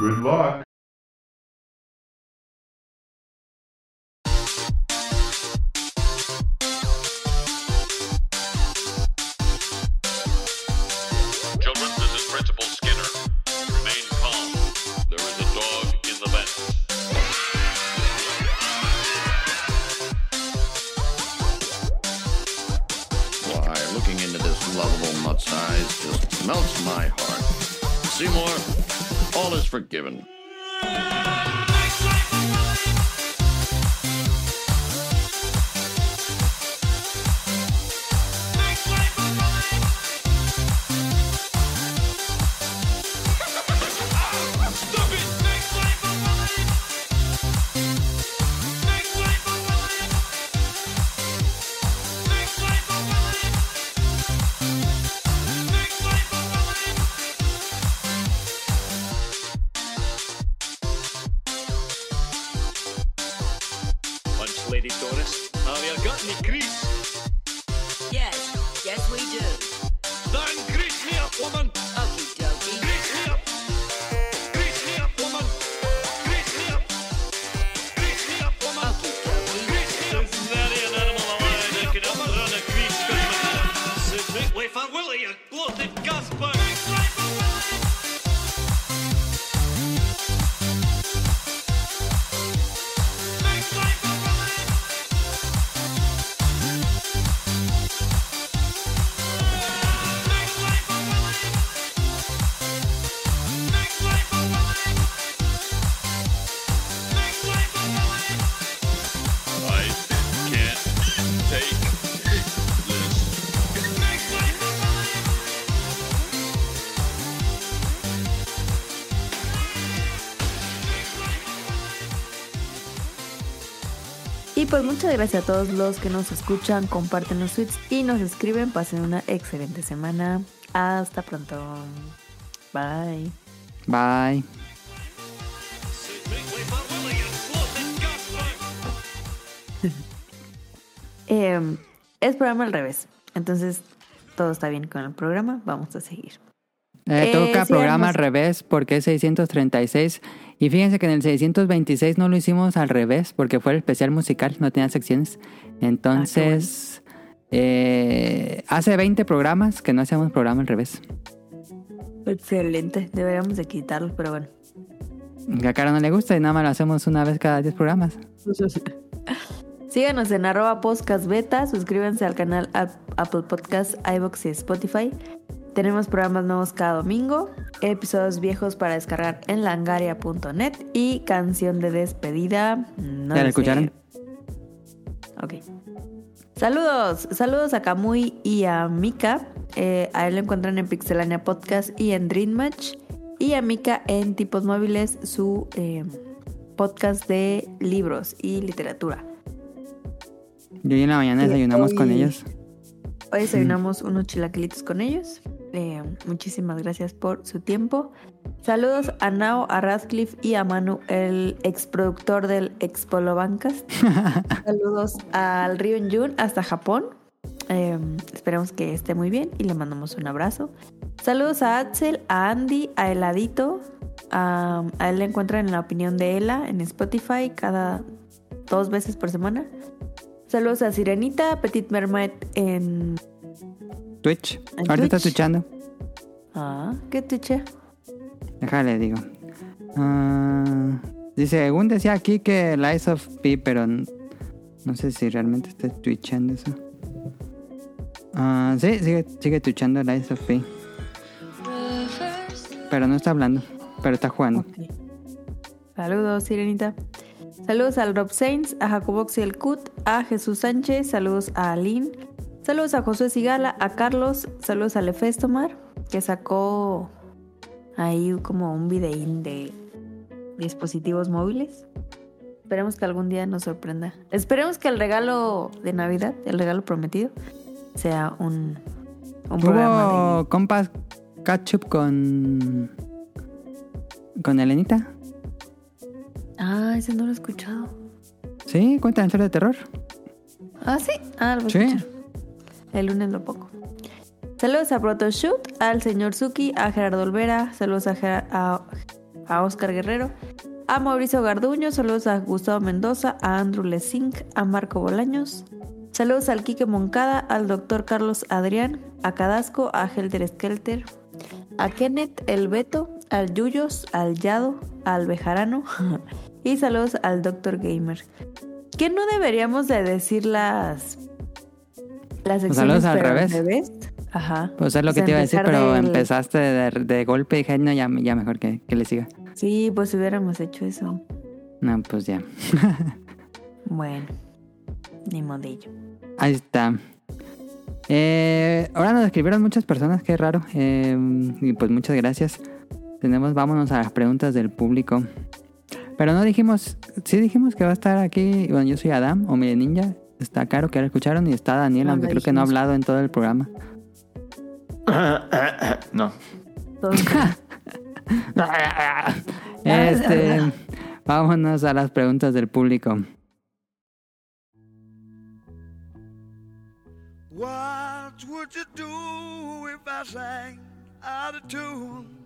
Good luck. Forgiven. Muchas gracias a todos los que nos escuchan, comparten los tweets y nos escriben. Pasen una excelente semana. Hasta pronto. Bye. Bye. Eh, es programa al revés. Entonces, todo está bien con el programa. Vamos a seguir. Eh, Eh, toca sí, programa al revés porque es 636. Y fíjense que en el 626 no lo hicimos al revés porque fue el especial musical, no tenía secciones. Entonces, eh, hace 20 programas que no hacemos programa al revés. Excelente. Deberíamos de quitarlo, pero bueno. Que a cara no le gusta y nada más lo hacemos una vez cada 10 programas. Síganos en arroba podcast beta, suscríbanse al canal Ap- Apple Podcast, iBox y Spotify. Tenemos programas nuevos cada domingo, episodios viejos para descargar en langaria.net y canción de despedida. No ¿Ya la escucharon? Ok. Saludos, saludos a Kamui y a Mika. Eh, a él lo encuentran en Pixelania Podcast y en Dream Match. Y a Mika en Tipos Móviles, su eh, podcast de libros y literatura. Y hoy en la mañana desayunamos con ellos. Hoy desayunamos unos chilaquilitos con ellos. Eh, muchísimas gracias por su tiempo. Saludos a Nao, a Radcliffe y a Manu, el exproductor del Expolo Bancas. Saludos al Ryun Jun hasta Japón. Eh, esperamos que esté muy bien y le mandamos un abrazo. Saludos a Axel, a Andy, a Heladito. A, a él le encuentran en la opinión de Ela en Spotify cada dos veces por semana. Saludos a Sirenita, Petit Mermaid en... Twitch. ¿En Ahorita está Twitch? twitchando. Ah, ¿qué tuche? Déjale, digo. Ah, dice, según decía aquí que Lies of P, pero no sé si realmente está twitchando eso. Ah, sí, sigue, sigue twitchando Lies of P. Pero no está hablando, pero está jugando. Saludos, Sirenita. Saludos al Rob Saints, a Jacobox y el Cut, a Jesús Sánchez, saludos a Aline, saludos a Josué Sigala, a Carlos, saludos a Lefestomar, que sacó ahí como un videín de dispositivos móviles. Esperemos que algún día nos sorprenda. Esperemos que el regalo de Navidad, el regalo prometido, sea un, un programa Hubo compas catch-up con... con Elenita. De... Ah, ese no lo he escuchado. Sí, cuenta la historia de terror. Ah, sí. Ah, lo voy a Sí. El lunes lo pongo. Saludos a Protoshoot, al señor Suki, a Gerardo Olvera, saludos a, Ger- a a Oscar Guerrero, a Mauricio Garduño, saludos a Gustavo Mendoza, a Andrew Lesink, a Marco Bolaños, saludos al Quique Moncada, al doctor Carlos Adrián, a Cadasco, a Helter Skelter, a Kenneth El Beto, al Yuyos, al Yado, al Bejarano y saludos al doctor Gamer. ¿Qué no deberíamos de decir las las secciones saludos al revés. revés? Ajá. Pues es lo que O sea, te iba a decir, pero empezaste de, de golpe y dije, no, ya, ya mejor que, que le siga. Sí, pues hubiéramos hecho eso. No, pues ya. Bueno, ni modillo. Ahí está. Eh, ahora nos escribieron muchas personas, qué raro. Eh, y pues muchas gracias. Tenemos, vámonos a las preguntas del público. Pero no dijimos, sí dijimos que va a estar aquí. Bueno, yo soy Adam, o mi ninja. Está Caro, que lo escucharon, y está Daniel, No, aunque creo que no ha hablado en todo el programa. no. Este, vámonos a las preguntas del público. What would you do if I sang out of tune?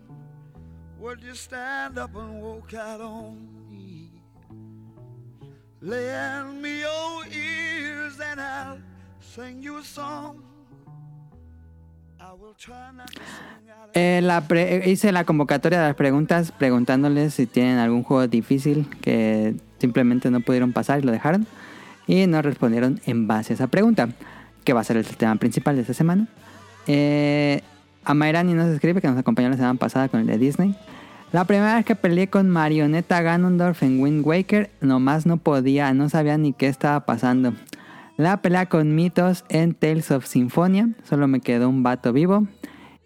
Eh, pre- hice la convocatoria de las preguntas preguntándoles si tienen algún juego difícil que simplemente no pudieron pasar y lo dejaron. Y nos respondieron en base a esa pregunta, que va a ser el tema principal de esta semana. Eh, Amairani nos escribe que nos acompañó la semana pasada con el de Disney. La primera vez que peleé con Marioneta Ganondorf en Wind Waker, nomás no podía, no sabía ni qué estaba pasando. La pelea con Mitos en Tales of Symphonia, solo me quedó un vato vivo.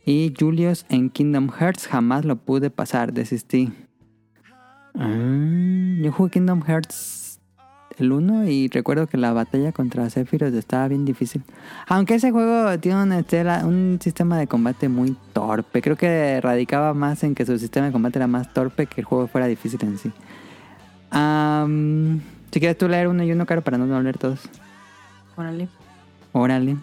Y Julius en Kingdom Hearts jamás lo pude pasar, desistí. Ah, yo jugué Kingdom Hearts el 1 y recuerdo que la batalla contra Sephiroth estaba bien difícil. Aunque ese juego tiene estela- un sistema de combate muy torpe. Creo que radicaba más en que su sistema de combate era más torpe que el juego fuera difícil en sí. Si quieres tú leer uno y uno, Caro, para no leer todos. Órale. Órale.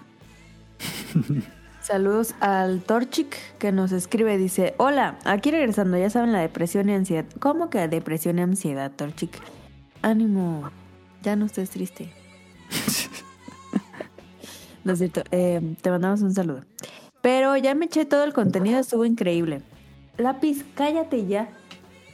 Saludos al Torchic que nos escribe. Dice: Hola, aquí regresando. Ya saben la depresión y ansiedad. ¿Cómo que depresión y ansiedad, Torchic? Ánimo. Ya no estés triste. no es cierto. eh, te mandamos un saludo. Pero ya me eché todo el contenido. Estuvo increíble. Lápiz, cállate ya.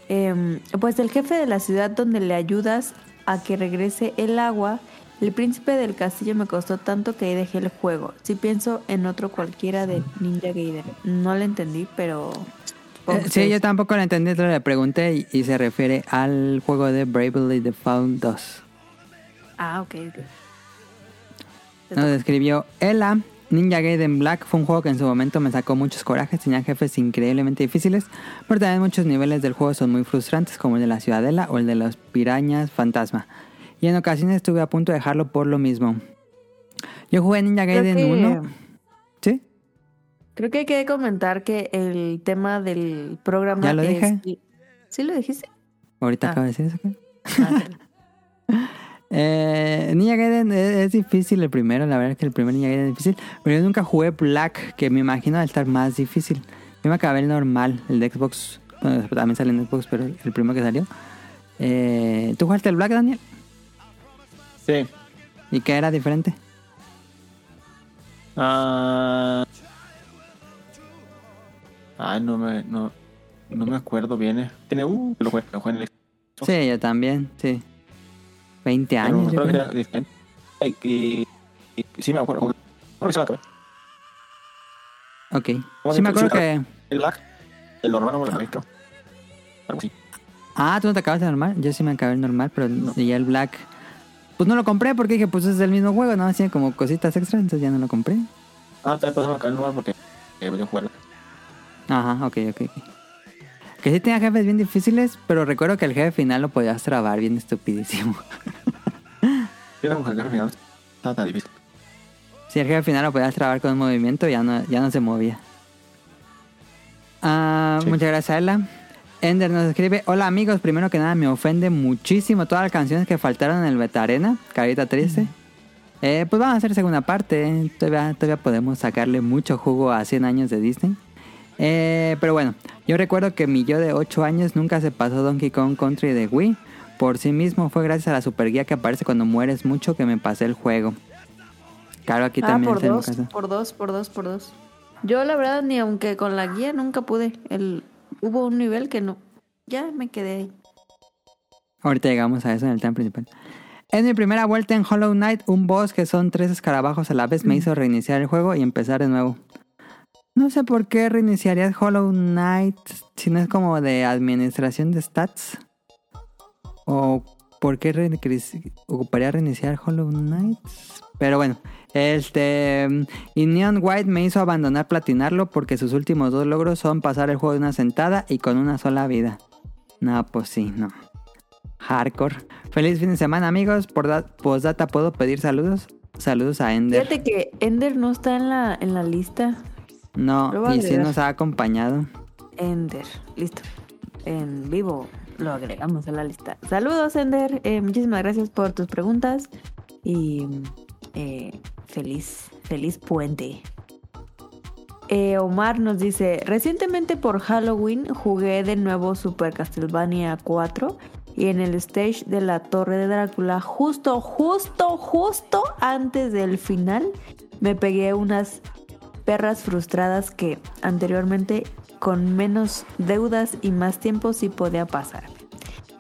Em, pues el jefe de la ciudad donde le ayudas a que regrese el agua, el príncipe del castillo me costó tanto que ahí dejé el juego. Si pienso en otro cualquiera de Ninja Gaiden. No le entendí, pero... Eh, sí, es- yo tampoco lo entendí, entonces le pregunté y, y se refiere al juego de Bravely Default 2. Ah, ok. Nos toca. escribió Ella. Ninja Gaiden Black fue un juego que en su momento me sacó muchos corajes, tenía jefes increíblemente difíciles, pero también muchos niveles del juego son muy frustrantes, como el de la Ciudadela o el de las pirañas fantasma. Y en ocasiones estuve a punto de dejarlo por lo mismo. Yo jugué Ninja Gaiden que- 1. ¿Sí? Creo que hay que comentar que el tema del programa Ya lo es... dije. ¿Sí lo dijiste? Ahorita Ah. acabo de decir eso. ¿qué? Ah. Eh, Ninja Gaiden es, difícil el primero, la verdad es que el primer Ninja Gaiden es difícil, pero yo nunca jugué Black, que me imagino al estar más difícil. Yo me acabé el normal, el de Xbox, bueno, también sale en Xbox, pero el primero que salió. Eh, ¿Tú jugaste el Black, Daniel? Sí. ¿Y qué era diferente? Ah. Ay, no me, no, no me acuerdo bien. eh. Tiene, uh, lo jugué, lo jugué en el. Sí, yo también, sí. 20 pero años, yo creo que era Y, y- sí me acuerdo. Creo que se me acabé. Ok. ¿Cómo Sí me acuerdo que... El Black, el normal no me lo acabé, creo. Algo así. Ah, ¿tú no te acabas el normal? Yo sí me acabé el normal, pero y ya el Black... Pues no lo compré porque dije, pues es el mismo juego, ¿no? Tiene como cositas extra, entonces ya no lo compré. Ah, también pasó me acabé el normal porque eh, a jugar. Ajá, ok, ok, ok. Que sí tenía jefes bien difíciles, pero recuerdo que el jefe final lo podías trabar bien estupidísimo. Sí, era un juego al final. Estaba tan difícil. Si el jefe final lo podías trabar con un movimiento, ya no, ya no se movía. Ah, Sí. Muchas gracias, Ella. Ender nos escribe, hola amigos, primero que nada me ofende muchísimo todas las canciones que faltaron en el Beta Arena, carita triste. Eh, pues vamos a hacer segunda parte, todavía, todavía podemos sacarle mucho jugo a 100 años de Disney. Eh, pero bueno, yo recuerdo que mi yo de 8 años nunca se pasó Donkey Kong Country de Wii. Por sí mismo fue gracias a la super guía que aparece cuando mueres mucho que me pasé el juego. Claro, aquí Ah, también por dos, por dos, por dos, por dos. Yo la verdad ni aunque con la guía nunca pude. El, hubo un nivel que no. Ya me quedé ahí. Ahorita llegamos a eso en el tema principal. En mi primera vuelta en Hollow Knight, un boss que son tres escarabajos a la vez me hizo reiniciar el juego y empezar de nuevo. No sé por qué reiniciarías Hollow Knight si no es como de administración de stats. O por qué ocuparía reiniciar Hollow Knight. Pero bueno, este. Y Neon White me hizo abandonar platinarlo porque sus últimos dos logros son pasar el juego de una sentada y con una sola vida. No, pues sí, no. Hardcore. Feliz fin de semana, amigos. Por da- postdata, ¿puedo pedir saludos? Saludos a Ender. Fíjate que Ender no está en la, en la lista. No, y agregar. nos ha acompañado. Ender, listo. En vivo lo agregamos a la lista. Saludos, Ender. Eh, muchísimas gracias por tus preguntas. Y eh, feliz, feliz puente. Eh, Omar nos dice, recientemente por Halloween jugué de nuevo Super Castlevania 4 y en el stage de la Torre de Drácula, justo, justo, justo antes del final, me pegué unas perras frustradas que anteriormente con menos deudas y más tiempo sí podía pasar.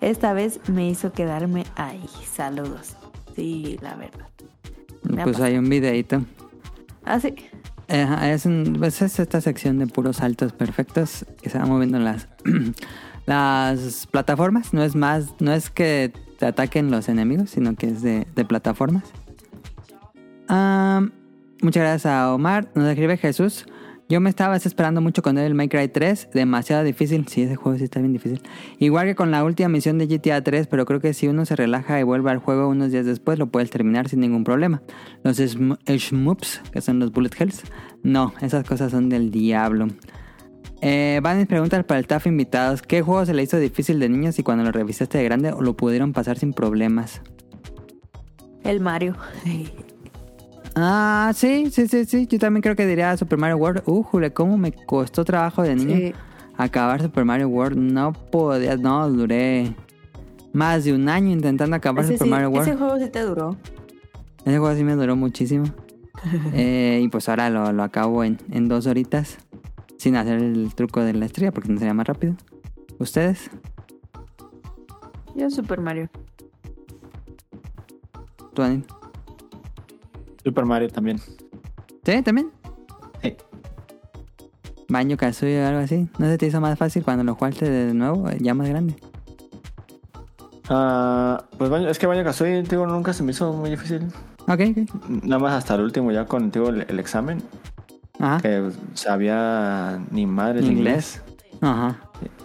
Esta vez me hizo quedarme ahí. Saludos. Sí, la verdad. Me Pues hay un videito. Ah, sí. Ajá, es, un- pues es esta sección de puros saltos perfectos que se van moviendo las, las plataformas. No es más, no es que te ataquen los enemigos, sino que es de, de plataformas. Ah, muchas gracias a Omar. Nos escribe Jesús. Yo me estaba esperando mucho con el Cry 3. Demasiado difícil. Sí, ese juego sí está bien difícil. Igual que con la última misión de GTA 3, pero creo que si uno se relaja y vuelve al juego unos días después, lo puedes terminar sin ningún problema. Los shmups, que son los bullet hells, no, esas cosas son del diablo. Eh, van mis preguntas para el staff invitados. ¿Qué juego se le hizo difícil de niños y cuando lo revisaste de grande o lo pudieron pasar sin problemas? El Mario. Ah, sí, sí, sí, sí. Yo también creo que diría Super Mario World. Uh, jule, cómo me costó trabajo de niño Sí. acabar Super Mario World. No podía, no, duré más de un año intentando acabar Ese, Super sí- Mario World. ese juego sí te duró. Ese juego sí me duró muchísimo. Eh, y pues ahora lo, lo acabo en, en dos horitas. Sin hacer el truco de la estrella porque no sería más rápido. ¿Ustedes? Yo Super Mario. ¿Tú? Super Mario también. ¿Sí? ¿También? Sí. Baño Kazooie o algo así. ¿No se te hizo más fácil cuando lo jugaste de nuevo, eh, ya más grande? Ah, pues Baño- es que Baño Kazooie, digo, nunca se me hizo muy difícil. Ok, ok. Nada más hasta el último, ya con digo, el, el examen, Ajá. que sabía ni madre de Inglés. inglés. Ajá.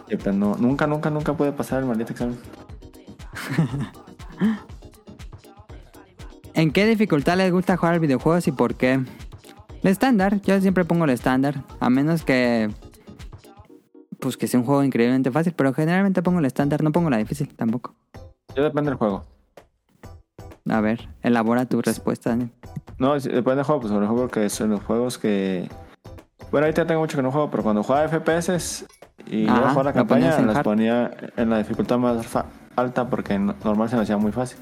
Y no, nunca, nunca, nunca pude pasar el maldito examen. ¿En qué dificultad les gusta jugar videojuegos y por qué? El estándar, yo siempre pongo el estándar, a menos que pues que sea un juego increíblemente fácil, pero generalmente pongo el estándar, no pongo la difícil tampoco. Yo depende del juego. A ver, elabora tu respuesta, Daniel. No, depende del juego, pues por ejemplo, que son los juegos que. Bueno, ahorita tengo mucho que no juego, pero cuando jugaba FPS y Ajá, iba a jugar la campaña, las hard. ponía en la dificultad más alta porque no- normal se me hacía muy fácil.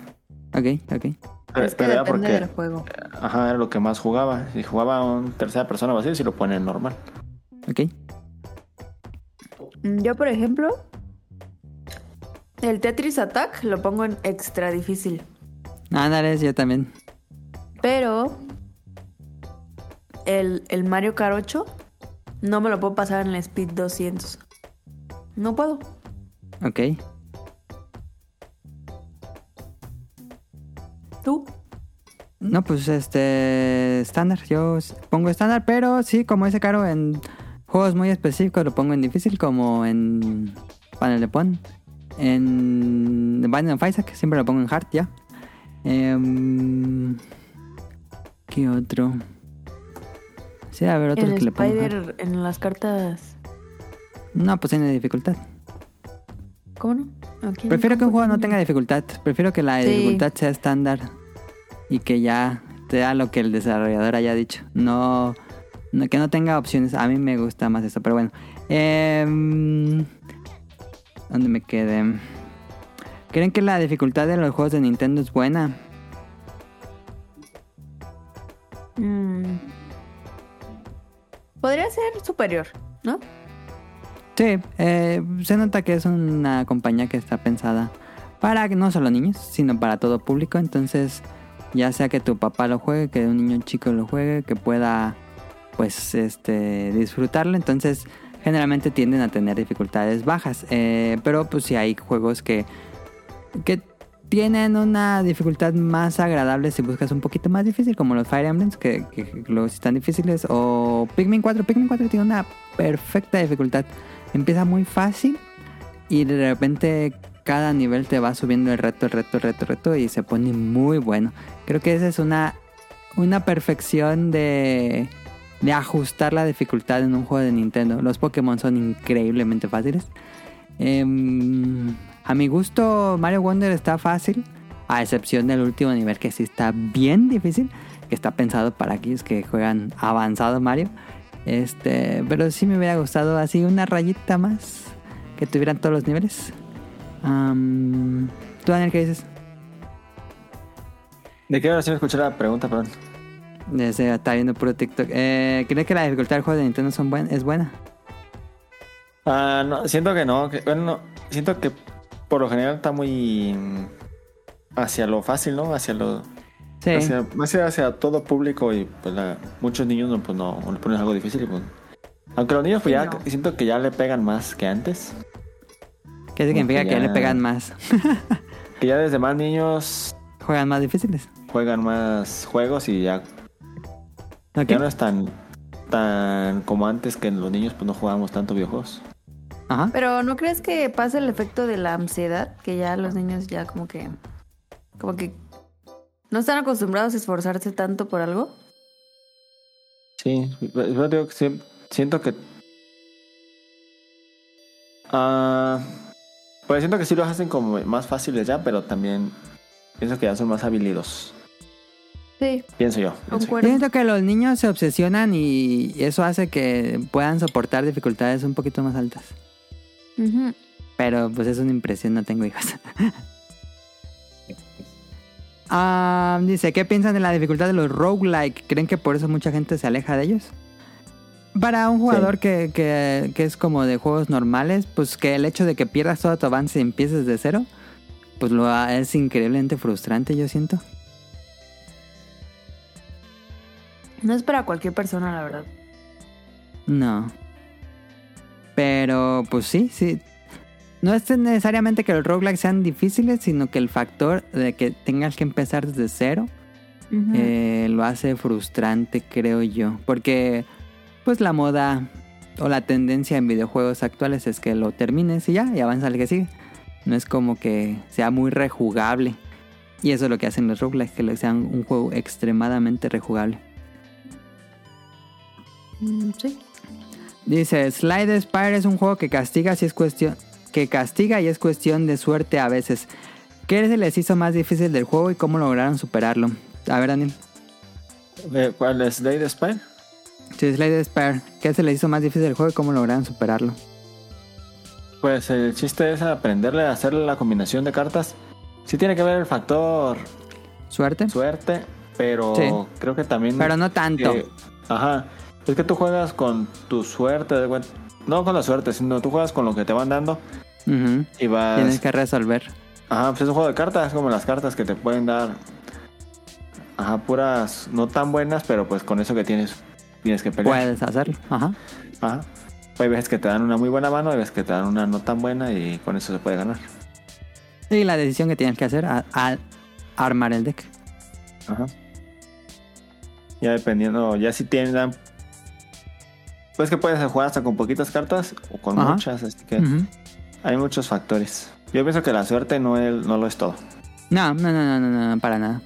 Ok, ok. Pero, es que pero era depende porque, del juego. ajá, era lo que más jugaba. Si jugaba en tercera persona o así, si lo pone en normal. Ok. Mm, Yo, por ejemplo, el Tetris Attack lo pongo en extra difícil. Ándale, yo también. Pero el, el Mario Kart 8 no me lo puedo pasar en el Speed 200. No puedo. Ok. ¿Tú? No, pues este estándar, yo pongo estándar, pero sí, como dice Caro, en juegos muy específicos lo pongo en difícil, como en Panel de Pon, en Binding of Isaac, siempre lo pongo en hard ya. Em, ¿Qué otro? Sí, a ver, otro En que le pongo. Spider, en las cartas. No, pues tiene dificultad. ¿Cómo no? Ok, Prefiero que un ¿cómo juego no tenga dificultad. Prefiero que la Sí. dificultad sea estándar y que ya sea lo que el desarrollador haya dicho. No no- que no tenga opciones. A mí me gusta más eso, pero bueno. Em, ¿Dónde me quedé? ¿Creen que la dificultad de los juegos de Nintendo es buena? Mm. Podría ser superior, ¿no? Sí, eh, se nota que es una compañía que está pensada para no solo niños, sino para todo público. Entonces, ya sea que tu papá lo juegue, que un niño chico lo juegue, que pueda, pues, este, disfrutarlo. Entonces, generalmente tienden a tener dificultades bajas. Eh, pero, pues, sí hay juegos que, que tienen una dificultad más agradable si buscas un poquito más difícil, como los Fire Emblems, que, que sí están difíciles, o Pikmin 4. Pikmin 4 tiene una perfecta dificultad. Empieza muy fácil y de repente cada nivel te va subiendo el reto, el reto, el reto, el reto y se pone muy bueno. Creo que esa es una, una perfección de, de ajustar la dificultad en un juego de Nintendo. Los Pokémon son increíblemente fáciles. Em, a mi gusto, Mario Wonder está fácil, a excepción del último nivel que sí está bien difícil, que está pensado para aquellos que juegan avanzado Mario. Este, pero sí me hubiera gustado así una rayita más que tuvieran todos los niveles. Am, ¿Tú, Daniel, qué dices? ¿De qué oración escuchar la pregunta, perdón? Ese está viendo puro TikTok. Eh, ¿Crees que la dificultad del juego de Nintendo son buen- es buena? Ah, no, siento que no. que- bueno, no, siento que por lo general está muy mm, hacia lo fácil, ¿no? Hacia lo Sí. hacia, más hacia todo público y pues la- muchos niños no, pues no le ponen algo difícil pues aunque los niños pues Sí, ya no. siento que ya le pegan más que antes ¿Qué significa que que ya- le pegan más? que ya desde más niños ¿Juegan más difíciles? juegan más juegos y ya, ya no es tan tan como antes que los niños pues no jugábamos tanto videojuegos Ajá. Pero ¿no crees que pasa el efecto de la ansiedad? Que ya los niños ya como que... Como que... No están acostumbrados a esforzarse tanto por algo. Sí, yo digo que sí- siento que. Ah, pues siento que sí los hacen como más fáciles ya, pero también pienso que ya son más habilidosos. Sí, Pienso yo. pienso. Siento que los niños se obsesionan y eso hace que puedan soportar dificultades un poquito más altas. Ujú. Pero pues es una impresión, no tengo hijos. Ah, dice, ¿qué piensan de la dificultad de los roguelike? ¿Creen que por eso mucha gente se aleja de ellos? Para un jugador que, que- que es como de juegos normales, pues que el hecho de que pierdas todo tu avance y empieces de cero, pues lo ha- es increíblemente frustrante, yo siento. No es para cualquier persona, la verdad. No. Pero, pues sí, sí. No es necesariamente que los roguelikes sean difíciles, sino que el factor de que tengas que empezar desde cero eh, lo hace frustrante, creo yo. Porque, pues la moda o la tendencia en videojuegos actuales es que lo termines y ya, y avanza al que sigue. No es como que sea muy rejugable. Y eso es lo que hacen los roguelikes, que lo sean un juego extremadamente rejugable. Mm, sí. Dice, Slide Spire es un juego que castiga si es cuestión que castiga y es cuestión de suerte a veces. ¿Qué se les hizo más difícil del juego y cómo lograron superarlo? A ver, Daniel. Eh, ¿Cuál es Day Spire? Sí, Slide Spire. ¿Qué se les hizo más difícil del juego y cómo lograron superarlo? Pues el chiste es aprenderle a hacer la combinación de cartas. Sí tiene que ver el factor ¿Suerte? suerte, pero Sí. creo que también... Pero no tanto. ajá. Es que tú juegas con tu suerte, de cuen- no con la suerte, sino tú juegas con lo que te van dando Ujú. y vas... Tienes que resolver. Ajá, pues es un juego de cartas, como las cartas que te pueden dar. Ajá, puras no tan buenas, pero pues con eso que tienes, tienes que pelear. Puedes hacerlo. Ajá. Ajá. Hay veces que te dan una muy buena mano, hay veces que te dan una no tan buena y con eso se puede ganar. Y la decisión que tienes que hacer al armar el deck. Ajá. Ya dependiendo, ya si tienen. Pues que puedes jugar hasta con poquitas cartas o con Ajá. muchas, así que hay muchos factores. Yo pienso que la suerte no, es, no lo es todo. No, no, no, no, no, no, para nada.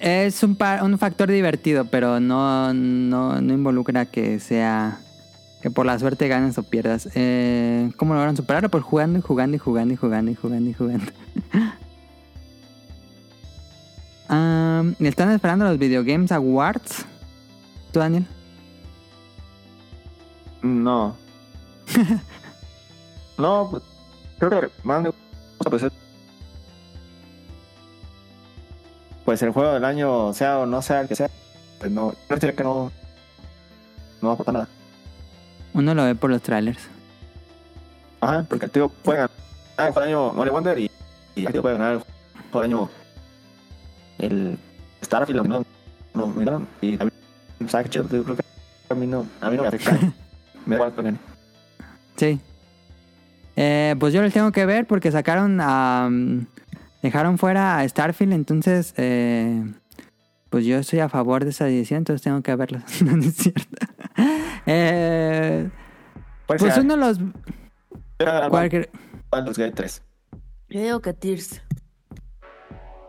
Es un, factor divertido, pero no, no, no involucra que sea que por la suerte ganes o pierdas. Eh, ¿Cómo logran superarlo? Pues jugando y jugando y jugando y jugando y jugando y jugando. Am, ¿Están esperando los Video Games Awards? ¿Tú, Daniel? No. no, pues, creo que más me gusta pues, es- pues el juego del año, sea o no sea el que sea, pues no, yo diría que no, no va a aportar nada. Uno lo ve por los trailers. Ajá, porque el tío puede ganar el juego del año Mario Wonder y, y el tío puede ganar el juego del año el Starfield, no, no dieron, y a mí, ¿sabes qué? Yo creo que a mí no, a mí no me afecta. Sí. Eh, pues yo les tengo que ver porque sacaron a... dejaron fuera a Starfield, entonces... eh, pues yo estoy a favor de esa edición, entonces tengo que verlos. no, no es cierto. Eh, pues ser, uno de los... cualquier- Baldur's Gate 3. Yo digo que Tears.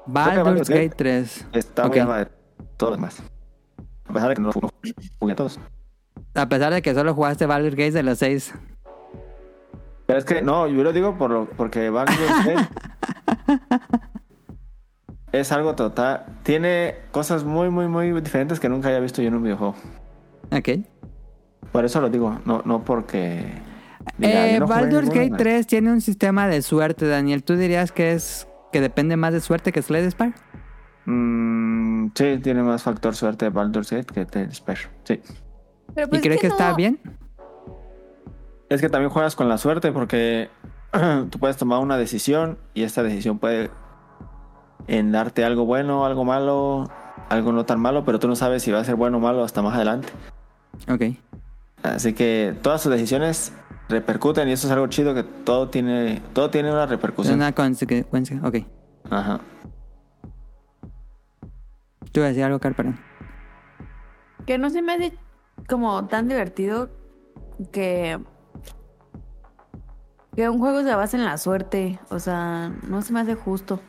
Baldur's Baldur's Gate Gate 3. Está Ok. muy de todos los demás. A pesar de que no lo jugué a todos. A pesar de que solo jugaste Baldur's Gate de los seis. Pero es que, no, yo lo digo por lo, porque Baldur's Gate es algo total. Tiene cosas muy, muy, muy diferentes que nunca haya visto yo en un videojuego. Ok. Por eso lo digo, no, no porque. Eh, no Baldur's Gate man. 3 tiene un sistema de suerte, Daniel. ¿Tú dirías que es que depende más de suerte que Slade Spire? Mm, sí, tiene más factor suerte de Baldur's Gate que de Spare. Sí. Pero ¿Y pues crees que, está no- bien? Es que también juegas con la suerte porque tú puedes tomar una decisión y esta decisión puede en darte algo bueno, algo malo, algo no tan malo, pero tú no sabes si va a ser bueno o malo hasta más adelante. Ok. Así que todas sus decisiones repercuten y eso es algo chido que todo tiene todo tiene una repercusión. una consecuencia. Ok. Ajá. Tú decías algo, Car, perdón. Que no se me hace como tan divertido que. Que un juego se basa en la suerte. O sea, no se me hace justo.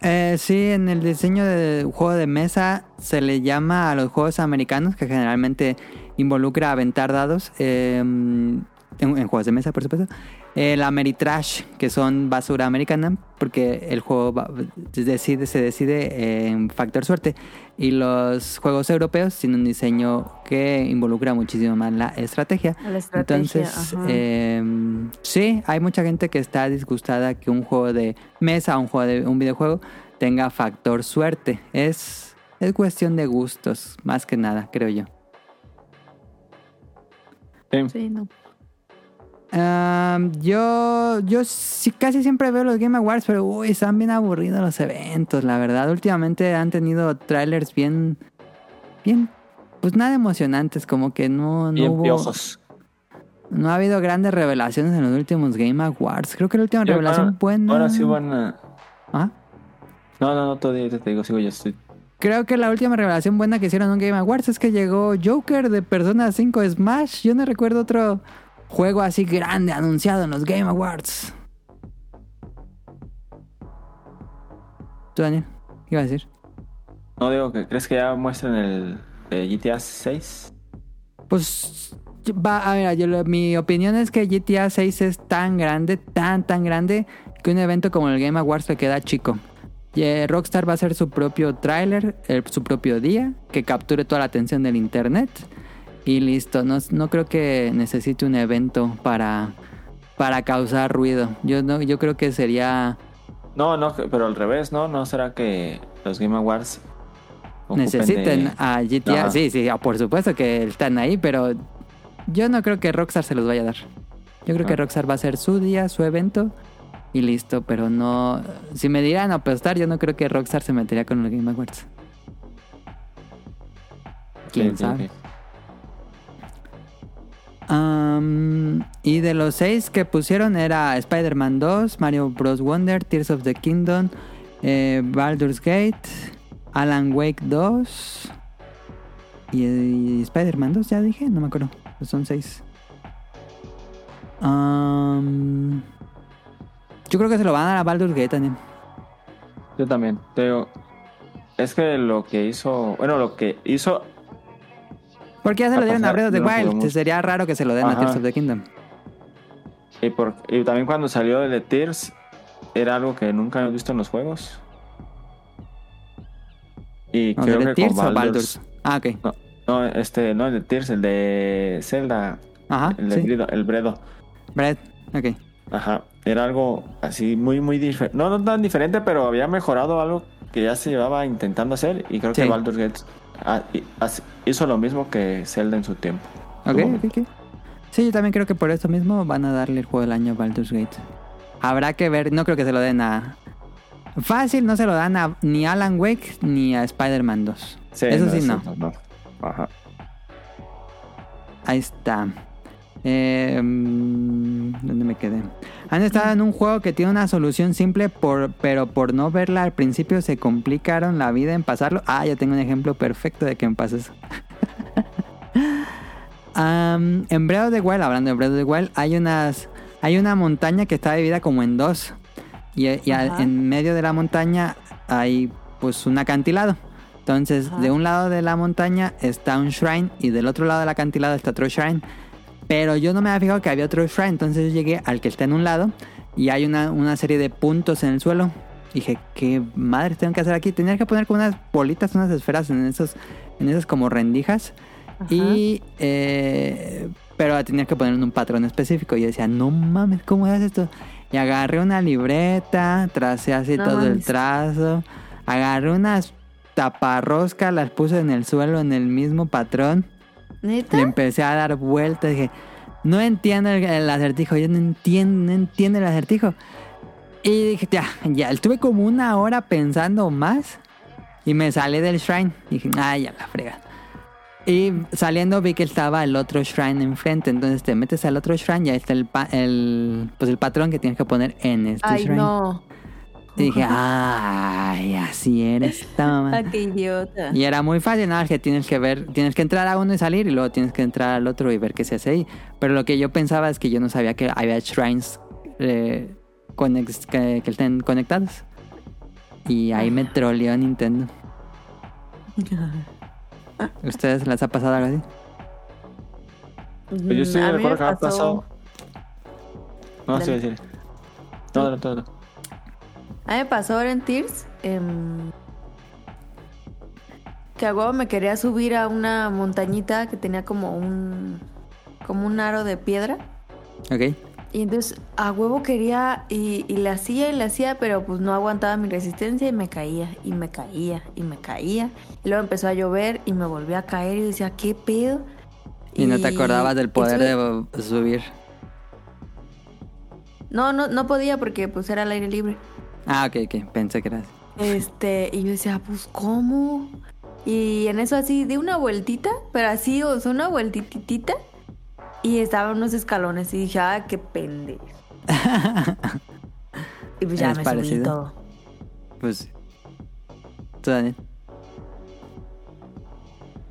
Eh, sí, en el diseño de juego de mesa se le llama a los juegos americanos, que generalmente involucra aventar dados, en, en juegos de mesa, por supuesto, el Ameritrash, que son basura americana, porque el juego va- se decide, se decide en factor suerte, y los juegos europeos tienen un diseño que involucra muchísimo más la estrategia. La estrategia. Entonces, eh, sí, hay mucha gente que está disgustada que un juego de mesa, un juego de un videojuego, tenga factor suerte. Es, es cuestión de gustos, más que nada, creo yo. Sí. Sí, no. Ah, yo, yo sí, casi siempre veo los Game Awards, pero uy, están bien aburridos los eventos, la verdad. Últimamente han tenido trailers bien, bien, pues nada emocionantes, como que no, no Bien hubo, piojos. no ha habido grandes revelaciones en los últimos Game Awards. Creo que la última revelación ahora- buena. Ahora sí van a... ¿Ah? No, no, no, todavía te digo, sigo yo. Estoy... Creo que la última revelación buena que hicieron en un Game Awards es que llegó Joker de Persona 5 Smash. Yo no recuerdo otro juego así grande anunciado en los Game Awards. ¿Tú, Daniel? ¿Qué ibas a decir? No digo que crees que ya muestren el eh, GTA 6. Pues, va, a ver, yo, mi opinión es que GTA 6 es tan grande, tan, tan grande, que un evento como el Game Awards le queda chico. Y, eh, Rockstar va a hacer su propio tráiler, su propio día, que capture toda la atención del internet. Y listo, no, no creo que necesite un evento para, para causar ruido. Yo, no, yo creo que sería No, no, pero al revés, ¿no? ¿No será que los Game Awards necesiten de- a GTA. Ajá. Sí, sí, ah, por supuesto que están ahí, pero yo no creo que Rockstar se los vaya a dar. Yo creo que Ah. Rockstar va a ser su día, su evento y listo, pero no. Si me dieran apostar, yo no creo que Rockstar se metería con los Game Awards. ¿Quién sabe? Y de los seis que pusieron era Spider-Man 2, Mario Bros. Wonder, Tears of the Kingdom, eh, Baldur's Gate, Alan Wake 2 y, y Spider-Man 2, ya dije, no me acuerdo. Pues son seis. Yo creo que se lo van a dar a Baldur's Gate también. Yo también. Digo, es que lo que hizo, bueno, lo que hizo, Porque ya se lo dieron a Breath of the Wild. Sería raro que se lo den a. Tears of the Kingdom. y, por, y también cuando salió el de Tears, era algo que nunca había visto en los juegos. Y ¿O creo de que Tears con o Baldur's? Ah, ok. no, No, este, no el de Tears, el de Zelda. Ajá, el de sí. Bredo, el Bredo. Brett, ok. Ajá. Era algo así muy, muy diferente. No, no tan diferente, pero había mejorado algo que ya se llevaba intentando hacer. Y creo Sí. que Baldur's Gate ah, y- hizo lo mismo que Zelda en su tiempo. Ok, Tuvo- ok, ok. Sí, yo también creo que por eso mismo van a darle el juego del año a Baldur's Gate. Habrá que ver, no creo que se lo den a... Fácil, no se lo dan a ni a Alan Wake ni a Spider-Man 2. eso sí, no. Ajá. Ahí está. Eh, ¿Dónde me quedé? Han estado en un juego que tiene una solución simple, por, pero por no verla al principio se complicaron la vida en pasarlo. Ah, ya tengo un ejemplo perfecto de que me pasa eso. Am, en Breath of the Wild, hablando de Breath of the Wild, hay unas hay una montaña que está dividida como en dos. Y, y a- en medio de la montaña hay pues un acantilado. Entonces, Ajá. de un lado de la montaña está un shrine y del otro lado del acantilado está otro shrine. Pero yo no me había fijado que había otro shrine, entonces yo llegué al que está en un lado y hay una, una serie de puntos en el suelo. Dije, ¿qué madre tengo que hacer aquí? Tenía que poner como unas bolitas, unas esferas en esos, en esas como rendijas. Y, eh, pero tenía que poner en un patrón específico. Y yo decía, no mames, ¿cómo haces esto? Y agarré una libreta, tracé así No todo el trazo. Agarré unas taparroscas, las puse en el suelo en el mismo patrón. ¿Neta? Le empecé a dar vueltas. Dije, no entiendo el, el acertijo. Yo no entiendo, no entiendo el acertijo. Y dije, ya, ya. Estuve como una hora pensando más. Y me salí del shrine. Dije, ay, ya la frega. Y saliendo vi que estaba el otro shrine enfrente. Entonces te metes al otro shrine y ahí está el, pa- el, pues el patrón que tienes que poner en este Ay, shrine. no. Y dije, ay, así eres, toma. Ah, qué idiota. Y era muy fácil, nada, más que tienes que ver, tienes que entrar a uno y salir y luego tienes que entrar al otro y ver qué se hace ahí. Pero lo que yo pensaba es que yo no sabía que había shrines eh, conex- que, que estén conectados. Y ahí me troleó Nintendo. ¿Ustedes les ha pasado algo así? Pues yo sí Mm, mí recuerdo me que había pasado. No, sí, sí. No, no, no, no. A mí me pasó ahora en Tears em, que a huevo me quería subir a una montañita que tenía como un como un aro de piedra Ok. y entonces a huevo quería y, y le hacía y le hacía pero pues no aguantaba mi resistencia y me caía y me caía y me caía y luego empezó a llover y me volví a caer y decía qué pedo Y no te acordabas del poder de subir. no no no podía porque pues era al aire libre Ah, ok, ok. Pensé que era así. Este, y yo decía, pues, ¿cómo? Y en eso así, di una vueltita, pero así, o sea, una vueltitita. Y estaban unos escalones y dije, ah, qué pendejo. y pues ya ¿Es me parecido? todo. Pues. ¿Tú, Daniel?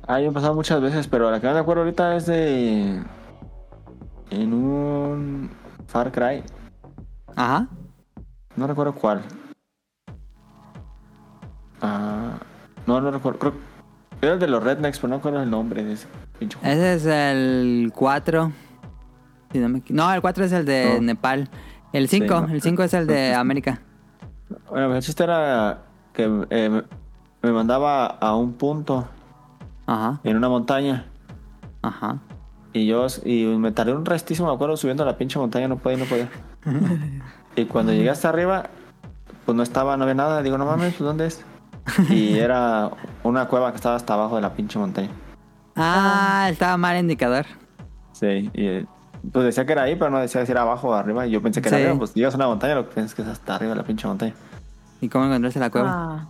Ah, yo he pasado muchas veces, pero la que no me acuerdo ahorita es de. En un. Far Cry. Ajá. No recuerdo cuál. Ah. No, no recuerdo. Creo era el de los Rednecks, pero no recuerdo el nombre de ese pinche juego. Ese es el 4. Si no, me equi- no, el 4 es el de No. Nepal. El 5, no. el 5 es el de América. Bueno, pues el chiste era que eh, me- me mandaba a un punto Ajá, en una montaña. ajá. Y yo y me tardé un restísimo, me acuerdo, subiendo a la pinche montaña, no podía, no podía. y cuando llegué hasta arriba, pues no estaba, no había nada. Digo, no mames, pues ¿dónde es? Y era una cueva que estaba hasta abajo de la pinche montaña. Ah, estaba mal indicador. Sí, y pues decía que era ahí, pero no decía si era abajo o arriba. Y yo pensé que era arriba, pues llegas a una montaña, lo que piensas es que es hasta arriba de la pinche montaña. ¿Y cómo encontraste la cueva? Ah,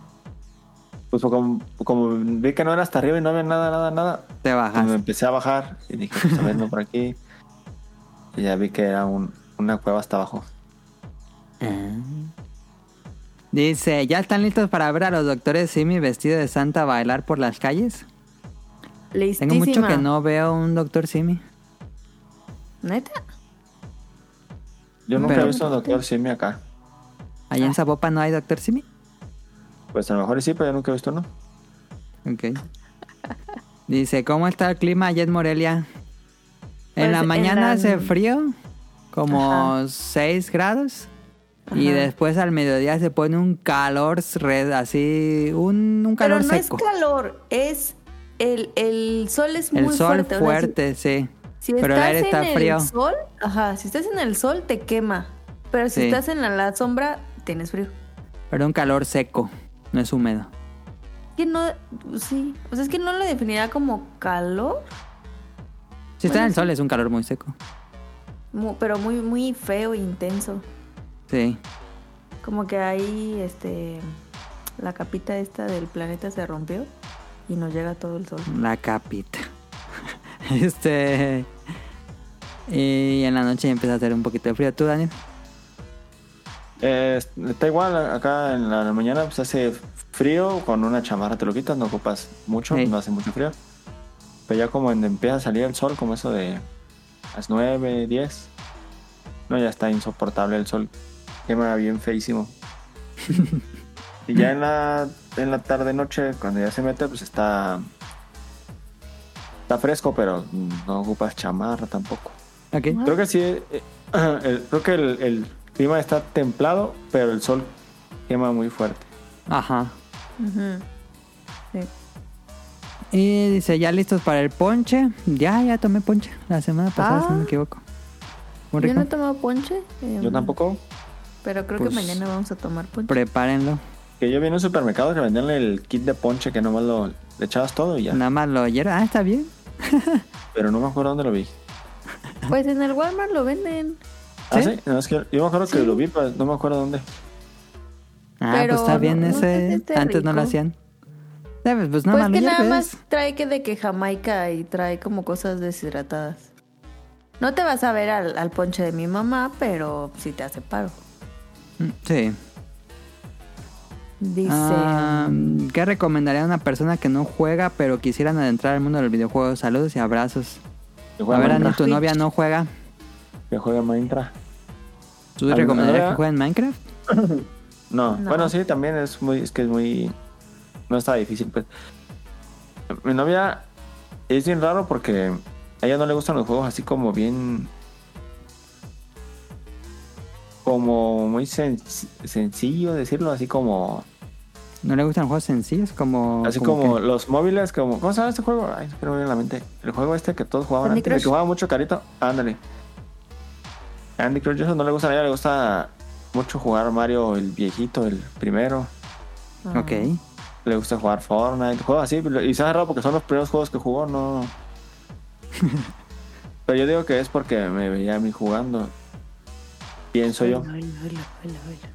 Pues como, como vi que no era hasta arriba y no había nada, nada, nada, Te pues me bajas. empecé a bajar y dije, pues a ver, no por aquí. Y ya vi que era un- una cueva hasta abajo. Ah. Dice, ¿ya están listos para ver a los doctores Simi vestido de santa bailar por las calles? listísima. Tengo mucho que no veo un doctor Simi. ¿Neta? Yo nunca Pero- he visto a un doctor Simi acá. ¿Allá en Zapopan no hay doctor Simi? Pues a lo mejor sí, pero yo nunca he visto uno. Ok. Dice, ¿cómo está el clima allá en Morelia? En Pues, la en mañana la- hace frío, como Ajá. 6 grados. Y después al mediodía se pone un calor red, así, un, un Pero calor no seco. es calor, es el, el sol es muy El sol fuerte. fuerte, o sea, si- sí. si, pero el estás aire está en frío. el sol, ajá, si estás en el sol te quema. Pero si Sí. estás en la, la sombra, tienes frío. Pero un calor seco, no es húmedo. Que no, sí. O sea, es que no lo definiría como calor, Si está en Bueno, el sol es un calor muy seco. mu- pero muy, muy feo e intenso. Sí. Como que ahí, este, la capita esta del planeta se rompió y nos llega todo el sol. La capita. este. Y en la noche empieza a hacer un poquito de frío. ¿Tú, Daniel? Eh, está igual, acá en la mañana pues hace frío, con una chamarra te lo quitas, no ocupas mucho, Sí. no hace mucho frío. Pero ya como en- empieza a salir el sol, como eso de las 9, 10, no, ya está insoportable el sol, quema bien feísimo. y ya en la, en la tarde noche, cuando ya se mete, pues está está fresco, pero no ocupas chamarra tampoco. Ok. Creo que sí, eh, el- creo que el, el clima está templado, pero el sol quema muy fuerte. Ajá. Sí. Y dice, ¿ya listos para el ponche? Ya, ya tomé ponche la semana pasada, si no me Ah. equivoco. Muy Yo no he tomado ponche. eh, Yo tampoco. Pero creo Pues, que mañana vamos a tomar ponche. Prepárenlo. Que yo vi en un supermercado que vendían el kit de ponche que nomás lo le echabas todo y ya. Nada más lo hierve. Ah, está bien. Pero no me acuerdo dónde lo vi. Pues en el Walmart lo venden. ¿Ah, ¿Sí? sí? No, es que yo me acuerdo que Sí. lo vi, pero no me acuerdo dónde. Ah, Pero pues está bien no- ese. Antes no lo hacían. ¿Sabes? Pues nada pues más lo que nada más trae que de que Jamaica y trae como cosas deshidratadas. No te vas a ver al, al ponche de mi mamá, pero sí te hace paro. Sí. Dice. Ah, ¿Qué recomendaría a una persona que no juega pero quisieran adentrar al mundo del videojuego? Saludos y abrazos. A ver, Minecraft. tu novia no juega. Que juega Minecraft. ¿Tú recomendarías que jueguen Minecraft? No. No. bueno, sí, también es muy, es que es muy, no está difícil, pues. Mi novia es bien raro porque a ella no le gustan los juegos así como bien, como muy sen- sencillo decirlo, así como, ¿No le gustan juegos sencillos? Como. así como los móviles, como, ¿cómo se llama este juego? Ay, no me viene la mente. El juego este que todos jugaban antes, el Crush. que jugaba mucho carito, ándale. Andy Crush, eso no le gusta a ella, le gusta mucho jugar Mario, el viejito, el primero. ah, Ok. Le gusta jugar Fortnite, juegos así. Y se hace raro porque son los primeros juegos que jugó, no. Pero yo digo que es porque me veía a mí jugando. Pienso yo. Hola, hola, hola, hola.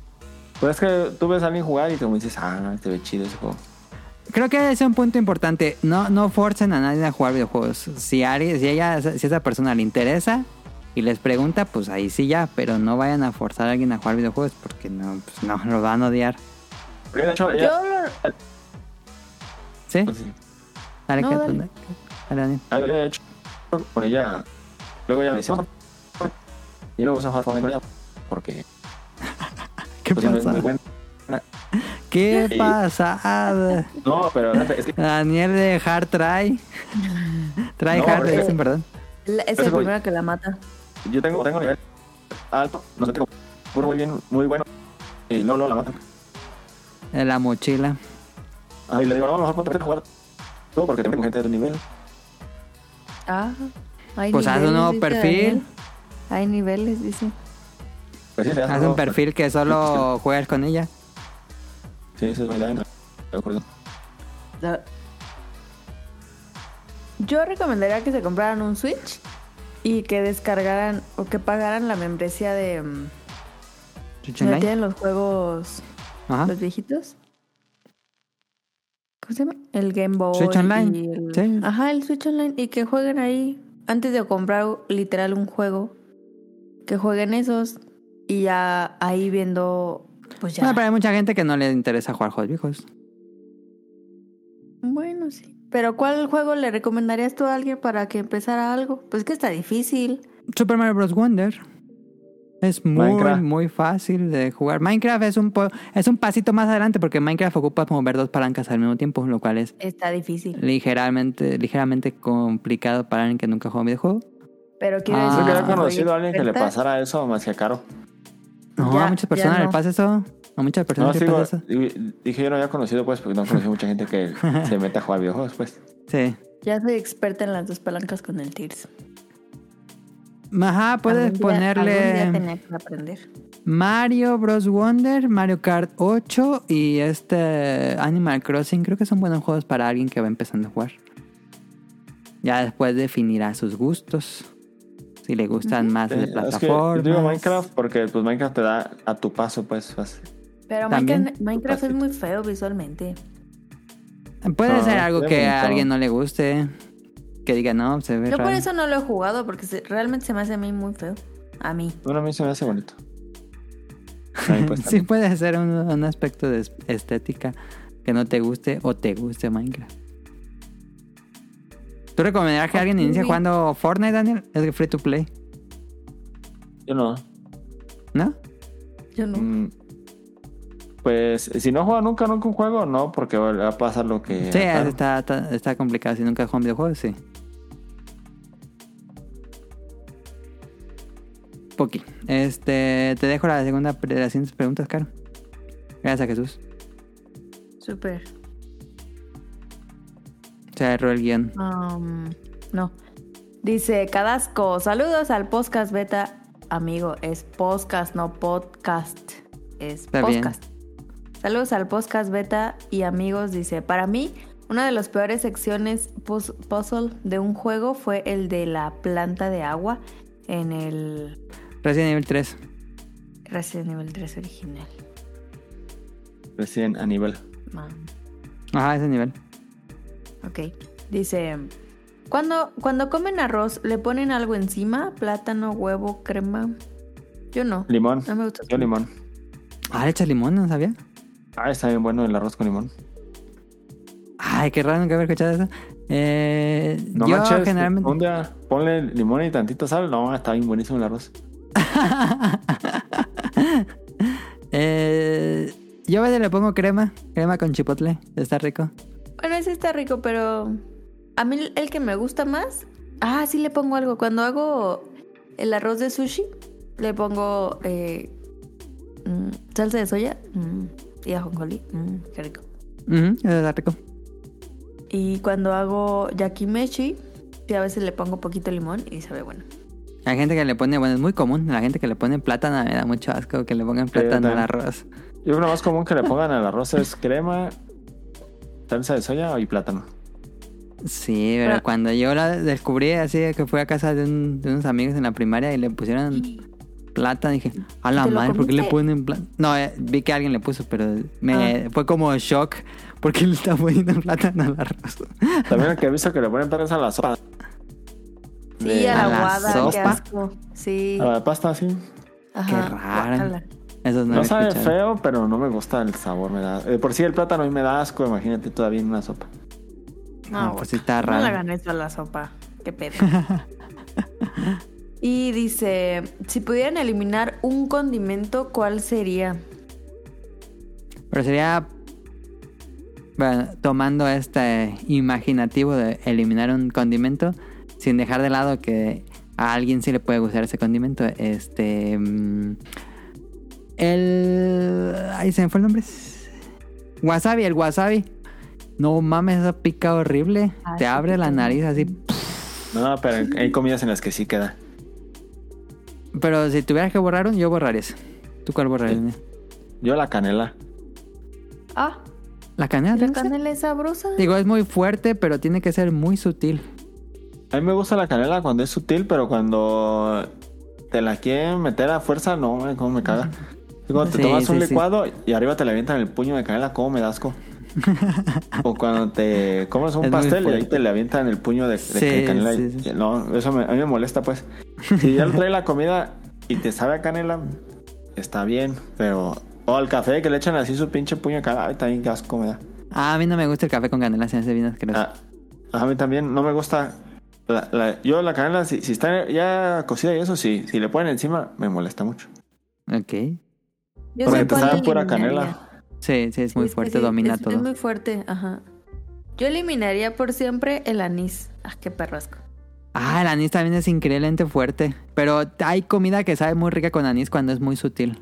Pues es que tú ves a alguien jugar y como dices, ah, te ve chido ese juego. Creo que ese es un punto importante. No, no forcen a nadie a jugar videojuegos. Si alguien, si ella, si esa persona le interesa y les pregunta, pues ahí sí ya. Pero no vayan a forzar a alguien a jugar videojuegos porque no, pues no, lo van a odiar. Porque de hecho, Yo ella, ¿Sí? pues, sí. Dale, No, dale. dale. Ah, de hecho, con ella. Luego ella me dice, "Vamos a jugar". y luego vamos a jugar con ella. Porque ¿Qué pues, no pasa? buena. ¿Qué Sí. pasa? No, pero fíjate, es que Daniel de Hard Try. Try No, Hard, es- dicen, perdón. la- es el primero que la mata. yo tengo, tengo nivel alto, no sé, tengo puro muy bien, muy bueno. Y luego, luego la matan. En la mochila. Ah, y le digo, no, mejor ponte a jugar todo porque tengo gente de tu nivel. Ah, hay Pues haz un niveles, nuevo perfil. Daniel. Hay niveles, dice. Pues sí, se hace Haz un perfil que solo juegas con ella. Sí, eso es verdad. acuerdo. Yo recomendaría que se compraran un Switch y que descargaran o que pagaran la membresía de mm, Online. tienen los juegos Ajá. los viejitos. ¿Cómo se llama? El Game Boy. Switch Online, y el- sí. Ajá, el Switch Online. Y que jueguen ahí. Antes de comprar literal un juego. Que jueguen esos. Y ya ahí viendo. Pues ya. Bueno, pero hay mucha gente que no le interesa jugar juegos viejos. Bueno, sí. Pero ¿cuál juego le recomendarías tú a alguien para que empezara algo? Pues que está difícil. Super Mario Bros. Wonder. Es muy, Minecraft. muy fácil de jugar. Minecraft es un, po- es un pasito más adelante porque Minecraft ocupa mover dos palancas al mismo tiempo, lo cual es Está difícil. ligeramente, ligeramente complicado para alguien que nunca juega un videojuego. Pero quiero Ah. decir. Soy conocido a alguien que le pasara eso más que caro. No, Ya, a muchas personas no. les pasa eso. A muchas No, personas sí, les pasa eso. dije yo no había conocido, pues, porque no conocí mucha gente que se mete a jugar videojuegos, pues. Sí. Ya soy experta en las dos palancas con el Tears. Ajá, puedes Algún día- algún día ponerle tenía que aprender. Mario Bros. Wonder, Mario Kart 8 y este Animal Crossing. Creo que son buenos juegos para alguien que va empezando a jugar. Ya después definirá sus gustos. Si le gustan más Sí, de es que plataformas. yo digo Minecraft porque pues Minecraft te da a tu paso, pues. fácil. Pero También. Minecraft, es muy feo visualmente. Puede No, ser algo es que a alguien no le guste. Que diga, no, se ve Yo por eso no lo he jugado, porque se- realmente se me hace a mí muy feo. A mí. Bueno, a mí se me hace bonito. Pues, sí puede ser un, un aspecto de es- estética que no te guste o te guste Minecraft. ¿Tú recomendarías que alguien inicie jugando Fortnite, Daniel? Es free to play, Yo no. ¿no? Yo no. Mm, Pues si no juega nunca, nunca un juego, no, porque va a pasar lo que. Sí, claro. está, está, está complicado. Si nunca juegan videojuegos, sí. Poki. Este, te dejo la segunda de las siguientes preguntas, Caro. Gracias a Jesús. Súper. Se agarró el guion. Um, no. Dice Cadasco, saludos al podcast beta. Amigo, es podcast, no podcast. Es Está bien. podcast. Saludos al podcast beta y amigos. Dice, para mí, una de las peores secciones puz- puzzle de un juego fue el de la planta de agua en el Resident Evil 3. Resident Evil 3 original. Recién a nivel. Man. Ajá, ese nivel. Ok. Dice, cuando, cuando comen arroz, ¿le ponen algo encima? Plátano, huevo, crema. Yo no. Limón. No me gusta. Yo limón. Ah, le echas limón, ¿no sabía? Ah, está bien bueno el arroz con limón. Ay, qué raro nunca haber escuchado eso. Eh, No yo manches, generalmente... un día ponle limón y tantito sal. No, está bien buenísimo el arroz. eh, yo a veces le pongo crema, crema con chipotle, está rico. Bueno, ese está rico, pero a mí el que me gusta más. Ah, sí le pongo algo. Cuando hago el arroz de sushi, le pongo eh, mm, salsa de soya mm, y ajonjolí. Mm, qué rico. Ujú, está rico. Y cuando hago yakimeshi, sí, a veces le pongo poquito limón y sabe bueno. Hay gente que le pone, bueno, es muy común, la gente que le pone plátano me da mucho asco que le pongan plátano al arroz. Yo creo que lo más común que le pongan al arroz es crema, salsa de soya y plátano. Sí, pero cuando yo la descubrí así que fui a casa de, un- de unos amigos en la primaria y le pusieron plátano, dije, a la ¿Te lo madre, ¿por qué le ponen plátano? No, eh, vi que alguien le puso, pero me fue como shock porque le estaba poniendo plátano al arroz. También que he visto que le ponen perros a la sopa. Sí, De- a ¿A la guada, qué sopa? asco. Sí. A la pasta, sí. Ajá, Qué raro. No, No sabe escuchado. feo, pero no me gusta el sabor. Me da... eh, por sí el plátano a mí me da asco, imagínate todavía en una sopa. No, pues sí está No raro. le hagan eso a la sopa. Qué pedo. y dice, si pudieran eliminar un condimento, ¿cuál sería? Pero sería bueno, tomando este imaginativo de eliminar un condimento sin dejar de lado que a alguien sí le puede gustar ese condimento. Este. mm, El. Ahí se me fue el nombre. Wasabi, el wasabi. No mames, eso pica horrible. Ah, Te sí abre la nariz así. No, pero hay comidas en las que sí queda. Pero si tuvieras que borrar un, yo borraría eso. ¿Tú cuál borrarías? Sí. Yo la canela. Ah, La canela. la canela es sabrosa. Digo, es muy fuerte, pero tiene que ser muy sutil. A mí me gusta la canela cuando es sutil, pero cuando te la quieren meter a fuerza, no, cómo me caga. Cuando te Sí, tomas un sí, sí. licuado y arriba te le avientan el puño de canela, cómo me da asco. o cuando te comes un Es pastel y ahí te le avientan el puño de, de Sí, canela. sí, y- sí. No, eso me- a mí me molesta, pues. Si ya trae la comida y te sabe a canela, está bien, pero... O al café que le echan así su pinche puño de canela, también qué asco me da. Ah, a mí no me gusta el café con canela, se hace bien asqueroso. Ah, a mí también no me gusta. la- la- yo la canela, si, si está ya cocida y eso, sí. Si le ponen encima, me molesta mucho. Ok. Yo Porque te sabe pura canela. Sí, sí, es muy fuerte, sí, domina es, todo. Es muy fuerte, ajá. Yo eliminaría por siempre el anís. Ah, qué perrasco. Ah, el anís también es increíblemente fuerte. Pero hay comida que sabe muy rica con anís cuando es muy sutil.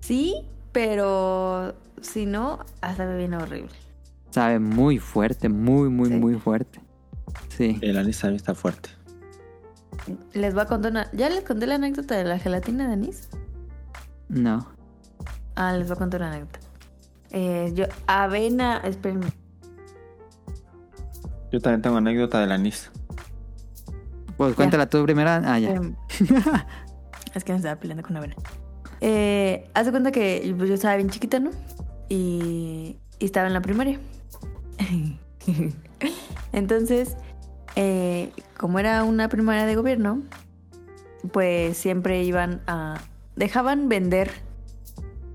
Sí, pero si no, hasta me viene horrible. Sabe muy fuerte, muy, muy, Sí. muy fuerte. Sí. El anís también está fuerte. Les voy a contar una. ¿Ya les conté la anécdota de la gelatina de anís? No. Ah, les voy a contar una anécdota. Eh, yo, avena, espérenme. Yo también tengo anécdota del anís. Pues cuéntala tú primero. Ah, ya. Em, es que me estaba peleando con avena. Eh, haz de cuenta que yo estaba bien chiquita, ¿no? Y, y estaba en la primaria. Entonces, eh, como era una primaria de gobierno, pues siempre iban a... Dejaban vender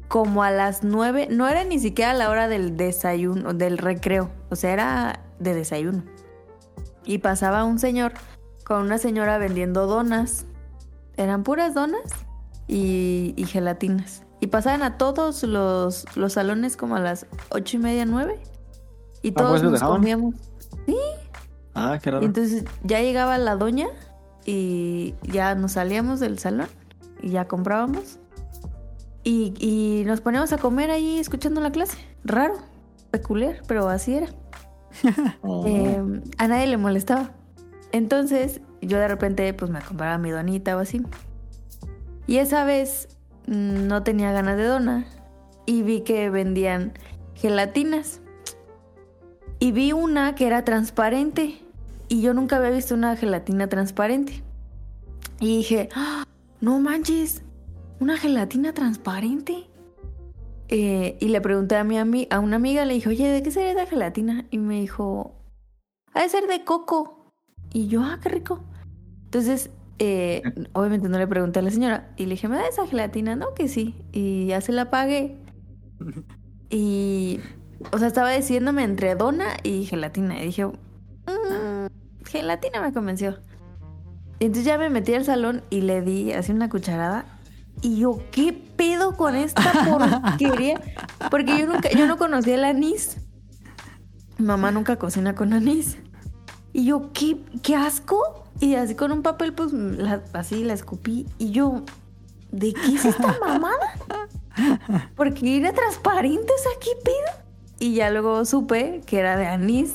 como a las nueve, no era ni siquiera la hora del desayuno, del recreo, o sea, era de desayuno. Y pasaba un señor con una señora vendiendo donas. Eran puras donas y, y gelatinas. Y pasaban a todos los, los salones como a las ocho y media, nueve. Y Ah, todos pues, ¿lo nos dejaban? comíamos. Ah, qué raro. entonces ya llegaba la doña y ya nos salíamos del salón y ya comprábamos. Y, y nos poníamos a comer ahí escuchando la clase. Raro, peculiar, pero así era. Oh. Eh, a nadie le molestaba. Entonces, yo de repente, pues me compraba mi donita o así. Y esa vez mm, no tenía ganas de dona y vi que vendían gelatinas. Y vi una que era transparente. Y yo nunca había visto una gelatina transparente. Y dije, ¡Ah! No manches, una gelatina transparente. Eh, y le pregunté a mi ami- a una amiga, le dije, oye, ¿de qué sería esa gelatina? Y me dijo, ha de ser de coco. Y yo, ah, qué rico. Entonces, eh, obviamente no le pregunté a la señora. Y le dije, ¿me da esa gelatina? No, que sí. Y ya se la pagué. Y, o sea, estaba decidiéndome entre dona y gelatina. Y dije, "Mm, gelatina me convenció. Entonces ya me metí al salón y le di así una cucharada. Y yo, ¿qué pedo con esta porquería? Porque yo nunca, yo no conocía el anís. Mi mamá nunca cocina con anís. Y yo, ¿qué, qué asco? Y así con un papel, pues la- así la escupí. Y yo, ¿de qué es esta mamada? Porque era transparente, o sea, ¿qué pedo? Y ya luego supe que era de anís.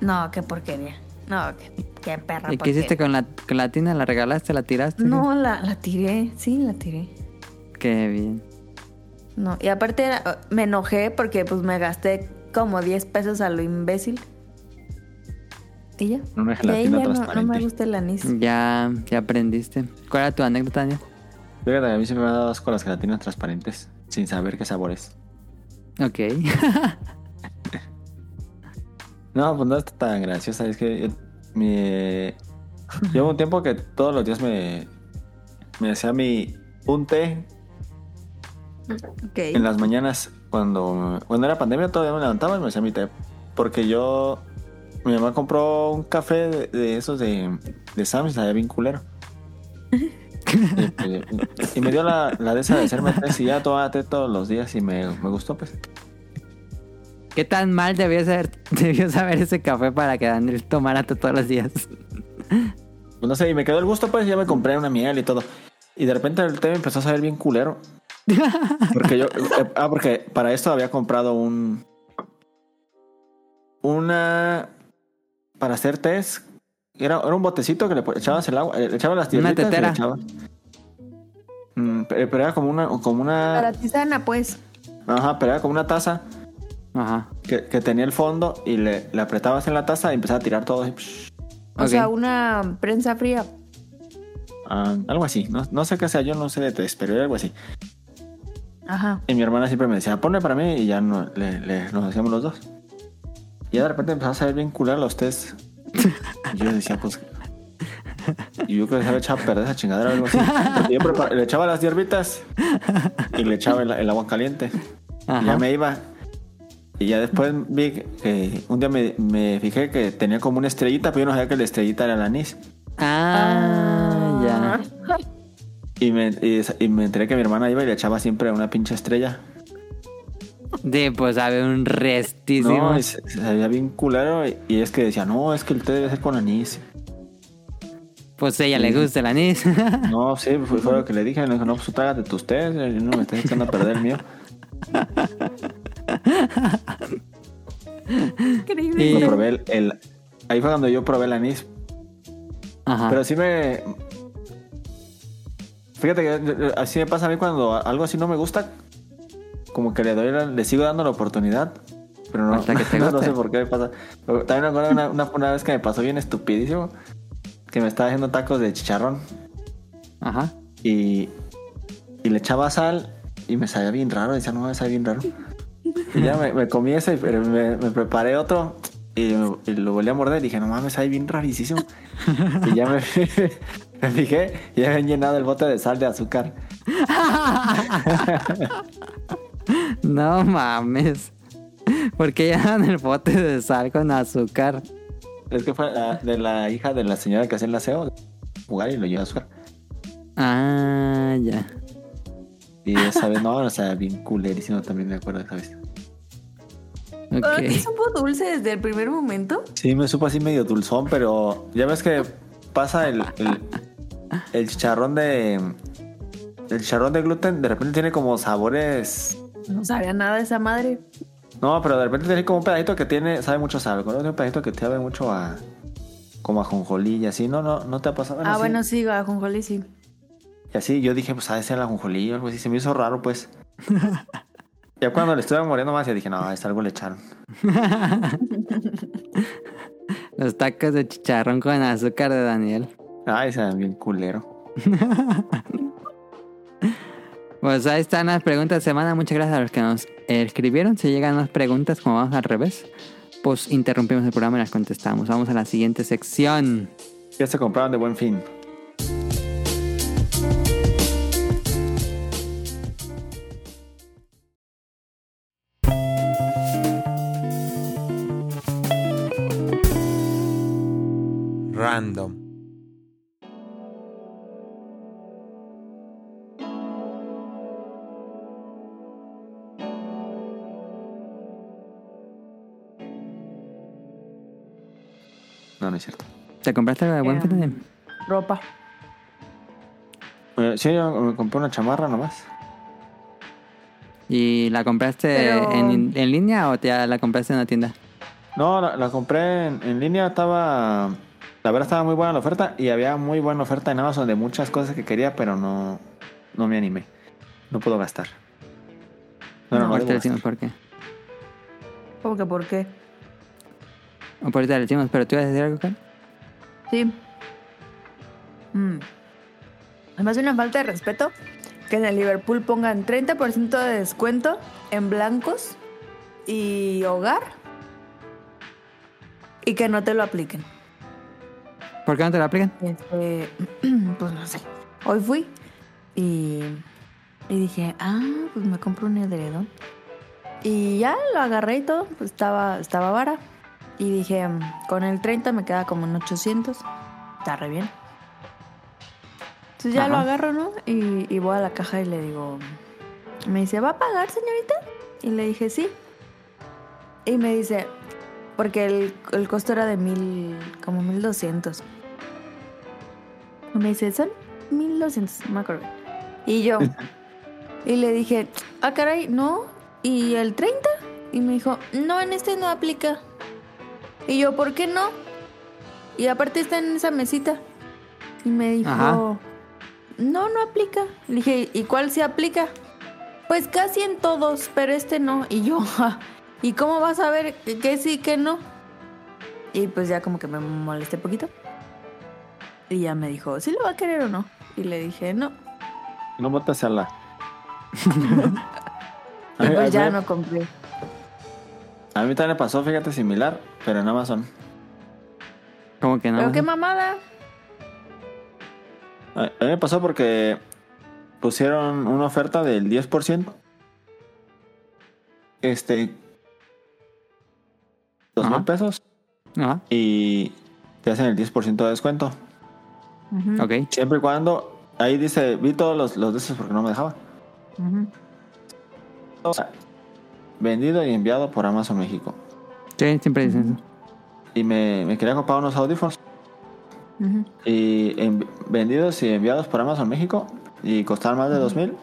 No, qué porquería. No, qué, qué perra ¿Y qué hiciste porquería. con la gelatina? ¿La regalaste? ¿La tiraste? No, la, la tiré, sí, la tiré. Qué bien. No, y aparte era- me enojé porque pues me gasté como 10 pesos a lo imbécil. ¿Y ya? Una Y ahí ya no, no me gusta el anís. Ya, ya aprendiste. ¿Cuál era tu anécdota, Daniel? Fíjate, a mí se me ha dado asco las gelatinas transparentes, sin saber qué sabor es. Ok. No, pues no está tan graciosa. Es que llevo un tiempo que todos los días me, me hacía mi un té en las mañanas. Cuando, cuando era pandemia todavía me levantaba y me hacía mi té. Porque yo... Mi mamá compró un café de, de esos de, de Sam's, sabía bien culero. y, pues, y me dio la, la de esa de hacerme té y ya tomaba té todos los días y me, me gustó pues. ¿Qué tan mal debió saber, debió saber ese café para que Daniel tomara todos los días? Pues no sé, y me quedó el gusto, pues ya me compré una miel y todo. Y de repente el té me empezó a saber bien culero. Porque yo. eh, ah, porque para esto había comprado un. Una. Para hacer test. Era, era un botecito que le echabas el agua, eh, le echabas las Una y le tetera. echabas- Mm, pero, pero era como una. Como Para una. tisana, pues. Ajá, pero era como una taza Ajá. que, que tenía el fondo y le, le apretabas en la taza y empezaba a tirar todo. O sea, una prensa fría. ah, algo así. No, no sé qué sea, yo no sé de test, pero era algo así. Ajá. Y mi hermana siempre me decía, ponle para mí y ya no, le, le- nos hacíamos los dos. Y ya de repente empezaba a saber bien cular los test. Y yo decía, pues. Y yo creo que se había echado a perder esa chingadera o algo así. Yo prepar- le echaba las hierbitas y le echaba el, el agua caliente. Y ya me iba. Y ya después vi que un día me, me fijé que tenía como una estrellita, pero yo no sabía que la estrellita era el anís. Ah, ya. Y me, y, y me enteré que mi hermana iba y le echaba siempre una pinche estrella. Sí, pues sabe un restísimo. No, y se, se sabía bien culero. Y, y es que decía, no, es que el té debe ser con anís. Pues a ella le gusta el anís. No, sí, fue, fue lo que le dije. Le dije, no, pues tú trágate tus tés. No me estás echando a perder el mío. Increíble. Y- probé el, el- ahí fue cuando yo probé el anís. Ajá. Pero sí me. Fíjate que eh, así me pasa a mí cuando algo así no me gusta. Como que le doy la- le sigo dando la oportunidad. Pero no, Hasta que te no, sé por qué me pasa. Pero También me acuerdo de una, una, una vez que me pasó bien estupidísimo. Que me estaba haciendo tacos de chicharrón. Ajá. Y, y le echaba sal. Y me sabía bien raro. Decía, no, me sabe bien raro. Y ya me, me comí ese, pero me, me preparé otro. Y, y lo volví a morder. Y dije, no mames, sabe bien rarísimo. y ya me, me fijé. Y ya habían llenado el bote de sal de azúcar. No mames. ¿Por qué llevan el bote de sal con azúcar? Es que fue la- de la hija de la señora que hacía el aseo. Jugar y lo llevó a azúcar. Ah, ya. Y esa vez, no, o sea, bien culerísimo también me acuerdo de esa vez. ¿Ah, ¿Te supo dulce desde el primer momento? Sí, me supo así medio dulzón, pero ya ves que pasa el, el, el chicharrón de. El chicharrón de gluten de repente tiene como sabores. No sabía nada de esa madre. No, pero de repente tiene como un pedacito que tiene. Sabe mucho a sal. ¿no? Tiene un pedacito que sabe mucho a. Como a jonjolí y así. No, no, no te ha pasado. ah, sí. bueno, sí, a Jonjoli sí. Y así yo dije, pues ha de ser la jonjolí o algo así. Se me hizo raro, pues. ya cuando le estuve muriendo más, ya dije, no, es algo le echaron. Los tacos de chicharrón con azúcar de Daniel. Ay, se ven bien culero. Pues ahí están las preguntas de semana. Muchas gracias a los que nos escribieron. Si llegan más preguntas, como vamos al revés, pues interrumpimos el programa y las contestamos. Vamos a la siguiente sección. Ya se compraron de buen fin. ¿Te compraste algo de buen Eh, fin? Ropa. Eh, sí, yo me compré una chamarra nomás. ¿Y la compraste Pero- en, en línea o ya la compraste en una tienda? No, la, la compré en, en línea, estaba... La verdad estaba muy buena la oferta y había muy buena oferta en Amazon de muchas cosas que quería, pero no, no me animé. No puedo gastar. No, no, no, ahorita decimos gastar. por qué. ¿Cómo que por qué? O por ahorita le decimos, pero tú ibas a decir algo, Carl? Sí. Mm. Además de una falta de respeto que en el Liverpool pongan 30% de descuento en blancos y hogar y que no te lo apliquen. ¿Por qué no te lo aplican? Este, pues no sé. Hoy fui y, y dije, ah, pues me compro un edredón. Y ya lo agarré y todo, pues estaba, estaba vara. Y dije, mm, con el 30 me queda como en 800. Está re bien. Entonces ya Ajá. lo agarro, ¿no? Y, y voy a la caja y le digo, me dice, ¿va a pagar, señorita? Y le dije, sí. Y me dice, porque el, el costo era de mil, como mil doscientos. Y me dice, son mil doscientos, no me acuerdo. Y yo, y le dije, ah, caray, no. ¿Y el 30? Y me dijo, no, en este no aplica. Y yo, ¿por qué no? Y aparte está en esa mesita. Y me dijo, Ajá. no, no aplica. Le dije, ¿y cuál se aplica? Pues casi en todos, pero este no. Y yo, "Ja, ¿y cómo vas a ver que- sí, que no? Y pues ya como que me molesté poquito. Y ya me dijo, ¿sí lo va a querer o no? Y le dije, no. No botas a la... Y pues ya no compré. A mí también me pasó, fíjate, similar, pero en Amazon. ¿Cómo que no? Pero qué mamada. A a mí me pasó porque pusieron una oferta del 10%. Este. Dos mil pesos. Ajá, Y te hacen el 10% de descuento. Ujú, ok. Siempre y cuando. Ahí dice, vi todos los, los de esos porque no me dejaba. ujú. O sea, vendido y enviado por Amazon México. Sí, siempre dicen eso. Y me, me quería comprar unos audífonos. Y en- vendidos y enviados por Amazon México. Y costaban más de dos mil.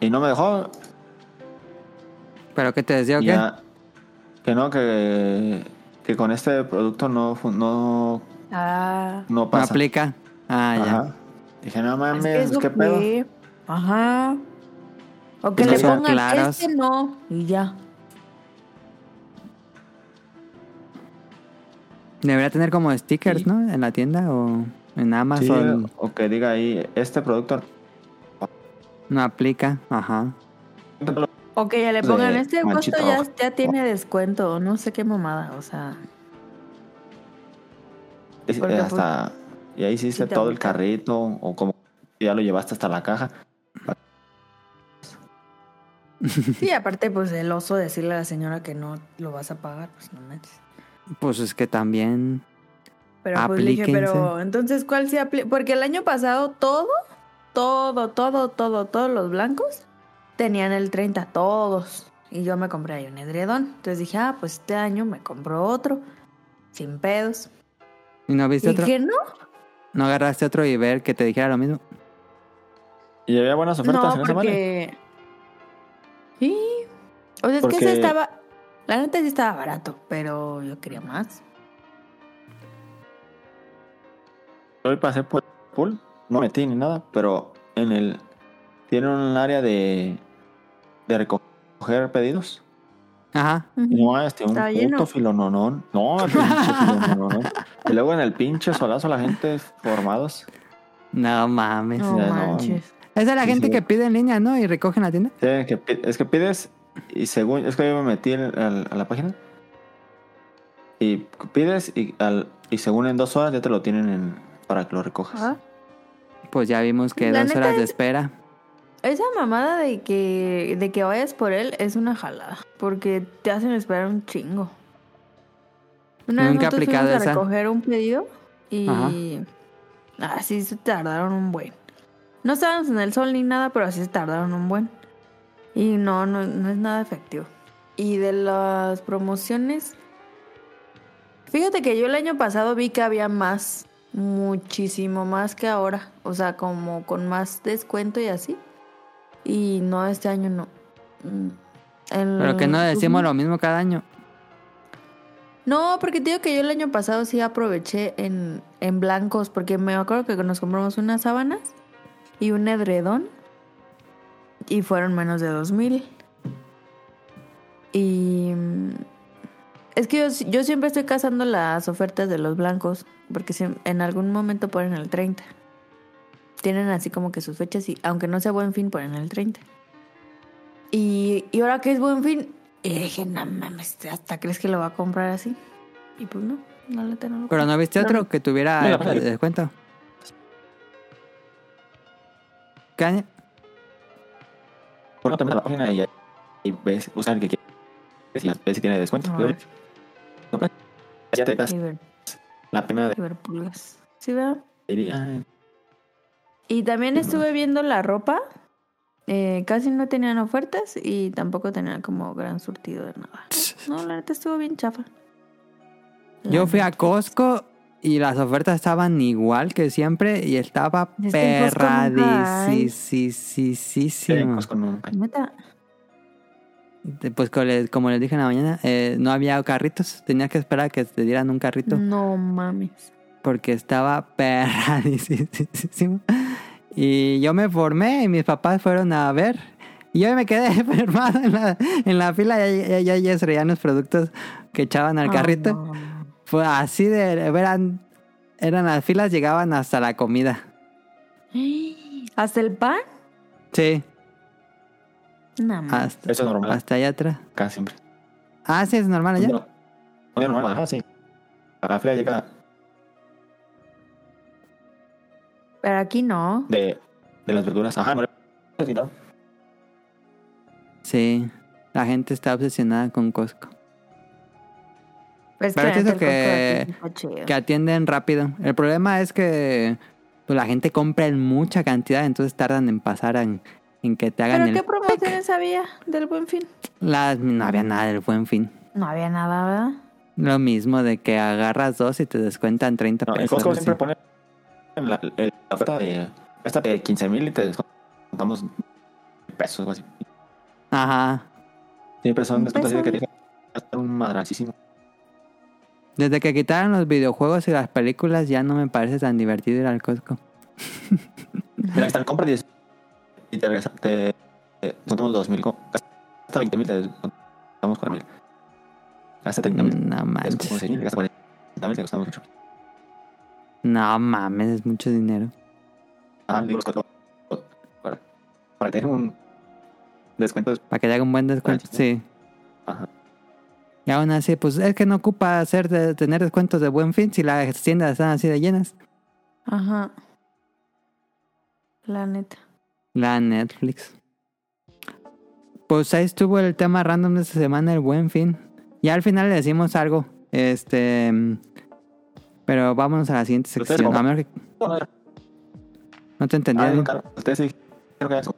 Y no me dejó. ¿Pero qué te decía o qué? que no, que, que con este producto no, fun- no, Ah, no ¿No pasa. aplica? Ah, ya. Dije, no es mames, que eso ¿qué pedo? Ajá. O que le pongan claros. este no y ya. Debería tener como stickers, Sí. ¿no? En la tienda o en Sí, Amazon. o que diga ahí, este producto No aplica. Ajá. O que ya le De pongan este costo ya, tiene descuento. No sé qué mamada. O sea, es- eh, pues, hasta, y ahí hiciste sí todo el carrito, o como ya lo llevaste hasta la caja. sí, aparte, pues el oso decirle a la señora que no lo vas a pagar, pues no manches. Pues es que también. Pero pues le dije, pero entonces, ¿cuál se aplica? Porque el año pasado todo, todo, todo, todo, todos los blancos tenían el 30, todos. Y yo me compré ahí un edredón. Entonces dije, ah, pues este año me compro otro, sin pedos. ¿Y no viste Y otro? que no, ¿No agarraste otro y ver que te dijera lo mismo? Y había buenas ofertas no, en porque... Sí. O sea, es que ese estaba... La neta sí estaba barato, pero yo quería más. Hoy pasé por el pool, no metí ni nada, pero en el. Tiene un área de. de recoger pedidos. Ajá. No, este, un puto lleno. filononón. No, pinche filononón. Y luego en el pinche solazo la gente formados. No mames. No no. manches. Esa es la Sí, gente sí. que pide en línea, ¿no? Y recoge en la tienda. Sí, que es que pides y según... Es que yo me metí en- al- a la página. Y pides y, al, y según en dos horas ya te lo tienen en, para que lo recojas. Ajá. Pues ya vimos que La dos horas de es- espera. Esa mamada de que, de que vayas por él es una jalada. Porque te hacen esperar un chingo. Una vez Nunca he nosotros aplicado a esa. recoger un pedido y Ajá. así se tardaron un buen. No estábamos en el sol ni nada, pero así se tardaron un buen. Y no, no, no es nada efectivo. Y de las promociones, fíjate que yo el año pasado vi que había más, muchísimo más que ahora. O sea, como con más descuento y así. Y no, este año no. Mm, el- Pero que no decimos lo mismo cada año. No, porque te digo que yo el año pasado sí aproveché en, en blancos, porque me acuerdo que nos compramos unas sábanas y un edredón y fueron menos de dos mil. Y mm, es que yo, yo siempre estoy cazando las ofertas de los blancos, porque en algún momento ponen el 30. Tienen así como que sus fechas y aunque no sea buen fin, ponen el 30. Y, y ahora que es buen fin, y dije, no mames, ¿hasta crees que lo va a comprar así? Y pues no, la neta no lo Pero no viste No. otro que tuviera No, descuento. ¿Qué año? Bueno, también a la página y, y ves, usa el que quieres y ves si tiene descuento. A ver. Compra. Ya te das la pena de. ¿Sí, verdad? Y también estuve viendo la ropa. eh, casi no tenían ofertas y tampoco tenían como gran surtido de nada. No, la neta estuvo bien chafa. La Yo fui a. Costco y las ofertas estaban igual que siempre y estaba perradísimo. pues, como les, como les dije en la mañana, eh, no había carritos. Tenía que esperar a que te dieran un carrito No mames. porque estaba perradísimo. Y yo me formé y mis papás fueron a ver. Y yo me quedé formado en la, en la fila y ya, ya, ya se reían los productos que echaban al carrito. no. Fue así de... Eran, eran las filas, llegaban hasta la comida. ¿Hasta el pan? Sí, No hasta, Eso es normal hasta allá atrás. acá siempre. Ah, sí, es normal allá. No, no es normal, ajá, sí. A la fila llega Pero aquí no. de, de las verduras. Ajá, no. Sí, la gente está obsesionada con Costco. Pues Pero Costco que- está chido. Que atienden rápido. El problema es que pues, la gente compra en mucha cantidad, entonces tardan en pasar en, en que te hagan ¿Pero el... qué promociones había del buen fin? Las- no había nada del buen fin. No había nada, ¿verdad? Lo mismo de que agarras dos y te descuentan 30 No, en pesos. Costco algo siempre pone la, el- la oferta de esta de 15 mil y te descontamos pesos o así. Ajá. Siempre son Un descuentos así de que que gastar un madracísimo. Desde que quitaron los videojuegos y las películas ya no me parece tan divertido ir al Costco. Mira, están compra 10 y te regresa, te, te son unos 2 mil, hasta 20 mil, te estamos 4 mil. Hasta 30 mil. No Es como 6 mil, hasta 40 mil, te costamos mucho. No mames, es mucho dinero. Ah, digo, los cuatro. Para, para tener un descuento. es- Para que te haga un buen descuento. Sí. Ajá. Y aún así, pues es que no ocupa hacer de- tener descuentos de buen fin si las tiendas están así de llenas. Ajá. La neta. La Netflix. Pues ahí estuvo el tema random de esta semana, el buen fin. Ya al final le decimos algo. Este. Pero vámonos a la siguiente sección. A que No, te entendí. ah, no, claro. Ustedes sí. Creo que eso.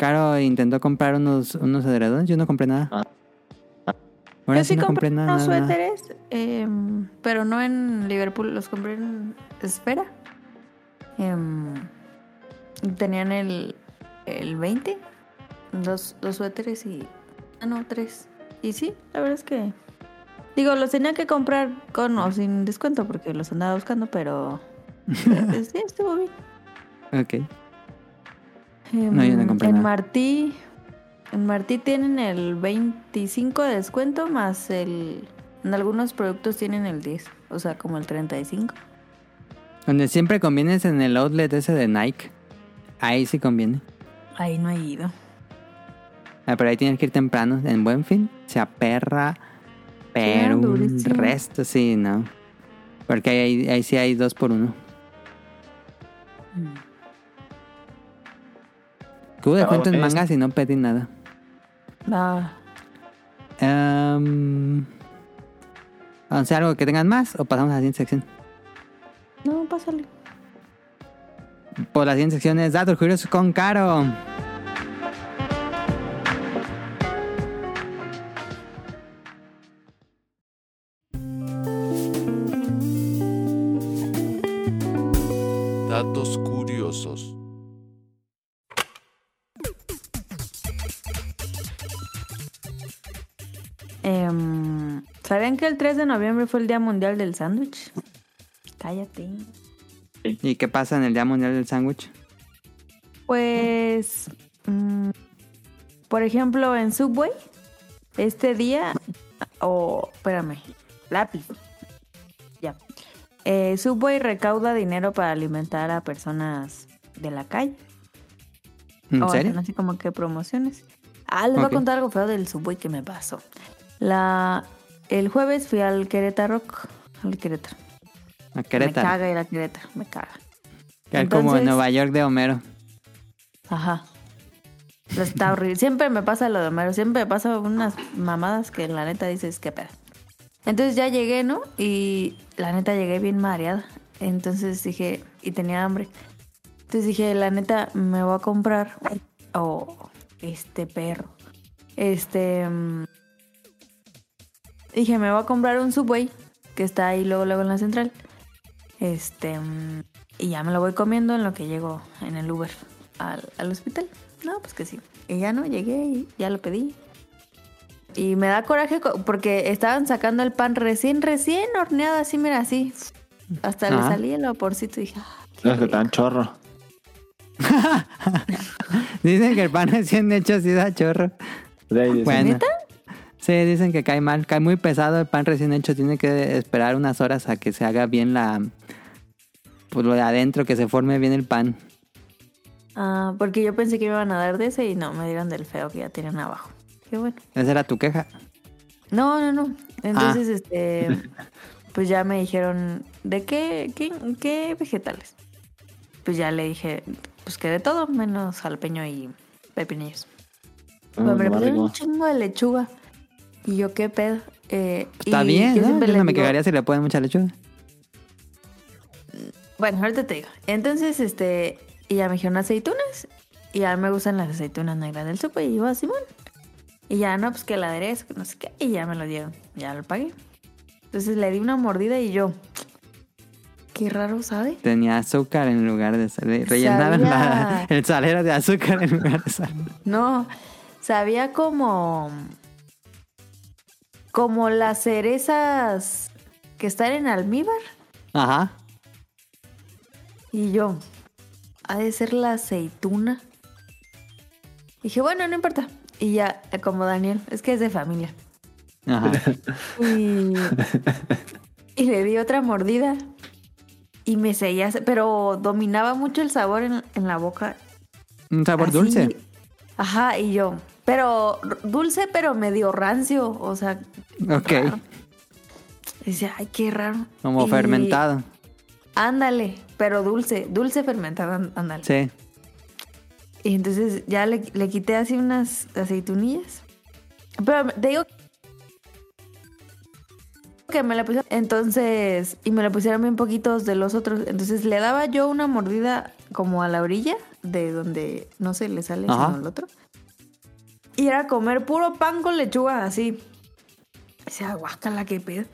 Caro intentó comprar unos, unos edredones. Yo no compré nada. Ah. Ahora Yo sí sí no compré compré nada. unos nada, suéteres, em, pero no en Liverpool, los compré en Esfera. Em, tenían el, el 20, dos, dos suéteres y... Ah, no, tres. Y sí, la verdad es que... Digo, los tenía que comprar con o sin descuento porque los andaba buscando, pero... pero sí, estuvo bien. Ok. Em, No, yo no compré en nada. Martí, en Martí tienen el 25 de descuento más el... En algunos productos tienen el 10, o sea, como el 35. Donde siempre conviene es en el outlet ese de Nike. Ahí sí conviene. Ahí no he ido. Ah, pero ahí tienes que ir temprano. En buen fin se aperra. Pero un resto sí, ¿no? Porque ahí, ahí sí hay dos por uno. Que hubo descuento en mangas y no pedí nada. Ah, Um, o sea, algo que tengan más o pasamos a la siguiente sección. no, pásale. Por la siguiente sección es Datos Curiosos con Caro. 3 de noviembre fue el Día Mundial del Sándwich? Cállate. ¿Y qué pasa en el Día Mundial del Sándwich? Pues, mm, por ejemplo, en Subway, este día, o, espérame, lápiz. Ya. Eh, Subway recauda dinero para alimentar a personas de la calle. ¿En o serio? así como que promociones. Ah, les voy a contar algo feo del Subway que me pasó. La, el jueves fui al Querétaro, al Querétaro. A Me Querétaro. caga ir a Querétaro, me caga. Como en Nueva York de Homero. Ajá. Pero Está horrible. Siempre me pasa lo de Homero. Siempre me pasa unas mamadas que la neta dices, qué pedo. Entonces ya llegué, ¿no? Y la neta llegué bien mareada. Entonces dije, y tenía hambre. Entonces dije, la neta, me voy a comprar. Oh, este perro. Este. Dije, me voy a comprar un subway que está ahí luego, luego en la central. Este. y ya me lo voy comiendo en lo que llego en el Uber al, al hospital. No, pues que sí. Y ya no, llegué y ya lo pedí. Y me da coraje co- porque estaban sacando el pan recién, recién horneado, así, mira, así. Hasta le Ajá. salía el vaporcito y dije, ah, qué No es que tan chorro. Dicen que el pan recién hecho sí da chorro. Bueno. Sí, dicen que cae mal, cae muy pesado el pan recién hecho, tiene que esperar unas horas a que se haga bien la pues lo de adentro, que se forme bien el pan. Ah, porque yo pensé que me iban a dar de ese y no, me dieron del feo que ya tenían abajo. Qué bueno. Esa era tu queja. No, no, no. Entonces, este, pues ya me dijeron, ¿de qué, qué, qué vegetales? Pues ya le dije, pues que de todo, menos jalapeño y pepinillos. "Mm, me lo más pusieron rico". un chingo de lechuga. Y yo, ¿qué pedo? Eh, Está y bien, yo ¿no? Yo no me digo- si le ponen mucha lechuga. Bueno, ahorita te digo. Entonces, este, y ya me dijeron aceitunas. Y ya me gustan las aceitunas negras del súper. Y yo, a Simón. Y ya, no, pues que el aderezo, no sé qué. Y ya me lo dieron. Ya lo pagué. Entonces le di una mordida y yo, qué raro, ¿sabe? Tenía azúcar en lugar de sal. Rellenaron la- Sabía. el salero de azúcar en lugar de sal. No, sabía como. Como las cerezas que están en almíbar. Ajá. Y yo, ha de ser la aceituna. Dije, bueno, no importa. Y ya, como Daniel, es que es de familia. Ajá. Y, y le di otra mordida. Y me seguía, pero dominaba mucho el sabor en, en la boca. Un sabor Así. dulce. Ajá, y yo, pero dulce, pero medio rancio. O sea, Ok. raro. Decía, ay, qué raro. Como Y- fermentado. Ándale, pero dulce, dulce fermentado, án- ándale. Sí. Y entonces ya le, le quité así unas aceitunillas. Pero te digo que me la pusieron. Entonces, y me la pusieron bien poquitos de los otros. Entonces le daba yo una mordida como a la orilla de donde no se le sale sino el otro. Y era comer puro pan con lechuga así. Decía, guácala, qué pedo.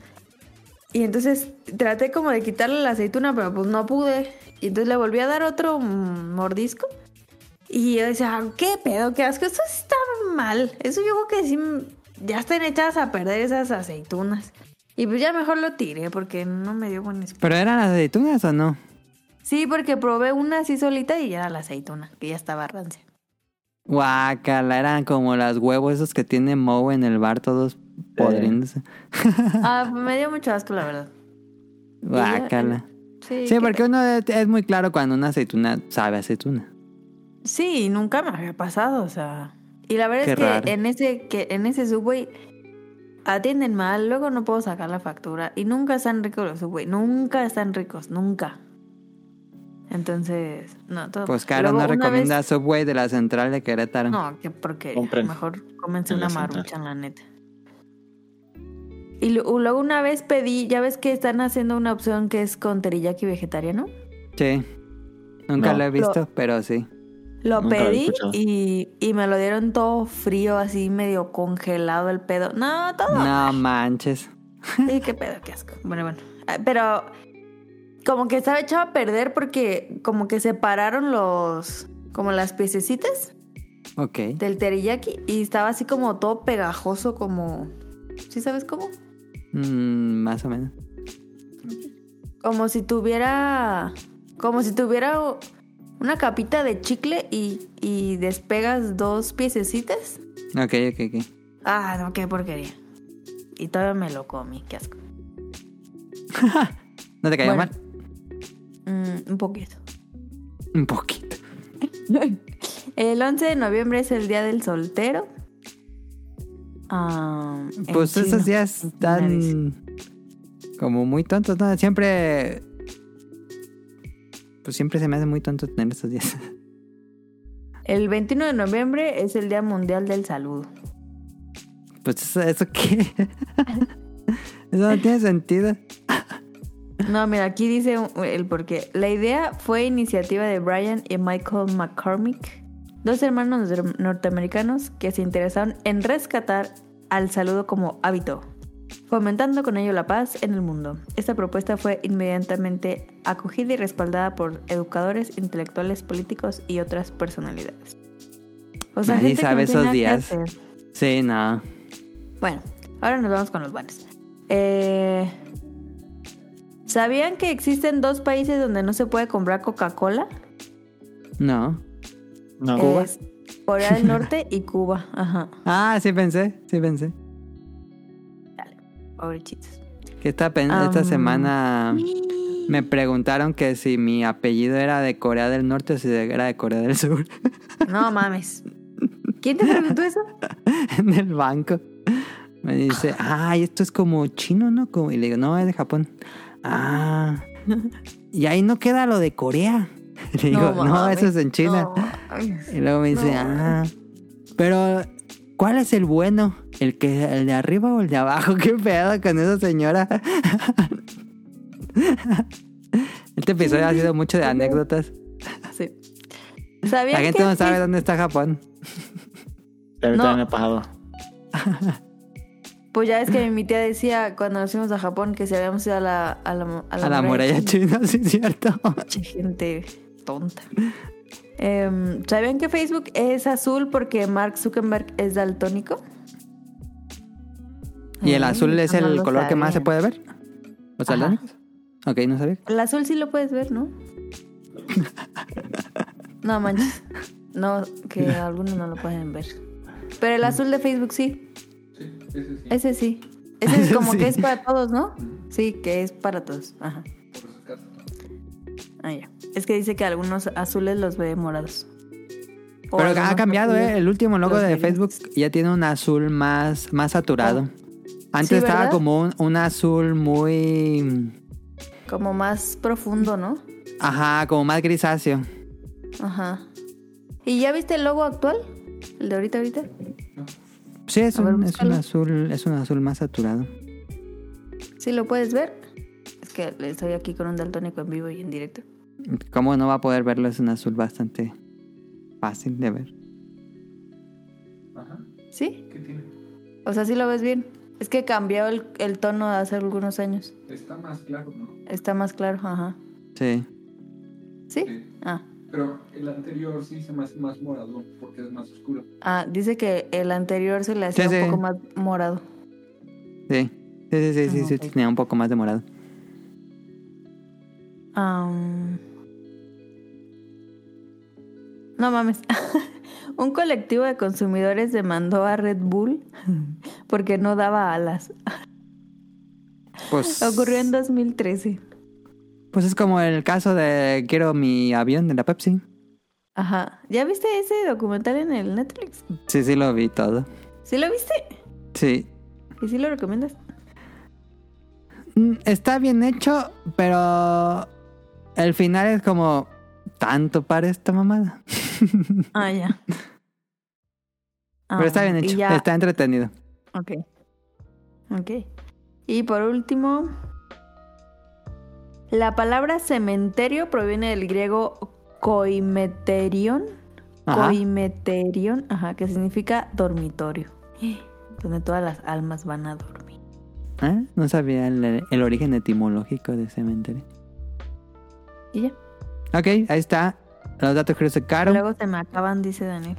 Y entonces traté como de quitarle la aceituna, pero pues no pude. Y entonces le volví a dar otro mordisco. Y yo decía, ¿qué pedo? ¿Qué asco? Esto está mal. Eso yo creo que sí ya están echadas a perder esas aceitunas. Y pues ya mejor lo tiré porque no me dio buen espíritu. ¿Pero eran aceitunas o no? Sí, porque probé una así solita y ya era la aceituna, que ya estaba rancia. Guácala, eran como los huevos esos que tiene Moe en el bar, todos podriéndose. Ah, me dio mucho asco, la verdad. Guácala. Sí, Sí, que- porque uno es, es muy claro cuando una aceituna sabe a aceituna. Sí, nunca me había pasado, o sea. Y la verdad Qué es que raro. en ese que en ese subway atienden mal, luego no puedo sacar la factura y nunca están ricos los subway, nunca están ricos, nunca. Entonces, no, todo. Pues Caro Luego, no una recomienda vez- Subway de la central de Querétaro. No, que porque Compren mejor cómense en una central. maruchan, la neta. Y lu- luego una vez pedí, ya ves que están haciendo una opción que es con teriyaki vegetariano. Sí. Nunca No. lo he visto, Lo- pero sí. Lo Nunca pedí y, y me lo dieron todo frío, así medio congelado el pedo. No, todo. No manches. Sí, qué pedo, qué asco. Bueno, bueno. Ah, Pero como que estaba echado a perder porque como que separaron los, como las piececitas Ok. del teriyaki y estaba así como todo pegajoso, como, ¿sí sabes cómo? Mm, más o menos. Como si tuviera, como si tuviera una capita de chicle y, y despegas dos piececitas. Ok, ok, ok. Ah, no, qué porquería. Y todavía me lo comí, qué asco. ¿No te cayó Bueno. mal? Mm, un poquito. Un poquito. El 11 de noviembre es el día del soltero. Ah, Pues chino. esos días están como muy tontos, ¿no? Siempre... Pues siempre se me hace muy tonto tener estos días. El 21 de noviembre es el Día Mundial del Saludo. Pues eso, ¿eso qué? eso no tiene sentido. No, mira, aquí dice el porqué. La idea fue iniciativa de Brian y Michael McCormick, dos hermanos nor- norteamericanos que se interesaron en rescatar al saludo como hábito, fomentando con ello la paz en el mundo. Esta propuesta fue inmediatamente acogida y respaldada por educadores, intelectuales, políticos y otras personalidades. O sea, Nadie gente que sabe no esos nada días. Sí, no. Bueno, ahora nos vamos con los buenos. Eh, ¿Sabían que existen dos países donde no se puede comprar Coca-Cola? No. No. ¿Cuba? Es Corea del Norte y Cuba. Ajá, Ah, sí pensé, sí pensé. pobrecitos. Que esta, semana me preguntaron que si mi apellido era de Corea del Norte o si era de Corea del Sur. No mames. ¿Quién te preguntó eso? en el banco. Me dice, ay, esto es como chino, ¿no? Como- Y le digo, no, es de Japón. Ah. Y ahí no queda lo de Corea. Le digo, no, mames. eso es en China. No. Y luego me dice, No. ah. Pero, ¿cuál es el bueno? ¿El que el de arriba o el de abajo? ¿Qué pedo con esa señora? Este episodio ha sido mucho de anécdotas. Sí. La ¿Sabían gente que no sabe dónde está Japón. A mí No. también me ha pasado. Pues ya es que mi tía decía cuando nos fuimos a Japón que si habíamos ido a la, a la, A la muralla china, sí es cierto. Che, gente tonta. Em, ¿Sabían que Facebook es azul porque Mark Zuckerberg es daltónico? ¿Y el Ay, azul es no el lo color que más se puede ver? ¿Los daltónicos? Ok, no sabía. El azul sí lo puedes ver, ¿no? no manches. No, que algunos no lo pueden ver. Pero el azul de Facebook sí. Ese sí. Ese es como Sí. que es para todos, ¿no? Sí, que es para todos. Ajá. Ah, ya. Es que dice que algunos azules los ve morados. O Pero ha cambiado, ¿eh? El último logo de Facebook ya tiene un azul más, más saturado. Antes Sí, estaba ¿verdad? como un, un azul muy... Como más profundo, ¿no? Ajá, como más grisáceo. Ajá. ¿Y ya viste el logo actual? ¿El de ahorita, ahorita? Sí, es ver, un, es un búscalo. azul, es un azul más saturado. ¿Sí lo puedes ver? Es que estoy aquí con un daltónico en vivo y en directo. ¿Cómo no va a poder verlo? Es un azul bastante fácil de ver. ¿Sí? O sea, sí lo ves bien. Es que cambió el, el tono hace algunos años. Está más claro, ¿no? Está más claro, ajá. Sí. ¿Sí? Sí. Ah. Pero el anterior sí se me hace más morado porque es más oscuro. Ah, dice que el anterior se le hacía Sí, un sí. poco más morado. Sí. Sí, sí, sí, sí, tenía un poco más de morado. Am. No mames. un colectivo de consumidores demandó a Red Bull porque no daba alas. Pues, Ocurrió en 2013. Pues es como el caso de Quiero mi avión de la Pepsi. Ajá. ¿Ya viste ese documental en el Netflix? Sí, sí, lo vi todo. ¿Sí lo viste? Sí. ¿Y sí lo recomiendas? Mm, Está bien hecho, pero el final es como tanto para esta mamada. Ah, ya. pero está bien Ah, y hecho, ya- está entretenido. Ok. Ok. Y por último, la palabra cementerio proviene del griego koimeterion. Ajá. Koimeterion, ajá, que significa dormitorio. Donde todas las almas van a dormir. ¿Eh? No sabía el, el origen etimológico de cementerio. Y ya. Ok, ahí está. Los datos curiosos de Caro. Luego se me acaban, dice Daniel.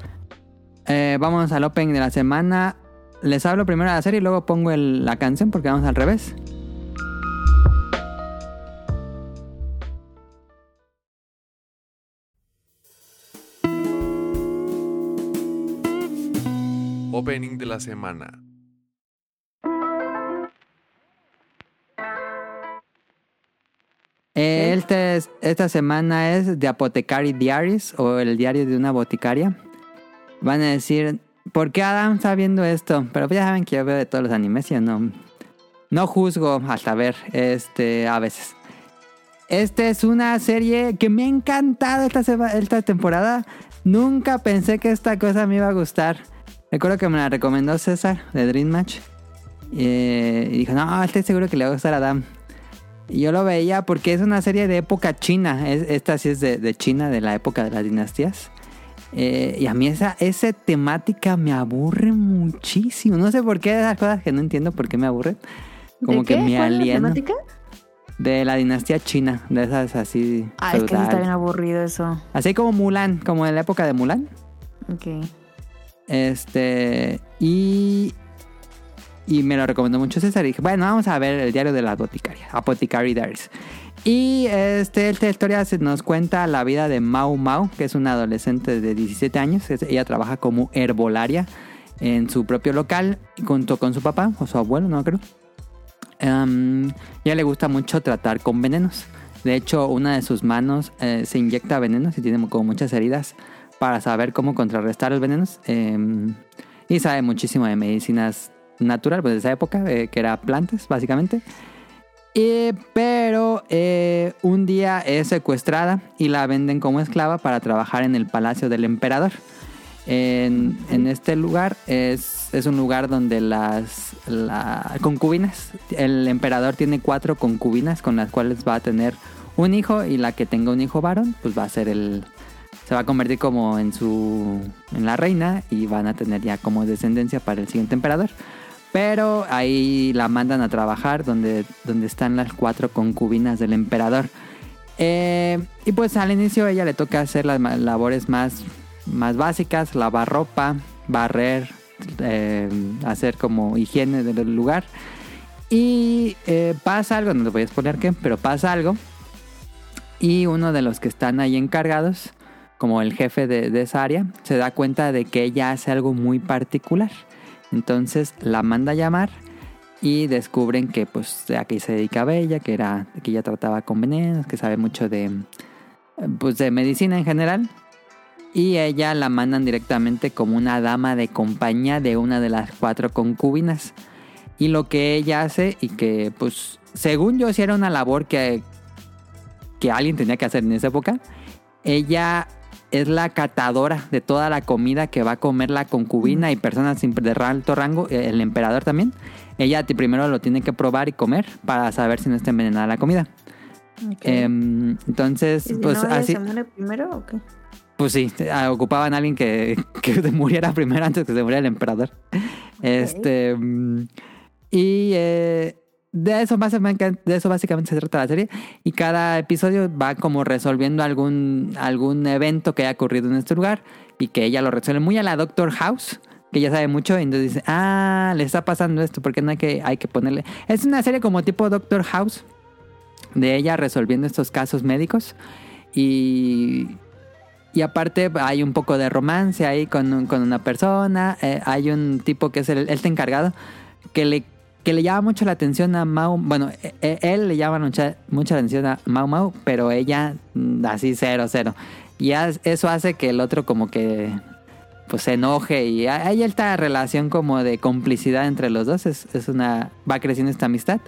Eh, vamos al opening de la semana. Les hablo primero de la serie y luego pongo el- la canción porque vamos al revés. Opening de la semana. Eh, este es- esta semana es The Apothecary Diaries o el diario de una boticaria. Van a decir, ¿por qué Adam está viendo esto? Pero pues ya saben que yo veo de todos los animes y yo no, no juzgo hasta ver este, a veces. Esta es una serie que me ha encantado esta, esta temporada. Nunca pensé que esta cosa me iba a gustar. Recuerdo que me la recomendó César de Dream Match. Eh, y dijo, no, estoy seguro que le va a gustar a Adam. Y yo lo veía porque es una serie de época china. Es- esta sí es de, de China, de la época de las dinastías. Eh, y a mí esa, esa temática me aburre muchísimo. No sé por qué, esas cosas que no entiendo por qué me aburren. Como ¿De que qué? me ¿Cuál es la aliena. temática? De la dinastía china, de esas así. Ah, es que sí está bien aburrido eso. Así como Mulan, como en la época de Mulan. Ok. Este. Y. Y me lo recomendó mucho César. Y dije, bueno, vamos a ver el diario de la boticaria, Apothecary Diaries. Y este, esta historia nos cuenta la vida de Mau Mau, que es una adolescente de 17 años. Ella trabaja como herbolaria en su propio local, junto con su papá o su abuelo, no creo. Em, ella le gusta mucho tratar con venenos. De hecho, una de sus manos eh, se inyecta venenos y tiene como muchas heridas para saber cómo contrarrestar los venenos. Em, y sabe muchísimo de medicinas natural, pues de esa época, eh, que era plantas, básicamente. Pero eh, un día es secuestrada y la venden como esclava para trabajar en el palacio del emperador. En, este lugar es, es un lugar donde las la- concubinas, el emperador tiene cuatro concubinas con las cuales va a tener un hijo y la que tenga un hijo varón, pues va a ser el, se va a convertir como en su, en la reina y van a tener ya como descendencia para el siguiente emperador. Pero ahí la mandan a trabajar donde, donde están las cuatro concubinas del emperador. Eh, y pues al inicio ella le toca hacer las labores más, más básicas, lavar ropa, barrer, eh, hacer como higiene del lugar. Y eh, pasa algo, no te voy a explicar qué, pero pasa algo. Y uno de los que están ahí encargados, como el jefe de, esa área, se da cuenta de que ella hace algo muy particular. Entonces la manda a llamar y descubren que pues a qué se dedicaba ella, que era que ella trataba con venenos, que sabe mucho de pues de medicina en general. Y ella la mandan directamente como una dama de compañía de una de las cuatro concubinas. Y lo que ella hace y que pues según yo sí era una labor que que alguien tenía que hacer en esa época, ella es la catadora de toda la comida que va a comer la concubina y personas de alto rango, eh, el emperador también. Ella primero lo tiene que probar y comer para saber si no está envenenada la comida. Ok. Em, entonces, ¿Y si pues no, así, se muere primero o qué? pues sí, ah, ocupaban a alguien que, que se muriera primero antes que se muriera el emperador. Este. mm, Y eh, de, eso básicamente, de eso básicamente se trata la serie. Y cada episodio va como resolviendo algún, algún evento que haya ocurrido en este lugar. Y que ella lo resuelve muy a la Doctor House. Que ella sabe mucho. Y entonces dice: Ah, le está pasando esto. Porque no hay que, hay que ponerle. Es una serie como tipo Doctor House. De ella resolviendo estos casos médicos. Y. Y aparte hay un poco de romance ahí con, con una persona. eh, hay un tipo que es el, este encargado que le, que le llama mucho la atención a Mau. Bueno, e- e- él le llama mucha, mucha atención a Mau Mau, pero ella mm, así cero, cero. Y eso hace que el otro como que pues se enoje y hay esta relación como de complicidad entre los dos. Es, es una va creciendo esta amistad.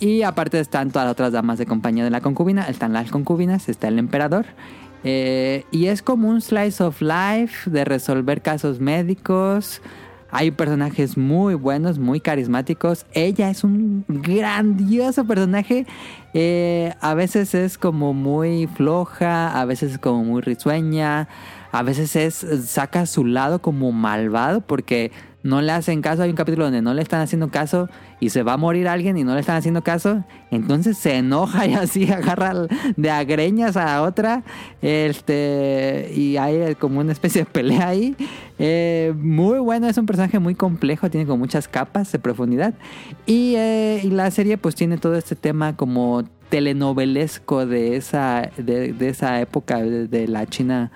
Y aparte están todas las otras damas de compañía de la concubina. Están las concubinas, está el emperador. Eh, y es como un slice of life de resolver casos médicos. Hay personajes muy buenos, muy carismáticos. Ella es un grandioso personaje. Eh, a veces es como muy floja, a veces es como muy risueña, a veces es saca su lado como malvado porque no le hacen caso. Hay un capítulo donde no le están haciendo caso y se va a morir alguien y no le están haciendo caso. Entonces se enoja y así agarra de agreñas a otra. Este, y hay como una especie de pelea ahí. Eh, muy bueno, es un personaje muy complejo, tiene como muchas capas de profundidad. Y, eh, y la serie pues tiene todo este tema como telenovelesco de esa, de, esa época de la China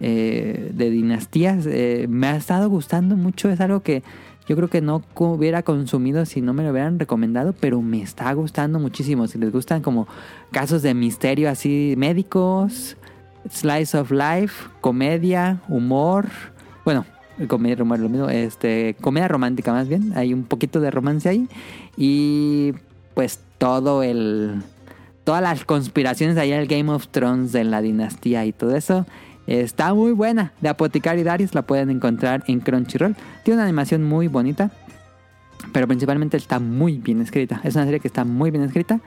eh, de dinastías. Eh, me ha estado gustando mucho, es algo que yo creo que no hubiera consumido si no me lo hubieran recomendado, pero me está gustando muchísimo. Si les gustan como casos de misterio así médicos, slice of life, comedia, humor, bueno, comedia, humor, lo mismo, este, comedia romántica más bien, hay un poquito de romance ahí y pues todo el todas las conspiraciones allá el Game of Thrones de la dinastía y todo eso está muy buena. De Apothecary Diaries la pueden encontrar en Crunchyroll. Tiene una animación muy bonita, pero principalmente está muy bien escrita. Es una serie que está muy bien escrita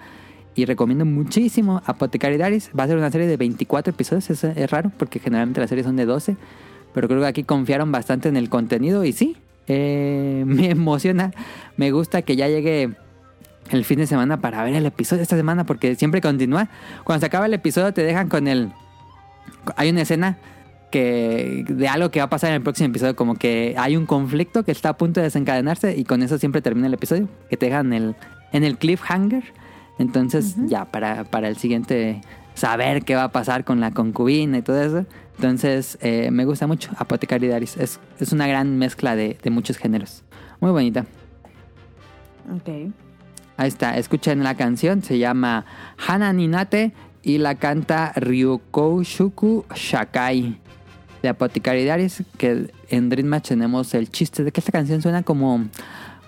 y recomiendo muchísimo Apothecary Diaries. Va a ser una serie de 24 episodios, es, es raro porque generalmente las series son de 12, pero creo que aquí confiaron bastante en el contenido y sí, eh, me emociona. Me gusta que ya llegue el fin de semana para ver el episodio de esta semana porque siempre continúa. Cuando se acaba el episodio te dejan con el... Hay una escena que de algo que va a pasar en el próximo episodio, como que hay un conflicto que está a punto de desencadenarse y con eso siempre termina el episodio, que te dejan en el, en el cliffhanger. Entonces ya para, para el siguiente saber qué va a pasar con la concubina y todo eso. Entonces eh, me gusta mucho Apothecary Diaries. Es, es una gran mezcla de, de muchos géneros. Muy bonita. Ok. Ahí está, escuchen la canción, se llama Hana Ninate y la canta Ryukou Shuku Shakai de Apothecary Diaries, que en Dream Match tenemos el chiste de que esta canción suena como,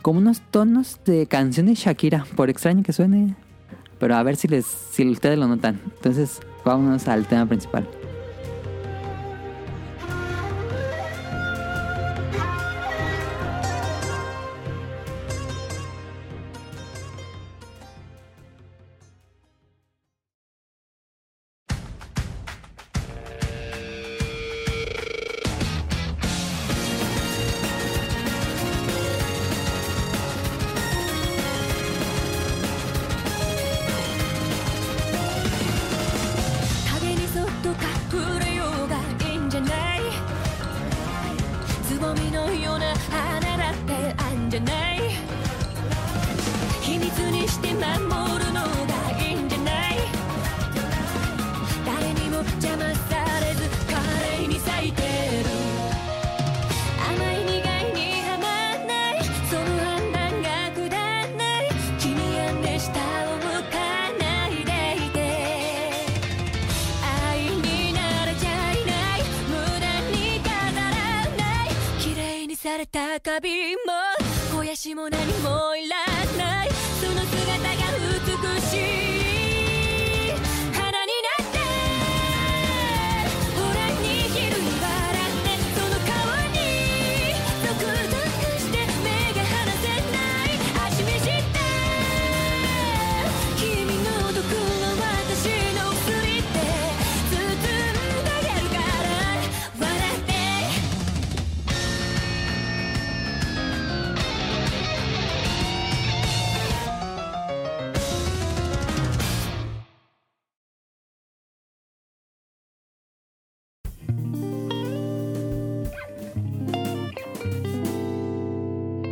como unos tonos de canción de Shakira, por extraño que suene, pero a ver si, les, si ustedes lo notan. Entonces, vámonos al tema principal.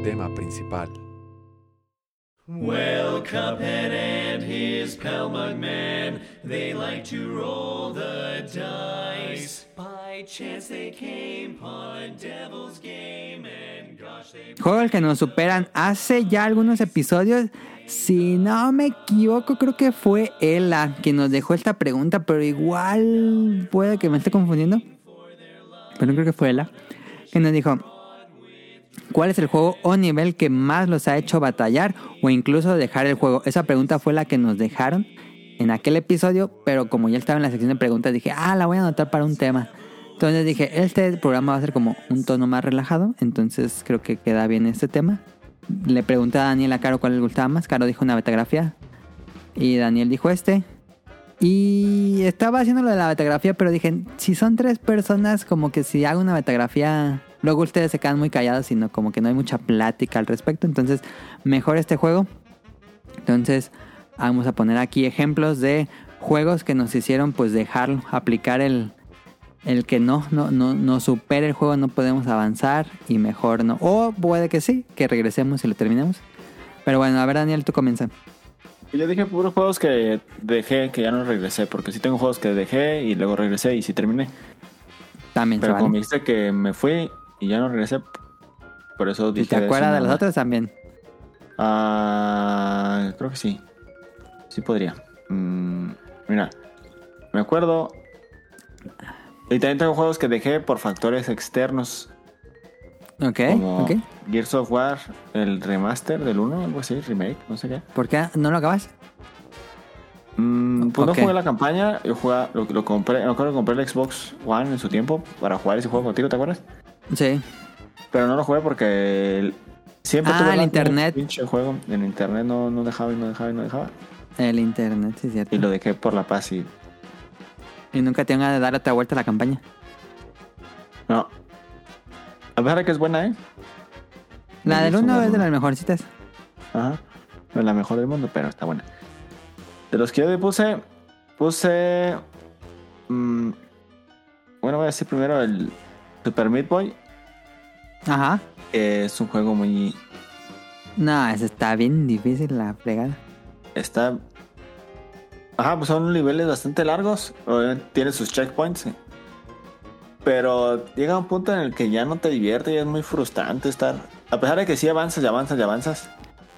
Tema principal. Well, Cuphead and his pal Mugman, they like to roll the dice. By chance they came upon Devil's Game, and gosh, they Juego al que nos superan hace ya algunos episodios. Si no me equivoco, creo que fue Ella quien nos dejó esta pregunta, pero igual puede que me esté confundiendo. Pero creo que fue Ella que nos dijo: ¿Cuál es el juego o nivel que más los ha hecho batallar o incluso dejar el juego? Esa pregunta fue la que nos dejaron en aquel episodio, pero como ya estaba en la sección de preguntas, dije, ah, la voy a anotar para un tema. Entonces dije, este programa va a ser como un tono más relajado, entonces creo que queda bien este tema. Le pregunté a Daniel a Caro cuál le gustaba más. Caro dijo una betagrafía y Daniel dijo este. Y estaba haciendo lo de la betagrafía, pero dije, si son tres personas, como que si hago una betagrafía, luego ustedes se quedan muy callados, sino como que no hay mucha plática al respecto. Entonces, mejor este juego. Entonces, vamos a poner aquí ejemplos de juegos que nos hicieron pues dejarlo, aplicar el, el que no, no, no, no supere el juego, no podemos avanzar y mejor no. O puede que sí, que regresemos y lo terminemos. Pero bueno, a ver Daniel, tú comienza. Yo dije puros juegos que dejé, que ya no regresé, porque sí tengo juegos que dejé y luego regresé y sí terminé. También Pero como me dijiste que me fui y ya no regresé, por eso dije... te acuerdas de los otros también. Ah, creo que sí. Sí podría. Mm, mira, me acuerdo. Y también tengo juegos que dejé por factores externos. Ok, como ok. Gears of War, el remaster del 1, algo así, remake, no sé qué. ¿Por qué no lo acabas? Mm, pues no jugué la campaña, yo jugué, lo, lo compré, me acuerdo que compré el Xbox One en su tiempo para jugar ese juego contigo, ¿te acuerdas? Sí. Pero no lo jugué porque siempre Ah, tuve el internet. pinche juego. En internet no, no dejaba y no dejaba y no dejaba. El internet, sí, cierto. Y lo dejé por la paz y Y nunca te van a dar otra vuelta a la campaña. No. A pesar de que es buena, ¿eh? La del gustó 1 la es de las mejorcitas. Ajá. No es la mejor del mundo, pero está buena. De los que yo puse, puse. mm, bueno, voy a decir primero el Super Meat Boy. Ajá. que es un juego muy. No, eso está bien difícil la fregada. Está. Ajá, pues son niveles bastante largos. Obviamente tiene sus checkpoints. Pero llega un punto en el que ya no te divierte y es muy frustrante estar. A pesar de que sí avanzas y avanzas y avanzas.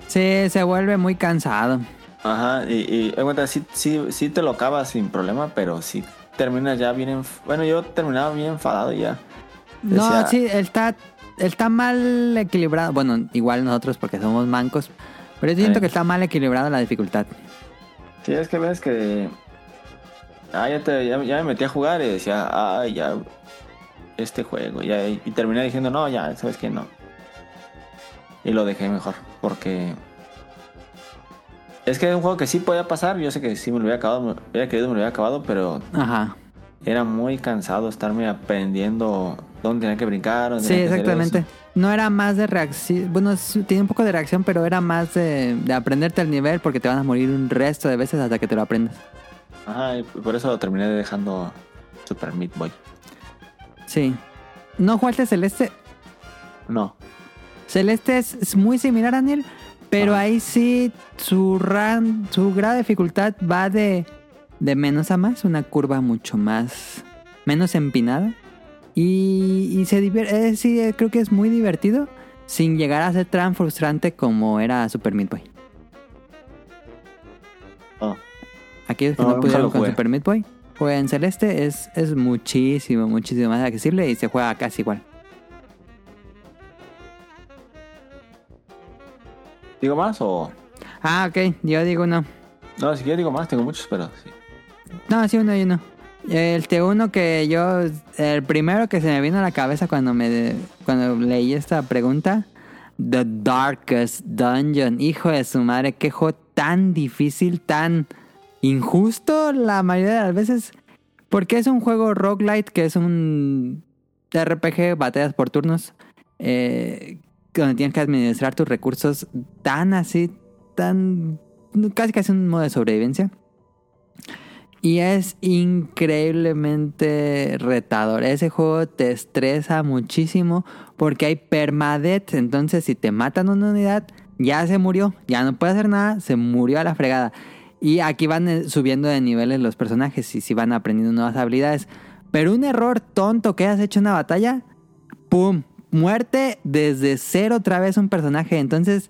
Sí, se vuelve muy cansado. Ajá, y, y en cuenta, sí, sí, sí te lo acabas sin problema, pero sí terminas ya bien. enf- Bueno, yo terminaba bien enfadado ya. No, Decía- sí, está, está mal equilibrado. Bueno, igual nosotros porque somos mancos. Pero yo siento que está mal equilibrada la dificultad. Sí, es que ves que. Ah, ya, te- ya, ya me metí a jugar y decía, ay, ya. Este juego. Ya, y terminé diciendo, no, ya, sabes que no. Y lo dejé mejor, porque. Es que es un juego que sí podía pasar. Yo sé que sí me lo hubiera acabado, me hubiera querido, me lo hubiera acabado, pero Ajá. Era muy cansado estarme aprendiendo dónde tenía que brincar. dónde Sí, tenía que exactamente. No era más de reacción. Bueno, tiene un poco de reacción, pero era más de, de aprenderte el nivel porque te van a morir un resto de veces hasta que te lo aprendas. Ajá, y por eso lo terminé dejando Super Meat Boy. Sí. ¿No jugaste Celeste? No. Celeste es, es muy similar a Daniel, pero Ajá. ahí sí su, ran, su grado de dificultad va de, de menos a más, una curva mucho más, menos empinada. Y, y se divierte, sí, eh, creo que es muy divertido, sin llegar a ser tan frustrante como era Super Meat Boy. Ah. Aquellos que No, no, pudieron con. Super Meat Boy, jueguen Celeste, es, es muchísimo, muchísimo más accesible y se juega casi igual. ¿Digo más o.? Ah, ok, yo digo no. No, si quieres digo más, tengo muchos, pero sí. No, sí, uno y uno. El T1 que yo, el primero que se me vino a la cabeza cuando me cuando leí esta pregunta, The Darkest Dungeon. Hijo de su madre, qué juego tan difícil, tan injusto la mayoría de las veces. Porque es un juego roguelite que es un RPG, batallas por turnos, eh, donde tienes que administrar tus recursos tan así, tan... casi casi un modo de sobrevivencia. Y es increíblemente retador. Ese juego te estresa muchísimo porque hay permadeath. Entonces, si te matan una unidad, ya se murió. Ya no puede hacer nada. Se murió a la fregada. Y aquí van eh, subiendo de niveles los personajes y si van aprendiendo nuevas habilidades. Pero un error tonto que has hecho en una batalla, ¡pum! Muerte desde cero otra vez un personaje. Entonces,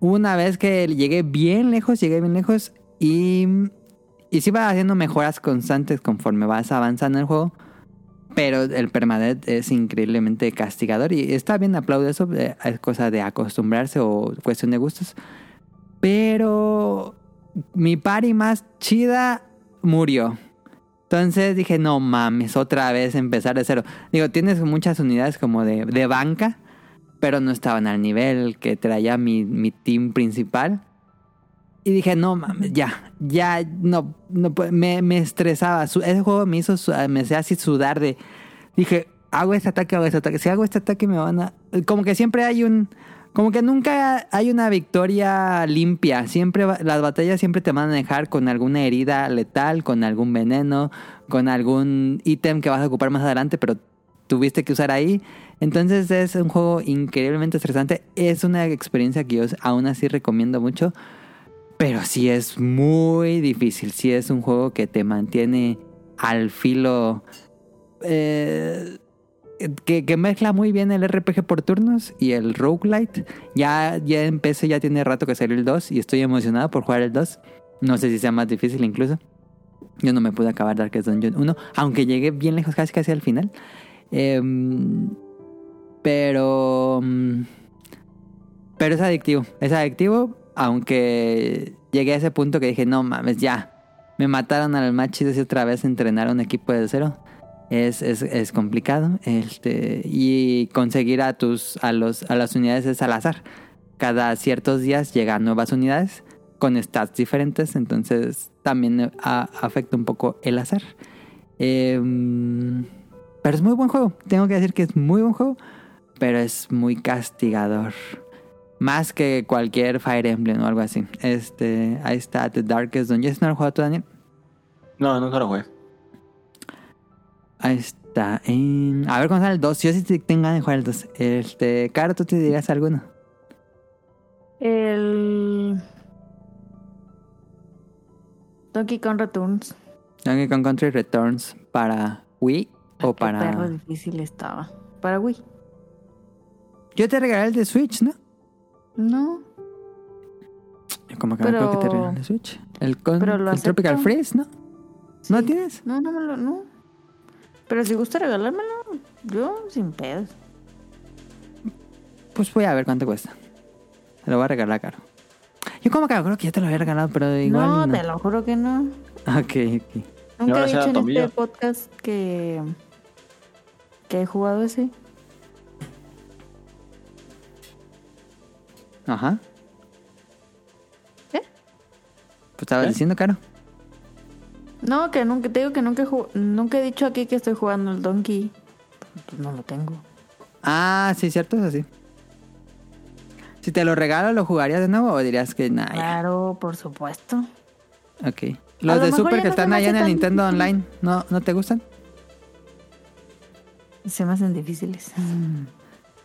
una vez que llegué bien lejos, llegué bien lejos y, y sí va haciendo mejoras constantes conforme vas avanzando el juego. Pero el permadeath es increíblemente castigador y está bien, aplaudo eso. eh, Es cosa de acostumbrarse o cuestión de gustos. Pero mi pari más chida murió. Entonces dije, no mames, otra vez empezar de cero. Digo, tienes muchas unidades como de, de banca, pero no estaban al nivel que traía mi, mi team principal. Y dije, no mames, ya, ya, no, no me, me estresaba. Ese juego me hizo, me hacía así sudar de, dije, hago este ataque, hago este ataque. Si hago este ataque me van a... Como que siempre hay un... Como que nunca hay una victoria limpia. Siempre las batallas siempre te van a dejar con alguna herida letal, con algún veneno, con algún ítem que vas a ocupar más adelante, pero tuviste que usar ahí. Entonces es un juego increíblemente estresante. Es una experiencia que yo aún así recomiendo mucho. Pero sí es muy difícil. Sí es un juego que te mantiene al filo. eh, que, que mezcla muy bien el RPG por turnos y el roguelite. Ya, ya en PC ya tiene rato que salió el 2 y estoy emocionado por jugar el 2. No sé si sea más difícil incluso. Yo no me pude acabar Darkest Dungeon 1, aunque llegué bien lejos, casi casi al final. Em, pero. mm, Pero es adictivo. Es adictivo, aunque llegué a ese punto que dije, no mames, ya. Me mataron al más chido y otra vez entrenar a un equipo de cero. Es, es, es complicado. Este, y conseguir a tus a los a las unidades es al azar. Cada ciertos días llegan nuevas unidades con stats diferentes. Entonces también afecta un poco el azar. Em, pero es muy buen juego. Tengo que decir que es muy buen juego. Pero es muy castigador. Más que cualquier Fire Emblem o algo así. Este, ahí está The Darkest Dungeon. ¿No lo has jugado tú, Daniel? No, nunca lo jugué. Ahí está. En- A ver cuándo sale el 2. Yo sí te- tengo ganas de jugar el 2. Este, Caro, ¿tú te dirías alguno? El. Donkey Kong Returns. Donkey Kong Country Returns para Wii o Qué perro para... difícil estaba. Para Wii. Yo te regalé el de Switch, ¿no? No. Como que me acuerdo que te Pero- de Switch. El, con, Pero lo el Tropical. Freeze, ¿no? ¿No Sí. tienes? No, no me lo. No. Pero si gusta regalármelo, yo sin pedos. Pues voy a ver cuánto cuesta. Te lo voy a regalar caro. Yo como que creo que ya te lo había regalado, pero igual no, no. te lo juro que no. Ok, ok. Nunca he dicho en este podcast que. que he jugado ese. Ajá. ¿Qué? Pues estabas ¿Qué? diciendo, Caro. No, que nunca, te digo que nunca nunca he dicho aquí que estoy jugando el Donkey. Pues no lo tengo. Ah, sí, cierto, es así. Si te lo regalo, ¿lo jugarías de nuevo o dirías que nada? Claro, por supuesto. Ok. Los lo de Super que no están allá en el Nintendo difícil. Online, ¿no, ¿no te gustan? Se me hacen difíciles.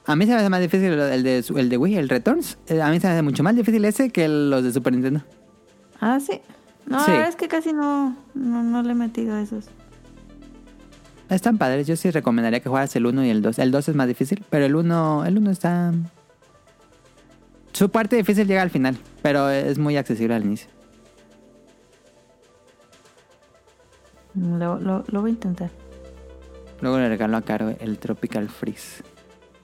A mí se me hace más difícil el de, el de Wii, el Returns. Eh, A mí se me hace mucho más difícil ese que los de Super Nintendo. Ah, sí. No, Sí. la verdad es que casi no, no, no le he metido a esos. Están padres. Yo sí recomendaría que juegas el 1 y el 2. El 2 es más difícil, pero el 1, el 1 está... Su parte difícil llega al final, pero es muy accesible al inicio. Lo, lo, lo voy a intentar. Luego le regalo a Caro el Tropical Freeze.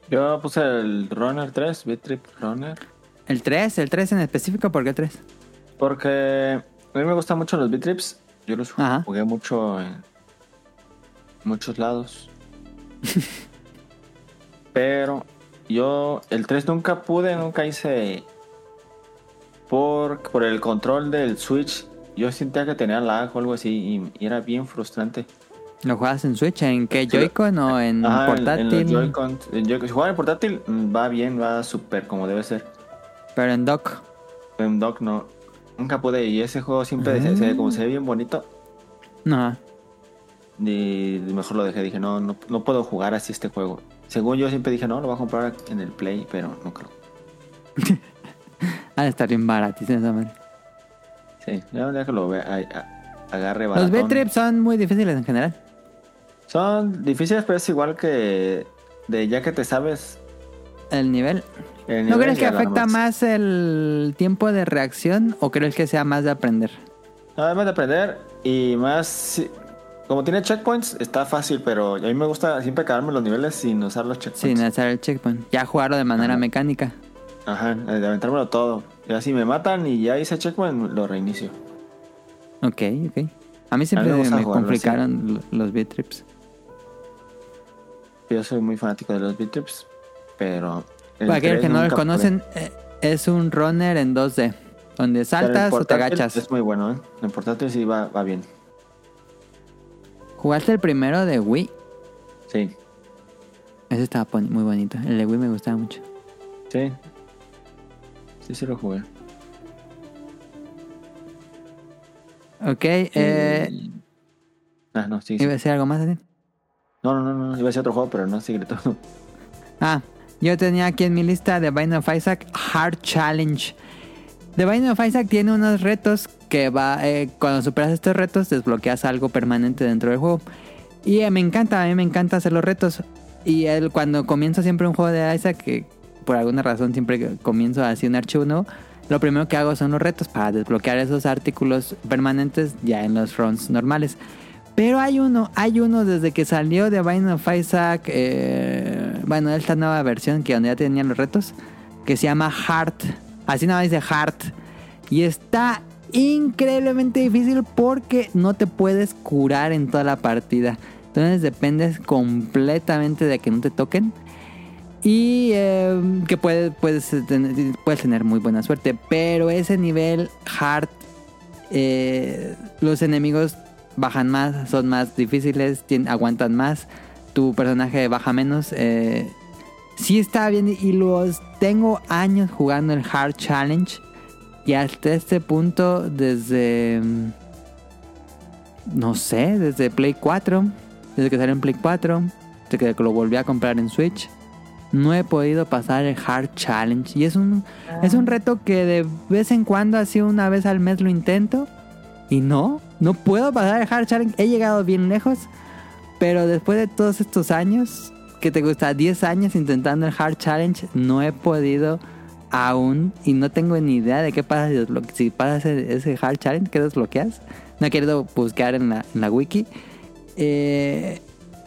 Yo puse el Runner 3, Beat Trip Runner. El 3, el 3 en específico, ¿por qué 3? Porque a mí me gustan mucho los Beat Trips. Yo los Ajá. jugué mucho en muchos lados. Pero yo el 3 nunca pude, nunca hice por, por el control del Switch. Yo sentía que tenía lag o algo así y, y era bien frustrante. ¿Lo juegas en Switch? ¿En qué? ¿Joy-Con o en Ajá, portátil? En, los Joy-Con. En si jugar en portátil va bien, va súper como debe ser. Pero en dock. En dock no. Nunca pude y ese juego siempre se, se ve como se ve bien bonito. No. Y mejor lo dejé, dije, no, no, no puedo jugar así este juego. Según yo siempre dije, no, lo voy a comprar en el Play, pero no creo. Ha de estar bien baratísimo esa madre. Sí, ya que lo vea, agarre Los baratón. B-Trips son muy difíciles en general. Son difíciles, pero es igual que de ya que te sabes. El nivel. el ¿No crees que afecta más el tiempo de reacción o crees que sea más de aprender? Además de aprender y más... Como tiene checkpoints, está fácil, pero a mí me gusta siempre en los niveles sin usar los checkpoints. Sin hacer el checkpoint. Ya jugarlo de manera Ajá. mecánica. Ajá, de aventármelo todo. Ya si me matan y ya hice checkpoint, lo reinicio. Ok, ok. A mí siempre me complicaron lo- los B-Trips. Yo soy muy fanático de los beat-trips, pero... Para aquellos 3 que no lo nunca conocen, eh, es un runner en 2D. Donde saltas o te agachas. Es muy bueno, ¿eh? En portátil sí va, va bien. ¿Jugaste el primero de Wii? Sí, Ese estaba muy bonito. El de Wii me gustaba mucho. sí. Sí, sí lo jugué. Ok, eh, Ah, no, sí, sí. ¿iba a decir algo más, Daniel? No, no, no, no, iba a decir otro juego, pero no, sigue todo. Ah, yo tenía aquí en mi lista The Binding of Isaac Hard Challenge. The Binding of Isaac tiene unos retos que va, eh, cuando superas estos retos desbloqueas algo permanente dentro del juego. Y eh, me encanta, a mí me encanta hacer los retos. Y él, cuando comienzo siempre un juego de Isaac, que por alguna razón siempre comienzo así un archivo nuevo, lo primero que hago son los retos para desbloquear esos artículos permanentes ya en los runs normales. Pero hay uno, hay uno desde que salió de Binding of Isaac, eh, bueno, esta nueva versión que donde ya tenían los retos, que se llama Heart. Así nada más dice Heart. Y está increíblemente difícil porque no te puedes curar en toda la partida. Entonces dependes completamente de que no te toquen. Y eh, que puedes, puedes, puedes tener muy buena suerte. Pero ese nivel hard, eh, los enemigos bajan más, son más difíciles, aguantan más. Tu personaje baja menos. Eh, sí está bien y los tengo años jugando el Hard Challenge. Y hasta este punto, desde... mm, No sé, desde Play 4. Desde que salió en Play 4. Desde que lo volví a comprar en Switch. No he podido pasar el Hard Challenge. Y es un, es un reto que de vez en cuando, así una vez al mes lo intento. Y no, no puedo pasar el Hard Challenge. He llegado bien lejos. Pero después de todos estos años, que te gusta 10 años intentando el Hard Challenge, no he podido aún. Y no tengo ni idea de qué pasa si, si pasas ese, Hard Challenge, que desbloqueas. No he querido buscar en la, en la wiki. Eh,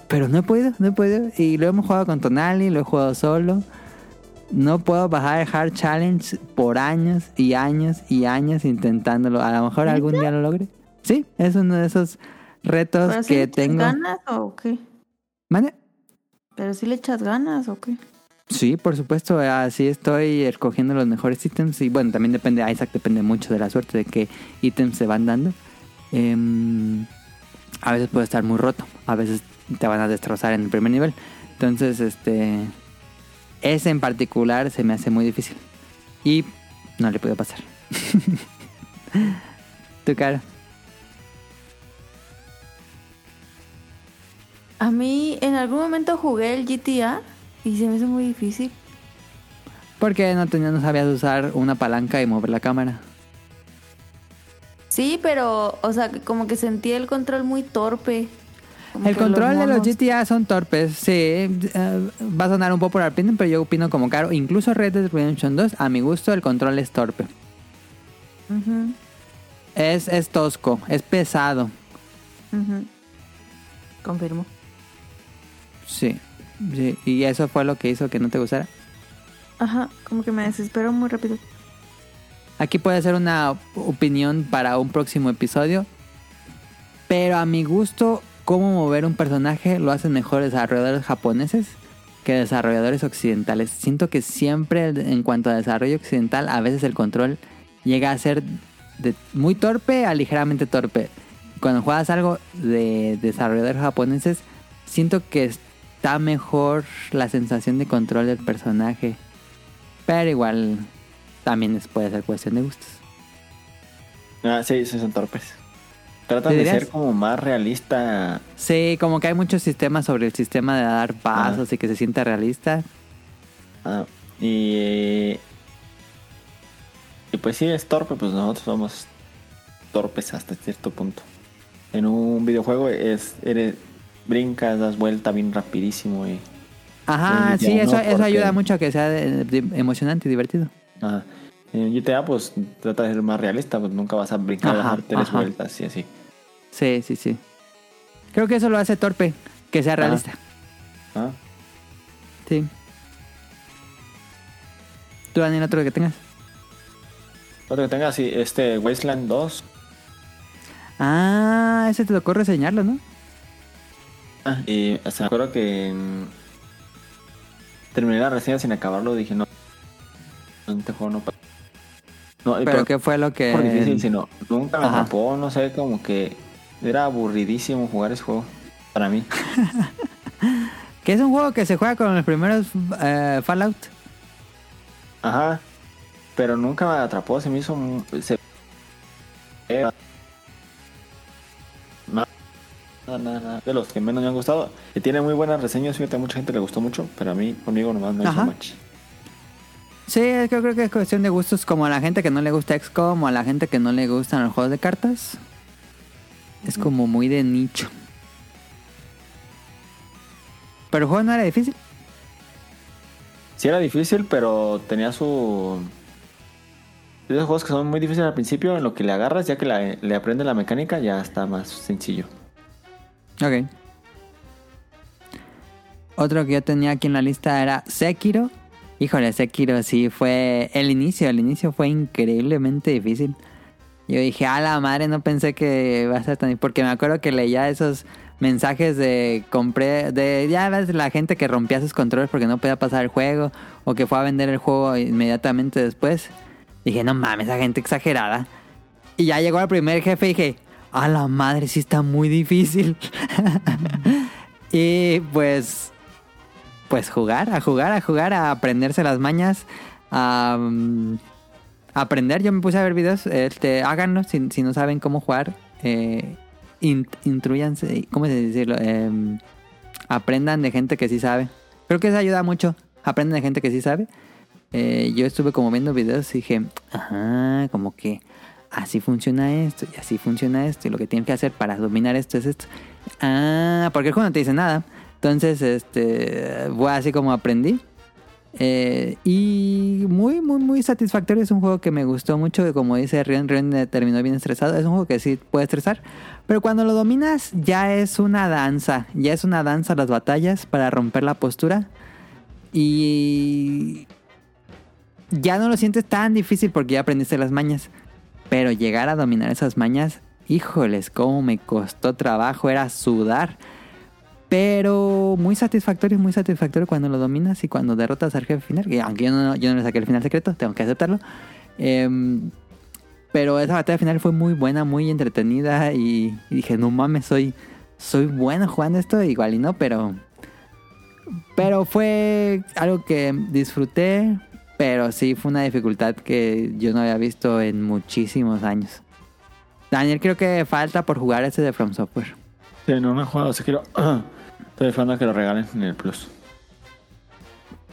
pero no he podido, no he podido. Y lo hemos jugado con Tonali, lo he jugado solo. No puedo bajar el Hard Challenge por años y años y años intentándolo. A lo mejor algún día lo logre. Sí, es uno de esos retos ¿Pero si le que echas tengo. ganas o qué? ¿Pero si le echas ganas o qué? Sí, por supuesto, así estoy escogiendo los mejores ítems y bueno, también depende, Isaac depende mucho de la suerte de qué ítems se van dando. Em, a veces puede estar muy roto, a veces te van a destrozar en el primer nivel. Entonces, este, ese en particular se me hace muy difícil y no le puedo pasar. tu cara. A mí en algún momento jugué el GTA Y se me hizo muy difícil. Porque no, tenía, no sabías usar una palanca y mover la cámara. Sí, pero, o sea, como que sentí el control muy torpe. Como El los control de los GTA son torpes, sí. eh, va a sonar un poco por opinión, pero yo opino como caro. Incluso Red Dead Redemption 2, a mi gusto, el control es torpe. Ujú, Es, es tosco, es pesado. ujú. Confirmo. Sí, sí. Y eso fue lo que hizo que no te gustara. Ajá, como que me desespero muy rápido. Aquí puede ser una opinión para un próximo episodio. Pero a mi gusto, cómo mover un personaje lo hacen mejor desarrolladores japoneses que desarrolladores occidentales. Siento que siempre en cuanto a desarrollo occidental, a veces el control llega a ser de muy torpe a ligeramente torpe. Cuando juegas algo de desarrolladores japoneses, siento que está mejor la sensación de control del personaje. Pero igual también puede ser cuestión de gustos. Ah, sí, sí, son torpes. Tratan ¿Te de ser como más realista. Sí, como que hay muchos sistemas sobre el sistema de dar pasos y que se sienta realista. ah, y. Y pues sí, es torpe, pues nosotros somos torpes hasta cierto punto. En un videojuego es eres brincas, das vuelta bien rapidísimo y Ajá, sí, eso, no, eso porque- ayuda mucho a que sea de- de- emocionante y divertido. Ajá. En GTA, pues trata de ser más realista, pues nunca vas a brincar, Ajá, dar tres ajá. vueltas y así. Sí, sí, sí. Creo que eso lo hace torpe, que sea realista. Ah, Sí. ¿Tú, Daniel, otro que tengas? Otro que tenga así, este Wasteland 2. Ah, ese te tocó reseñarlo, ¿no? Ah, y hasta me acuerdo que terminé la reseña sin acabarlo, dije no. Este juego no No, Pero por- ¿qué fue lo que...? por difícil, sino nunca me Ajá. atrapó, no sé, como que era aburridísimo jugar ese juego para mí. Que es un juego que se juega con los primeros eh, Fallout. Ajá. Pero nunca me atrapó, se me hizo. Se... Era- Nada, nada, nada. De los que menos me han gustado. Que tiene muy buenas reseñas, fíjate, a mucha gente le gustó mucho, pero a mí, conmigo nomás no hizo much. Sí, es que yo creo que es cuestión de gustos como a la gente que no le gusta XCOM o a la gente que no le gustan los juegos de cartas. Es como muy de nicho. Pero el juego no era difícil. Sí era difícil, pero tenía su... Esos juegos que son muy difíciles al principio, en lo que le agarras, ya que la- le aprendes la mecánica, ya está más sencillo. Ok. Otro que yo tenía aquí en la lista era Sekiro. Híjole, Sekiro sí fue el inicio. El inicio fue increíblemente difícil. Yo dije, a la madre, no pensé que iba a ser tan... Porque me acuerdo que leía esos mensajes de compré... De ya ves la gente que rompía sus controles porque no podía pasar el juego. O que fue a vender el juego inmediatamente después. Dije, no mames, esa gente exagerada. Y ya llegó el primer jefe y dije, a la madre, sí está muy difícil. y pues, pues jugar, a jugar, a jugar, a aprenderse las mañas, a, aprender. Yo me puse a ver videos, este, háganlo si, no saben cómo jugar. Eh, ¿cómo se decirlo? Em, aprendan de gente que sí sabe. Creo que eso ayuda mucho. Aprendan de gente que sí sabe. Eh, yo estuve como viendo videos y dije, ajá, como que así funciona esto y así funciona esto y lo que tienen que hacer para dominar esto es esto. Ah, porque el juego no te dice nada. Entonces, este, fue así como aprendí. Eh, y muy, muy, muy satisfactorio. Es un juego que me gustó mucho. Como dice Rion, Rion eh, terminó bien estresado. Es un juego que sí puede estresar. Pero cuando lo dominas, ya es una danza. Ya es una danza las batallas para romper la postura. Y ya no lo sientes tan difícil porque ya aprendiste las mañas. Pero llegar a dominar esas mañas, híjoles, cómo me costó trabajo, era sudar. Pero muy satisfactorio, muy satisfactorio cuando lo dominas y cuando derrotas al jefe final. Que aunque yo no, yo no le saqué el final secreto, tengo que aceptarlo. Em, pero esa batalla final fue muy buena, muy entretenida. Y, dije, no mames, soy, soy bueno jugando esto. Igual y no, pero. Pero fue algo que disfruté. Pero sí fue una dificultad que yo no había visto en muchísimos años. Daniel, creo que falta por jugar ese de From Software. Sí, no, no he jugado, así quiero. Estoy esperando a que lo regalen en el Plus.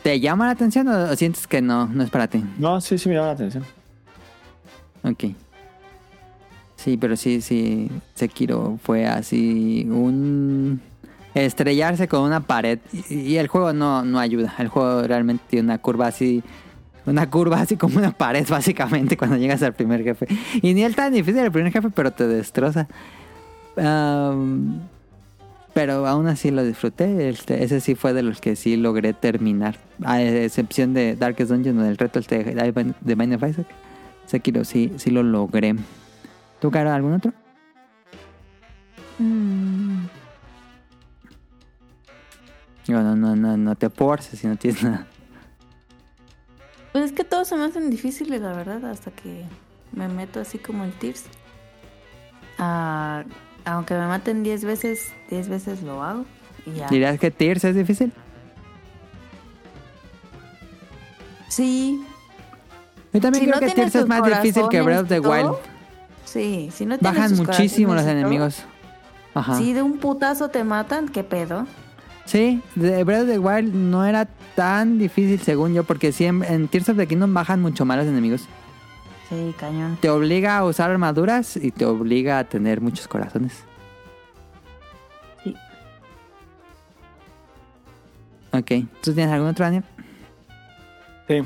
¿Te llama la atención o, sientes que no, no es para ti? No, sí, sí me llama la atención. Ok. Sí, pero sí, sí. Sekiro fue así un estrellarse con una pared y, y el juego no, no ayuda. El juego realmente tiene una curva así, una curva así como una pared básicamente cuando llegas al primer jefe. Y ni el tan difícil el primer jefe, pero te destroza. Am, pero aún así lo disfruté. Este, ese sí fue de los que sí logré terminar. A excepción de Darkest Dungeon o del reto este de Mind of Isaac. Sekiro sí, sí lo logré. ¿Tú, Caro, algún otro? Mm, No, no, no, no, no te forces si no tienes nada. Pues es que todos se me hacen difíciles, la verdad, hasta que me meto así como el Tears. Ah, aunque me maten 10 veces, 10 veces lo hago. Y ya. ¿Dirías que Tears es difícil? Sí, Yo también Si creo no que Tears es más difícil que Breath of the Wild. Sí, si no tiene Bajan muchísimo los enemigos. Ajá. Si de un putazo te matan, ¿qué pedo? Sí, de Breath of the Wild no era tan difícil según yo, porque siempre en Tears of the Kingdom bajan mucho más los enemigos. Sí, cañón. Te obliga a usar armaduras y te obliga a tener muchos corazones. Sí. Ok, ¿tú tienes algún otro, Daniel? Sí,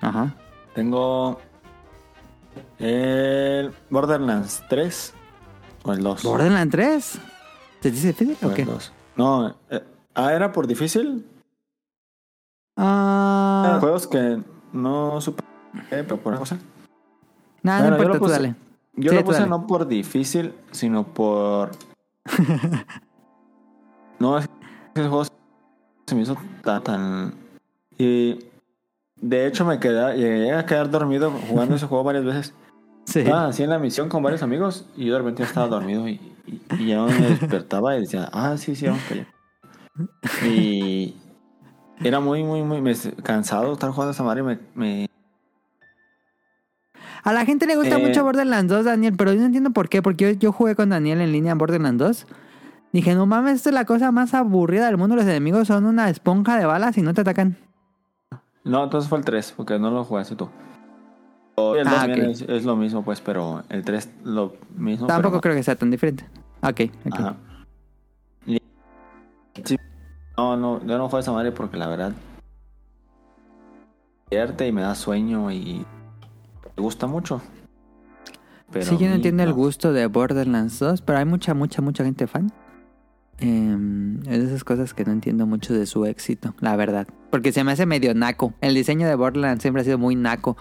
Ajá. tengo el Borderlands 3 o el 2. ¿Borderlands 3? ¿Te dice difícil O o el qué? 2. No, eh, ah, era por difícil. Ah, Eran juegos que no supe, eh, pero por una cosa. Nada, Bueno, no yo importa, lo tú puse- dale. Yo Sí, lo puse no por difícil, sino por. no, es que ese juego se me hizo tan. tan- Y de hecho me quedé, llegué a quedar dormido jugando ese juego varias veces. Sí. Estaba así en la misión con varios amigos y yo de repente estaba dormido y, y, y ya me despertaba y decía, ah, sí, sí, vamos para allá. Y era muy, muy, muy cansado estar jugando esa madre. Me, me, A la gente le gusta Eh, mucho Borderlands 2, Daniel, pero yo no entiendo por qué. Porque yo, yo jugué con Daniel en línea en Borderlands 2. Dije, no mames, esto es la cosa más aburrida del mundo. Los enemigos son una esponja de balas y no te atacan. No, entonces fue el 3, porque no lo jugaste tú. O el 2 Ah, es, es lo mismo, pues, pero el 3 lo mismo. Tampoco pero, creo que sea tan diferente. Ok, ok. Ajá. Y- sí. No, no, yo no juego esa madre porque la verdad. Y me da sueño y. Me gusta mucho. Pero sí, yo no entiendo el gusto de Borderlands 2, pero hay mucha, mucha, mucha gente fan. Em, es de esas cosas que no entiendo mucho de su éxito, la verdad. Porque se me hace medio naco. El diseño de Borderlands siempre ha sido muy naco.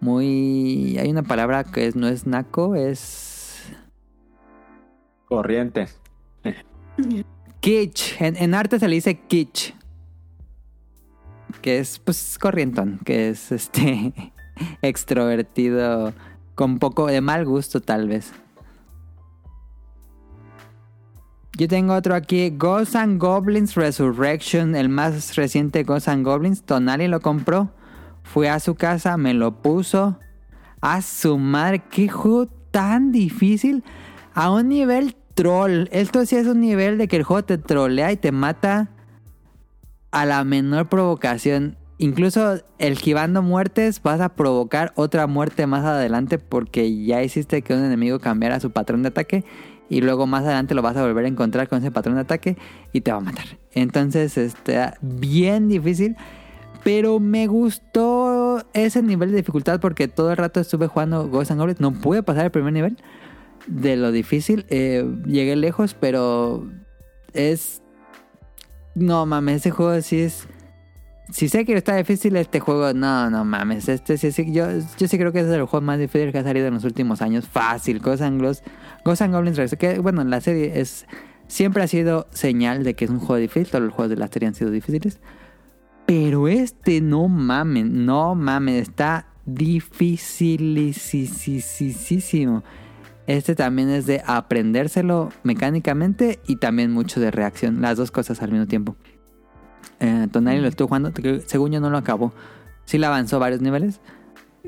Muy... Hay una palabra que es, no es naco, es... Corriente. Kitsch. En, en arte se le dice kitsch. Que es, pues, corrientón. Que es, este... extrovertido. Con poco de mal gusto, tal vez. Yo tengo otro aquí. Ghosts Goblins Resurrection. El más reciente Ghosts Goblins. Tonali lo compró. Fui a su casa, me lo puso. A su madre, qué juego tan difícil. A un nivel troll. Esto sí es un nivel de que el juego te trolea y te mata a la menor provocación. Incluso esquivando muertes vas a provocar otra muerte más adelante porque ya hiciste que un enemigo cambiara su patrón de ataque y luego más adelante lo vas a volver a encontrar con ese patrón de ataque y te va a matar. Entonces está bien difícil, pero me gustó ese nivel de dificultad porque todo el rato estuve jugando Ghosts and Goblins. No pude pasar el primer nivel de lo difícil. Eh, llegué lejos, pero es... No mames, ese juego sí es... Si sé que está difícil este juego, no, no mames. Este sí, sí, yo, yo sí creo que es el juego más difícil que ha salido en los últimos años. Fácil, Ghosts and, Ghosts- Ghosts and Goblins que bueno, la serie es siempre ha sido señal de que es un juego difícil. Todos los juegos de la serie han sido difíciles. Pero este no mamen, no mamen, está dificilísimo. Este también es de aprendérselo mecánicamente y también mucho de reacción. Las dos cosas al mismo tiempo. Eh, Tonali lo estuvo jugando, según yo no lo acabó. Sí le avanzó varios niveles.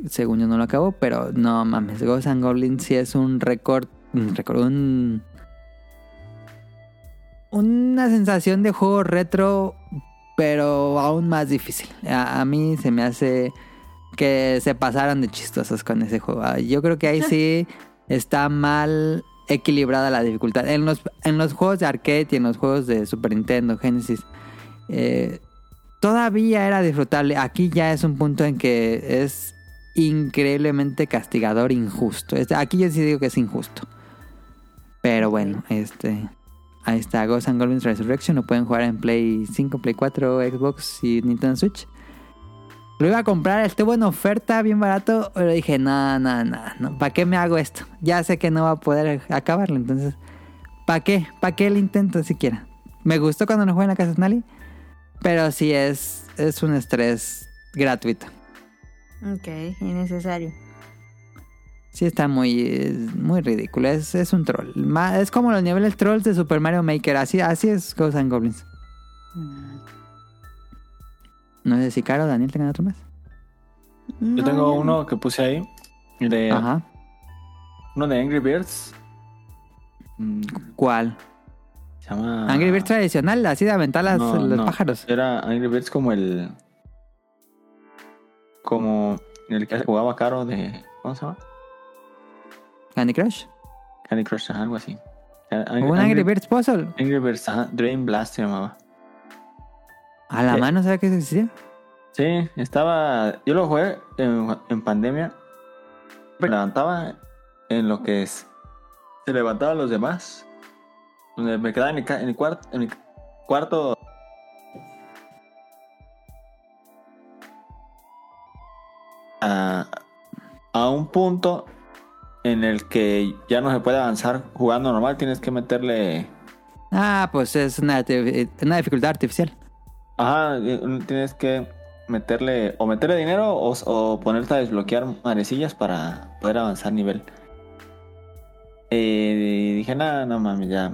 Según yo no lo acabó, pero no mames. Ghosts and Goblins sí es un récord. Un récord. Un. Una sensación de juego retro pero aún más difícil. A, a mí se me hace que se pasaron de chistosos con ese juego. Ah, Yo creo que ahí sí está mal equilibrada la dificultad. En los, en los juegos de arcade y en los juegos de Super Nintendo, Genesis, eh, todavía era disfrutable. Aquí ya es un punto en que es increíblemente castigador, injusto. Este- Aquí yo sí digo que es injusto. Pero bueno, este. Ahí está, Ghosts and Goblins Resurrection. Lo pueden jugar en Play 5, Play 4, Xbox y Nintendo Switch. Lo iba a comprar, estuvo en oferta bien barato, pero dije, no, no, no, no, ¿para qué me hago esto? Ya sé que no va a poder acabarlo, entonces, ¿para qué? ¿Para qué el intento siquiera? Me gustó cuando lo jugué en la casa de Snally, pero sí es, es un estrés gratuito. Ok, innecesario. Sí está muy, muy ridículo, es, es un troll. Es como los niveles trolls de Super Mario Maker, así, así es Ghosts and Goblins. No sé si Caro o Daniel tengan otro más. Yo tengo uno que puse ahí. De, Ajá. Uno de Angry Birds. Mm, ¿Cuál? Se llama. Angry Birds tradicional, así de aventar las- No, los no. pájaros. Era Angry Birds como el. Como el que jugaba Caro de. ¿Cómo se llama? Candy Crush. Candy Crush, algo así. O un Angry Birds Puzzle. Angry Birds, ajá. Dream Blast se llamaba. A la Eh, mano, ¿sabes qué existía? Sí, estaba. Yo lo jugué en, en pandemia. Me levantaba en lo que es. Se levantaban los demás. Me quedaba en mi, en mi. En mi cuarto. A, a un punto en el que ya no se puede avanzar jugando normal. Tienes que meterle. Ah, pues es una, dificultad artificial. Ajá, eh, tienes que meterle o meterle dinero o, o ponerte a desbloquear manecillas para poder avanzar nivel. Eh, dije, nada, no mames, ya.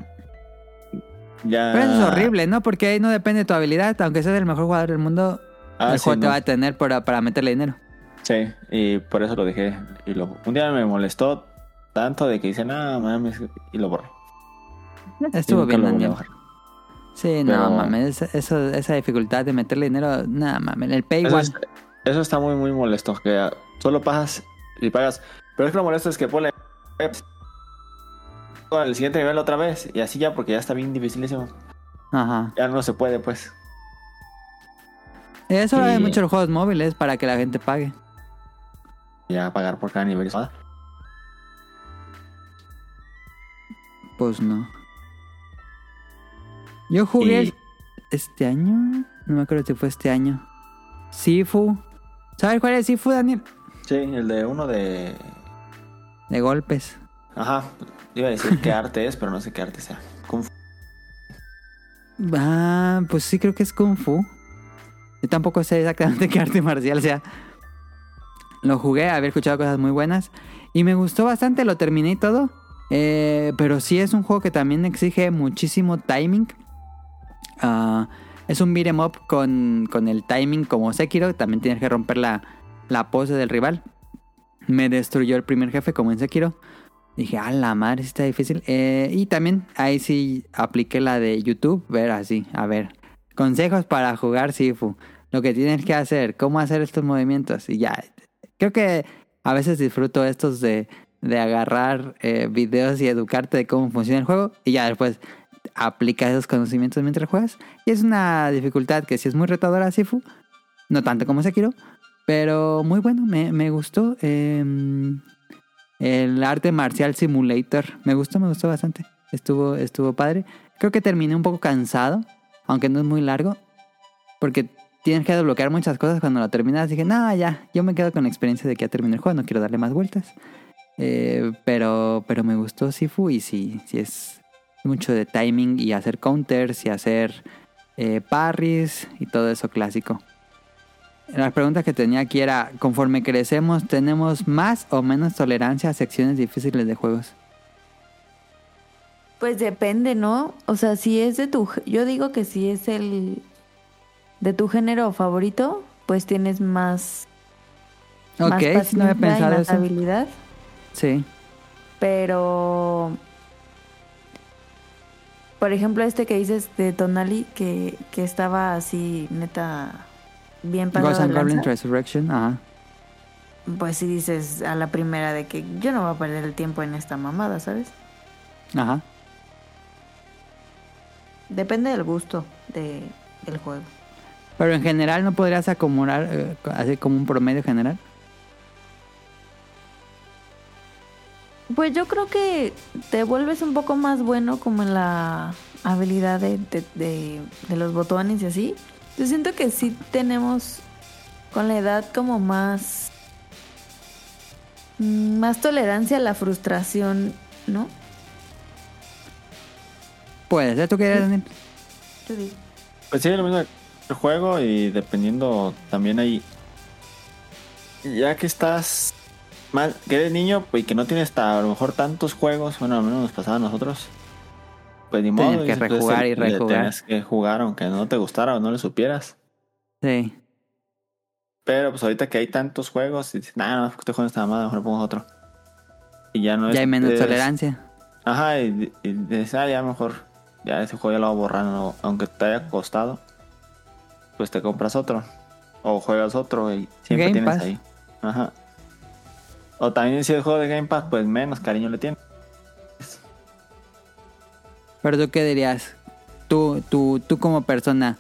Ya. Pero eso es horrible, ¿no? Porque ahí no depende de tu habilidad. Aunque seas el mejor jugador del mundo, Ah, el sí, juego te va a tener para, para meterle dinero. Sí, y por eso lo dejé. Y lo, un día me molestó tanto de que dice, nada, mames, y lo borré. Estuvo bien, Daniel. Sí, no mames. Eso, esa dificultad de meterle dinero, nada mames. El pay Eso, es- eso está muy, muy molesto. Que solo pasas y pagas. Pero es que lo molesto es que ponle. Con el siguiente nivel otra vez. Y así ya, porque ya está bien dificilísimo. Ajá. Ya no se puede, pues. Eso hay Y- muchos los juegos móviles para que la gente pague. Ya pagar por cada nivel. Ah, Pues no. Yo jugué Y- este año. No me acuerdo si fue este año. Sifu. ¿Sabes cuál es Sifu, Daniel? Sí, el de uno de. De golpes. Ajá. Iba a decir qué arte es, pero no sé qué arte sea. Kung Fu. Ah, pues sí creo que es Kung Fu. Yo tampoco sé exactamente qué arte marcial sea. Lo jugué, había escuchado cosas muy buenas. Y me gustó bastante, lo terminé y todo. Eh, pero sí es un juego que también exige muchísimo timing. Ah, es un beat'em up con, con el timing como Sekiro. También tienes que romper la, la pose del rival. Me destruyó el primer jefe como en Sekiro. Dije, a la madre, sí está difícil. Eh, y también ahí sí apliqué la de YouTube, ver así, a ver. Consejos para jugar Sifu. Lo que tienes que hacer, cómo hacer estos movimientos. Y ya. Creo que a veces disfruto estos de, de agarrar eh, videos y educarte de cómo funciona el juego. Y ya después aplica esos conocimientos mientras juegas. Y es una dificultad que sí es muy retadora Sifu. No tanto como Sekiro. Pero muy bueno, me, me gustó. Em, el arte marcial simulator. Me gustó, me gustó bastante. Estuvo, estuvo padre. Creo que terminé un poco cansado, aunque no es muy largo. Porque tienes que desbloquear muchas cosas cuando lo terminas. Dije, no, ya, yo me quedo con la experiencia de que ya terminé el juego, no quiero darle más vueltas. Eh, pero, pero me gustó Sifu y sí, sí es mucho de timing y hacer counters y hacer eh, parries y todo eso clásico. Las preguntas que tenía aquí era, conforme crecemos, ¿tenemos más o menos tolerancia a secciones difíciles de juegos? Pues depende, ¿no? O sea, si es de tu... Yo digo que si es el... De tu género favorito, pues tienes más... más Ok, sí, no había paciencia y pensado más eso. por ejemplo, este que dices de Tonali, que, que estaba así, neta, bien pasado Ghost and Goblins Resurrection, ajá. pues sí dices a la primera de que yo no voy a perder el tiempo en esta mamada, ¿sabes? Ajá. Depende del gusto de, del juego. Pero en general no podrías acumular eh, así como un promedio general. Pues yo creo que te vuelves un poco más bueno como en la habilidad de, de, de- de los botones y así. Yo siento que sí tenemos con la edad como más... mm, Más tolerancia a la frustración, ¿no? Puede ser, ¿tú qué Daniel? Pues sí, lo mismo el juego y dependiendo también ahí. Ya que estás mal, que eres niño pues, y que no tienes a lo mejor tantos juegos, bueno, al menos nos pasaba a nosotros. Pues ni modo. Tenías que pues, rejugar y rejugar. Tenías que jugar aunque no te gustara o no le supieras. Sí. Pero pues ahorita que hay tantos juegos, y dices, nah, no, juego no está mal, mejor pongo otro. Y ya no es. ya hay menos es- tolerancia. Ajá, y, y dices, ah, ya mejor, ya ese juego ya lo voy a borrar, no, aunque te haya costado, pues te compras otro. O juegas otro y siempre Game tienes Pass. ahí. Ajá. O también si es juego de Game Pass, pues menos cariño le tienes. Pero tú qué dirías? Tú, tú, tú como persona,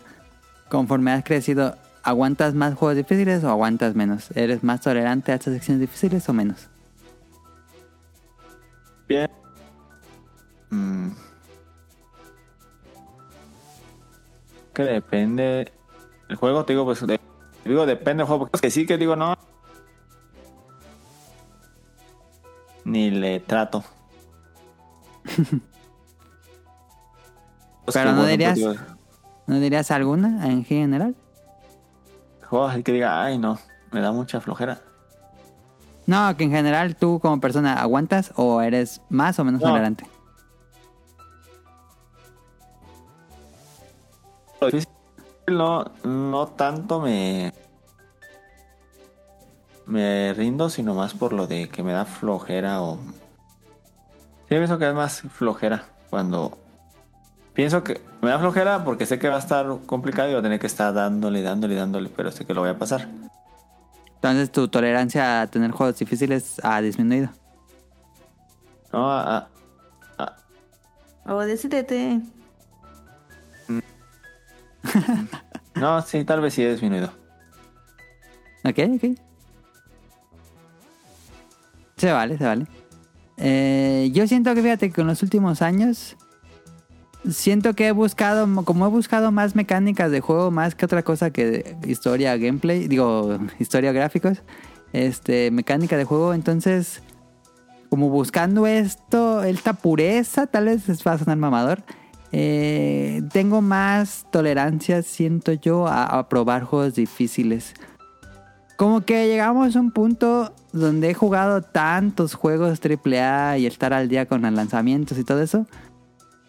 conforme has crecido, ¿aguantas más juegos difíciles o aguantas menos? ¿Eres más tolerante a estas secciones difíciles o menos? Bien. Mm. Que depende. El juego, te digo, pues. de- digo, depende del juego. Porque es que sí que digo, no. Ni le trato. Pero no dirías- ¿No dirías alguna en general? así que diga, ay, no. Me da mucha flojera. No, que en general tú como persona aguantas o eres más o menos No. tolerante. Lo difícil no, no tanto me me rindo, sino más por lo de que me da flojera o sí pienso que es más flojera cuando pienso que me da flojera porque sé que va a estar complicado y voy a tener que estar dándole, dándole, dándole, pero sé que lo voy a pasar. Entonces tu tolerancia a tener juegos difíciles ha disminuido. No, a- a- O decídete. no, sí, tal vez sí he disminuido. Ok, ok. Se vale, se vale. Eh, yo siento que fíjate que en los últimos años siento que he buscado, como he buscado más mecánicas de juego más que otra cosa que historia, gameplay, digo, historia, gráficos, este, mecánica de juego, entonces como buscando esto, esta pureza, tal vez va a sonar mamador, eh, tengo más tolerancia, siento yo, a, a probar juegos difíciles. Como que llegamos a un punto donde he jugado tantos juegos AAA y estar al día con los lanzamientos y todo eso,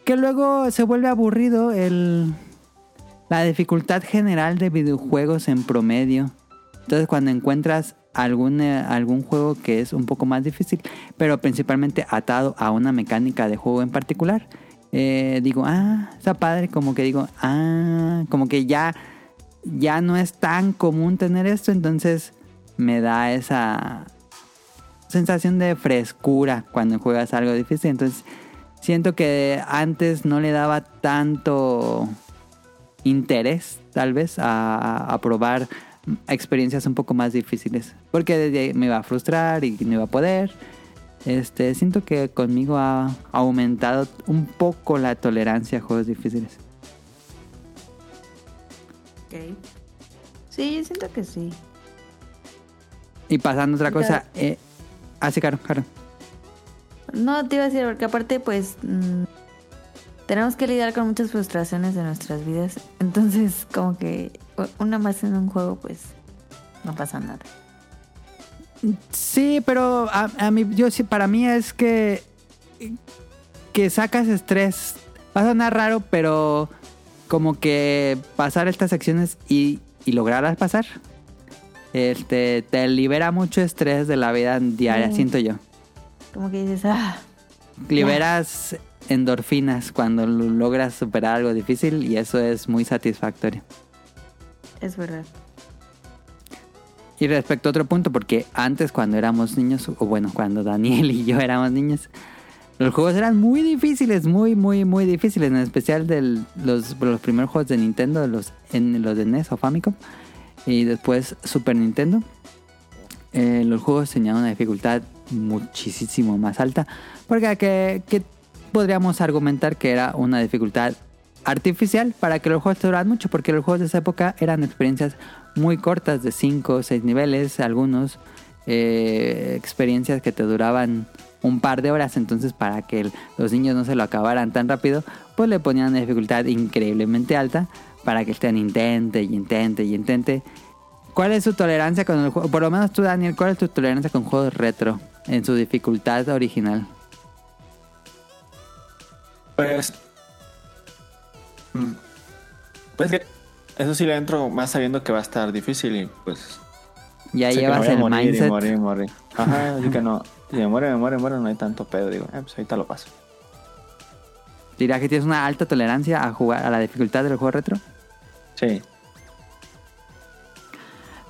que luego se vuelve aburrido el, la dificultad general de videojuegos en promedio. Entonces cuando encuentras algún, eh, algún juego que es un poco más difícil, pero principalmente atado a una mecánica de juego en particular, eh, digo, ah, está padre, como que digo, ah, como que ya, ya no es tan común tener esto, entonces me da esa sensación de frescura cuando juegas algo difícil, entonces siento que antes no le daba tanto interés, tal vez, a, a probar experiencias un poco más difíciles. Porque desde- me iba a frustrar y no iba a poder. Este, siento que conmigo ha aumentado un poco la tolerancia a juegos difíciles. Ok. Sí, siento que sí. Y pasando a otra cosa, eh, ah, sí, claro, claro. No, te iba a decir, porque aparte, pues, mm, tenemos que lidiar con muchas frustraciones de nuestras vidas. Entonces, como que una más en un juego, pues, no pasa nada. Sí, pero a, a mí, yo sí, para mí es que que sacas estrés. Va a sonar raro, pero como que pasar estas secciones y, y lograrlas pasar, este, te libera mucho estrés de la vida diaria, Mm. siento yo. Como que dices, ah, Liberas endorfinas cuando lo- logras superar algo difícil y eso es muy satisfactorio. Es verdad. Y respecto a otro punto, porque antes cuando éramos niños, o bueno, cuando Daniel y yo éramos niños, los juegos eran muy difíciles, muy, muy, muy difíciles, en especial de los, los primeros juegos de Nintendo, los, en los de NES o Famicom, y después Super Nintendo. Eh, los juegos tenían una dificultad muchísimo más alta, porque que, podríamos argumentar que era una dificultad artificial para que los juegos duraran mucho, porque los juegos de esa época eran experiencias muy cortas, de 5 o 6 niveles, algunos eh, experiencias que te duraban un par de horas, entonces para que los niños no se lo acabaran tan rápido, pues le ponían una dificultad increíblemente alta para que estén intente y intente y intente. ¿Cuál es su tolerancia con el juego? Por lo menos tú, Daniel, ¿cuál es tu tolerancia con juegos retro en su dificultad original? Pues. mm, Pues que. Eso sí le entro más sabiendo que va a estar difícil y pues. Ya llevas el morir y mindset. morir y morir. Ajá, así que no. Si me muere, me muere, me muere, no hay tanto pedo. Digo, eh, pues ahorita lo paso. ¿Dirías que tienes una alta tolerancia a jugar a la dificultad del juego retro? Sí.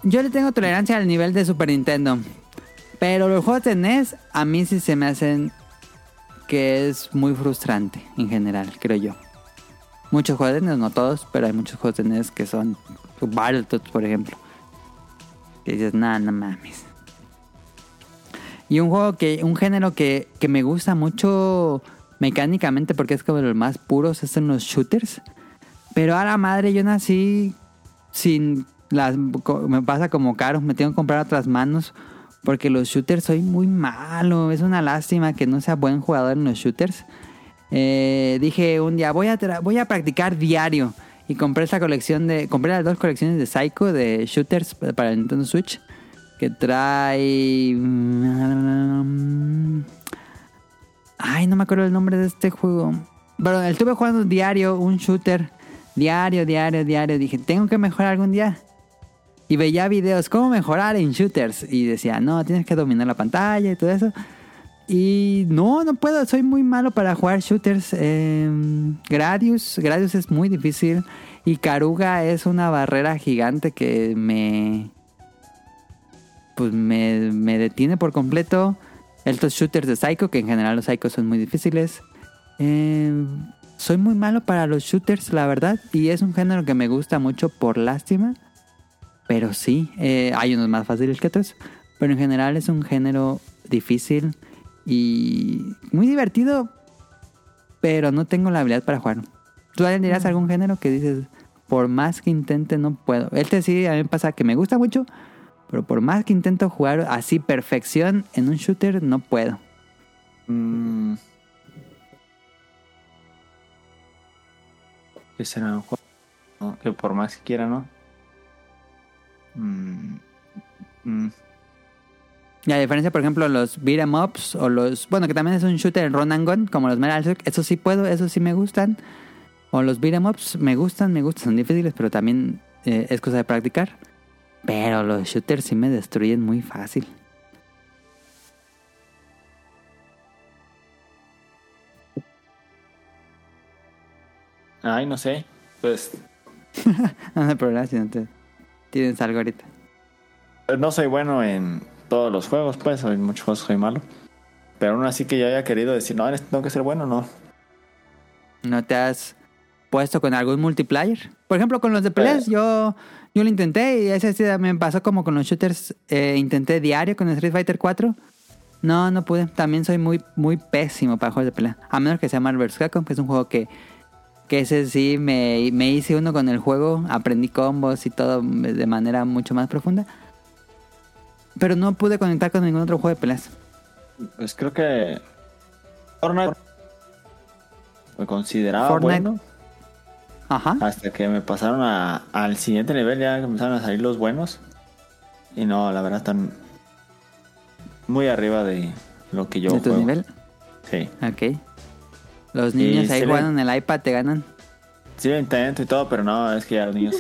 Yo le tengo tolerancia al nivel de Super Nintendo. Pero los juegos de NES a mí sí se me hacen que es muy frustrante en general, creo yo. Muchos juegos de NES, no todos, pero hay muchos juegos de NES que son Battletoads, por ejemplo. Que dices, nada, no mames. Y un juego que, un género que, que me gusta mucho mecánicamente porque es como los más puros, es en los shooters. Pero a la madre, yo nací sin las me pasa como caro, me tengo que comprar otras manos porque los shooters soy muy malo, es una lástima que no sea buen jugador en los shooters. Eh, dije un día voy a voy a practicar diario y compré esta colección de compré las dos colecciones de Psycho de shooters para el Nintendo Switch que trae Ay, no me acuerdo el nombre de este juego. Pero estuve jugando diario, un shooter. Diario, diario, diario. Dije, tengo que mejorar algún día. Y veía videos, cómo mejorar en shooters. Y decía, no, tienes que dominar la pantalla y todo eso. Y no, no puedo, soy muy malo para jugar shooters. Eh, Gradius, Gradius es muy difícil. Y Karuga es una barrera gigante que me. Pues me, me detiene por completo. Estos shooters de Psycho, que en general los Psychos son muy difíciles. Eh, soy muy malo para los shooters, la verdad. Y es un género que me gusta mucho por lástima. Pero sí, eh, hay unos más fáciles que otros. Pero en general es un género difícil y muy divertido. Pero no tengo la habilidad para jugar. ¿Tú Daniel, dirás algún género que dices, por más que intente, no puedo? Este sí, a mí me pasa que me gusta mucho. Pero por más que intento jugar así perfección en un shooter, no puedo. Mm. ¿Qué será un juego? No, que por más que quiera, ¿no? Mm. Mm. Y a diferencia, por ejemplo, los beat 'em ups o los. Bueno, que también es un shooter en run and gun, como los Metal Slug, eso sí puedo, eso sí me gustan. O los beat 'em ups me gustan, me gustan, son difíciles, pero también eh, es cosa de practicar. Pero los shooters sí me destruyen muy fácil. Ay, no sé. Pues no hay problema si no te tienes algo ahorita. no soy bueno en todos los juegos, pues. En muchos juegos soy malo. Pero aún así que yo haya querido decir, no, en tengo que ser bueno, no. ¿No te has puesto con algún multiplayer? Por ejemplo, con los de peleas, yo, yo lo intenté y ese sí me pasó como con los shooters. eh, intenté diario con Street Fighter 4. No, no pude. También soy muy, muy pésimo para juegos de pelea. A menos que sea Marvel vs. Capcom, que es un juego que, que ese sí me, me hice uno con el juego. Aprendí combos y todo de manera mucho más profunda. Pero no pude conectar con ningún otro juego de peleas. Pues creo que. Fortnite. Me consideraba Fortnite. bueno. Ajá. Hasta que me pasaron a- al siguiente nivel, ya empezaron a salir los buenos. Y no, la verdad están muy arriba de lo que yo ¿De tu juego. nivel? Sí. Ok. Los niños Y ahí jugando en el iPad te ganan. Sí lo intento y todo, pero no, es que ya los niños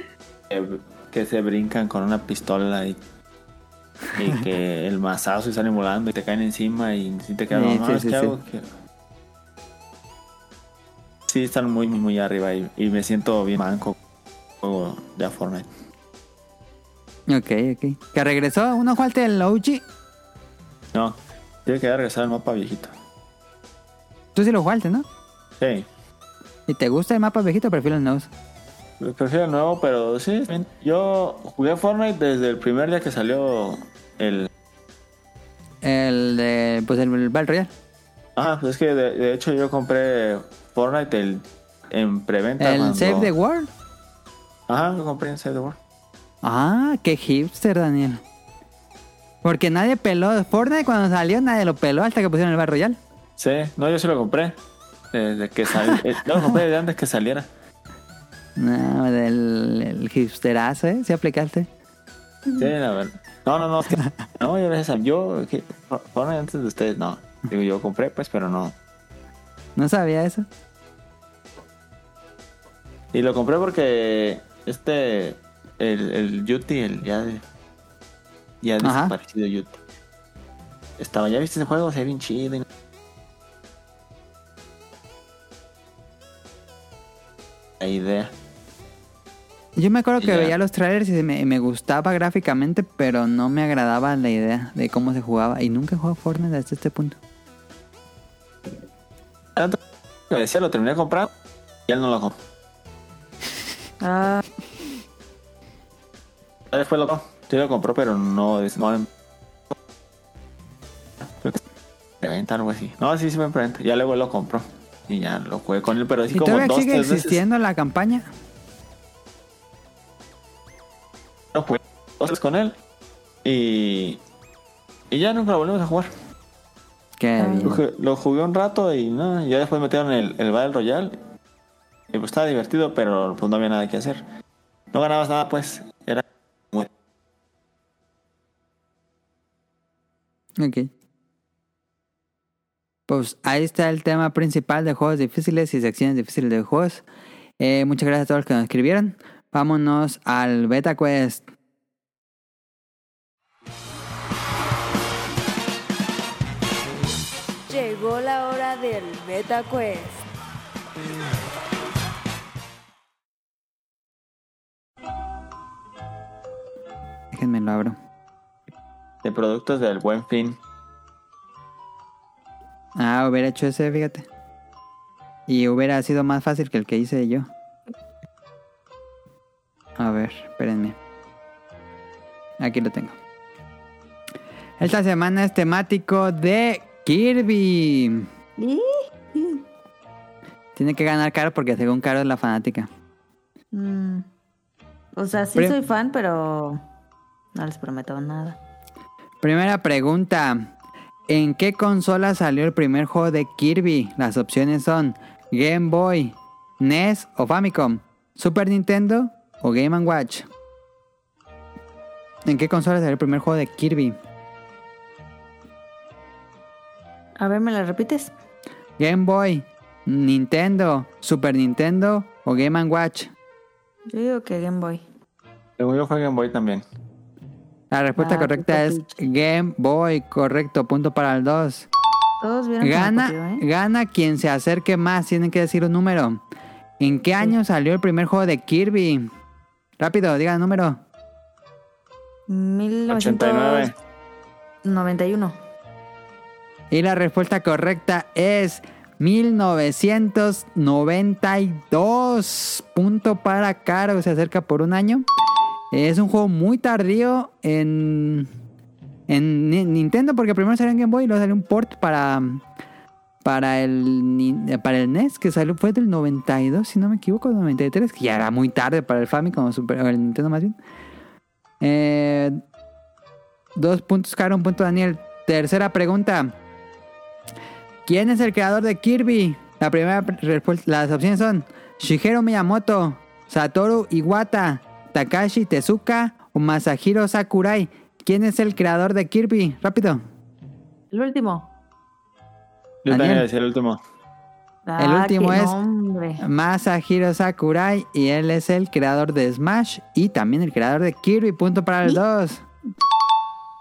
que, que se brincan con una pistola y, y que el mazazo y salen volando y te caen encima y si te quedas, Sí, no, sí, sí, hago sí están muy, muy, arriba y, y me siento bien manco juego de Fortnite. Ok, ok. ¿Que regresó? ¿Uno jugaste el OG? No, tiene que regresar al mapa viejito. Tú sí lo jugaste, ¿no? Sí, ¿Y te gusta el mapa viejito o prefieres los nuevos? prefiero el nuevo, pero sí. Yo jugué Fortnite desde el primer día que salió el... El de. Pues el, el Battle Royale. Ah, pues es que de, de hecho yo compré Fortnite el, en preventa. El cuando- Save the World. Ajá, lo compré en Save the World. Ah, qué hipster, Daniel. Porque nadie peló. Fortnite cuando salió, nadie lo peló hasta que pusieron el Battle Royale. Sí, no, yo sí lo compré. Desde que eh, no, antes que saliera. No, del el hipsterazo, ¿eh? ¿Sí aplicaste? Sí, la verdad. No, no, no. es que- no, yo a yo. que- antes de ustedes, no. Digo, yo compré, pues, pero no. No sabía eso. Y lo compré porque este. El, el Yuti, el ya. Ya Ajá. desaparecido Yuti. Estaba, ¿ya viste ese juego? Se ve bien chido. y- La idea. Yo me acuerdo que veía los trailers y me, me gustaba gráficamente, pero no me agradaba la idea de cómo se jugaba. Y nunca he jugado Fortnite hasta este punto. Tanto que me decía, lo terminé de comprar y él no lo compró. Ah, Ya Después lo compró. Sí lo compró, pero no. es- no Creo que preventa algo así. No, sí, sí fue en preventa. Ya luego lo compró. Y ya lo jugué con él, pero así ¿Y como todavía dos, sigue tres veces. existiendo la campaña? Lo jugué dos veces con él. Y. Y ya nunca lo volvimos a jugar. Qué Ah. bien. Lo jugué un rato y no, ya después metieron el, el Battle Royale. Y pues estaba divertido, pero pues no había nada que hacer. No ganabas nada, pues. Era muy. Ok. Pues ahí está el tema principal de juegos difíciles y secciones difíciles de juegos. Eh, muchas gracias a todos los que nos escribieron. Vámonos al Beta Quest. llegó la hora del Beta Quest. Déjenme lo abro. De productos del buen fin. Ah, hubiera hecho ese, fíjate. Y hubiera sido más fácil que el que hice yo. A ver, espérenme. Aquí lo tengo. Esta semana es temático de Kirby. Tiene que ganar Caro porque según Caro es la fanática. Mm. O sea, sí soy fan, pero no les prometo nada. Primera pregunta. ¿En qué consola salió el primer juego de Kirby? Las opciones son Game Boy, NES o Famicom, Super Nintendo o Game Watch. ¿En qué consola salió el primer juego de Kirby? A ver, ¿me la repites? Game Boy, Nintendo, Super Nintendo o Game Watch. Yo digo que Game Boy. Luego yo jugué Game Boy también. La respuesta Ah, correcta es Game Boy, correcto, punto para el 2. Todos vieron Gana, ¿eh? gana quien se acerque más, tienen que decir un número. ¿En qué año salió el primer juego de Kirby? Rápido, diga el número. 89. 1991. Y la respuesta correcta es 1992. Punto para Caro, se acerca por un año. Es un juego muy tardío en, en Ni- Nintendo porque primero salió en Game Boy y luego salió un port para, para, el, para el NES que salió fue del 92, si no me equivoco, 93, que ya era muy tarde para el Famicom Super- o el Nintendo más bien. Eh, dos puntos Caro, un punto Daniel. Tercera pregunta. ¿Quién es el creador de Kirby? La primera respuesta, las opciones son Shigeru Miyamoto, Satoru Iwata, Takashi Tezuka o Masahiro Sakurai. ¿Quién es el creador de Kirby? Rápido. El último. Yo Daniel. también iba a decir el último. El Ah, último es- nombre. Masahiro Sakurai y él es el creador de Smash y también el creador de Kirby. Punto para el 2.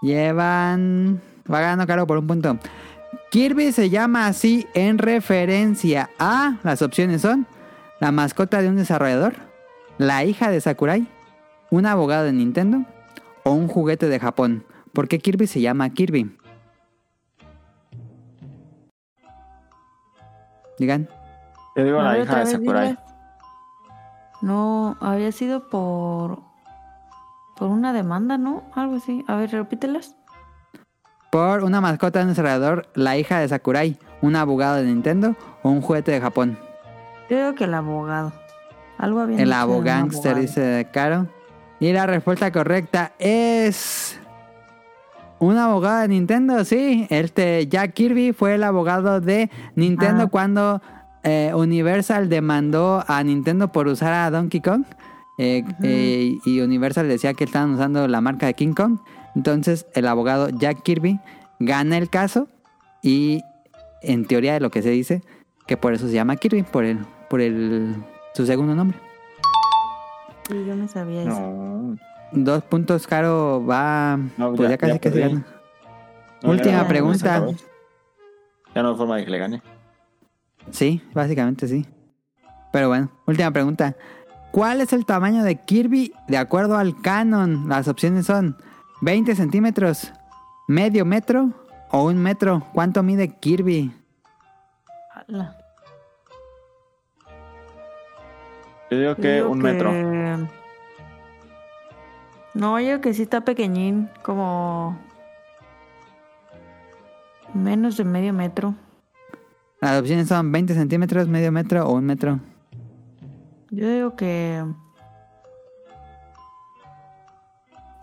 Llevan... Va ganando Caro por un punto. Kirby se llama así en referencia a. Las opciones son: la mascota de un desarrollador, la hija de Sakurai, un abogado de Nintendo o un juguete de Japón. ¿Por qué Kirby se llama Kirby? Digan. Yo digo la hija de Sakurai. No, había sido por. Por una demanda, ¿no? Algo así. A ver, repítelas. Por una mascota de un desarrollador, la hija de Sakurai, un abogado de Nintendo o un juguete de Japón. Yo digo que el abogado. Algo había El abogánster, dice Caro. Y la respuesta correcta es. Un abogado de Nintendo, sí. Este Jack Kirby fue el abogado de Nintendo Ah. cuando eh, Universal demandó a Nintendo por usar a Donkey Kong. Eh, eh, y Universal decía que estaban usando la marca de King Kong. Entonces el abogado Jack Kirby gana el caso y en teoría de lo que se dice que por eso se llama Kirby, por el, por el su segundo nombre. Sí, yo me sabía eso. No. Dos puntos, Caro va. No, pues ya, ya- casi ya que se gana. No, Última ya pregunta. Ya no hay forma de que le gane. Sí, básicamente sí. Pero bueno, última pregunta. ¿Cuál es el tamaño de Kirby de acuerdo al canon? Las opciones son 20 centímetros, medio metro o un metro. ¿Cuánto mide Kirby? Ala. Yo digo que digo un metro. que- No, yo que sí está pequeñín, como menos de medio metro. Las opciones son 20 centímetros, medio metro o un metro. Yo digo que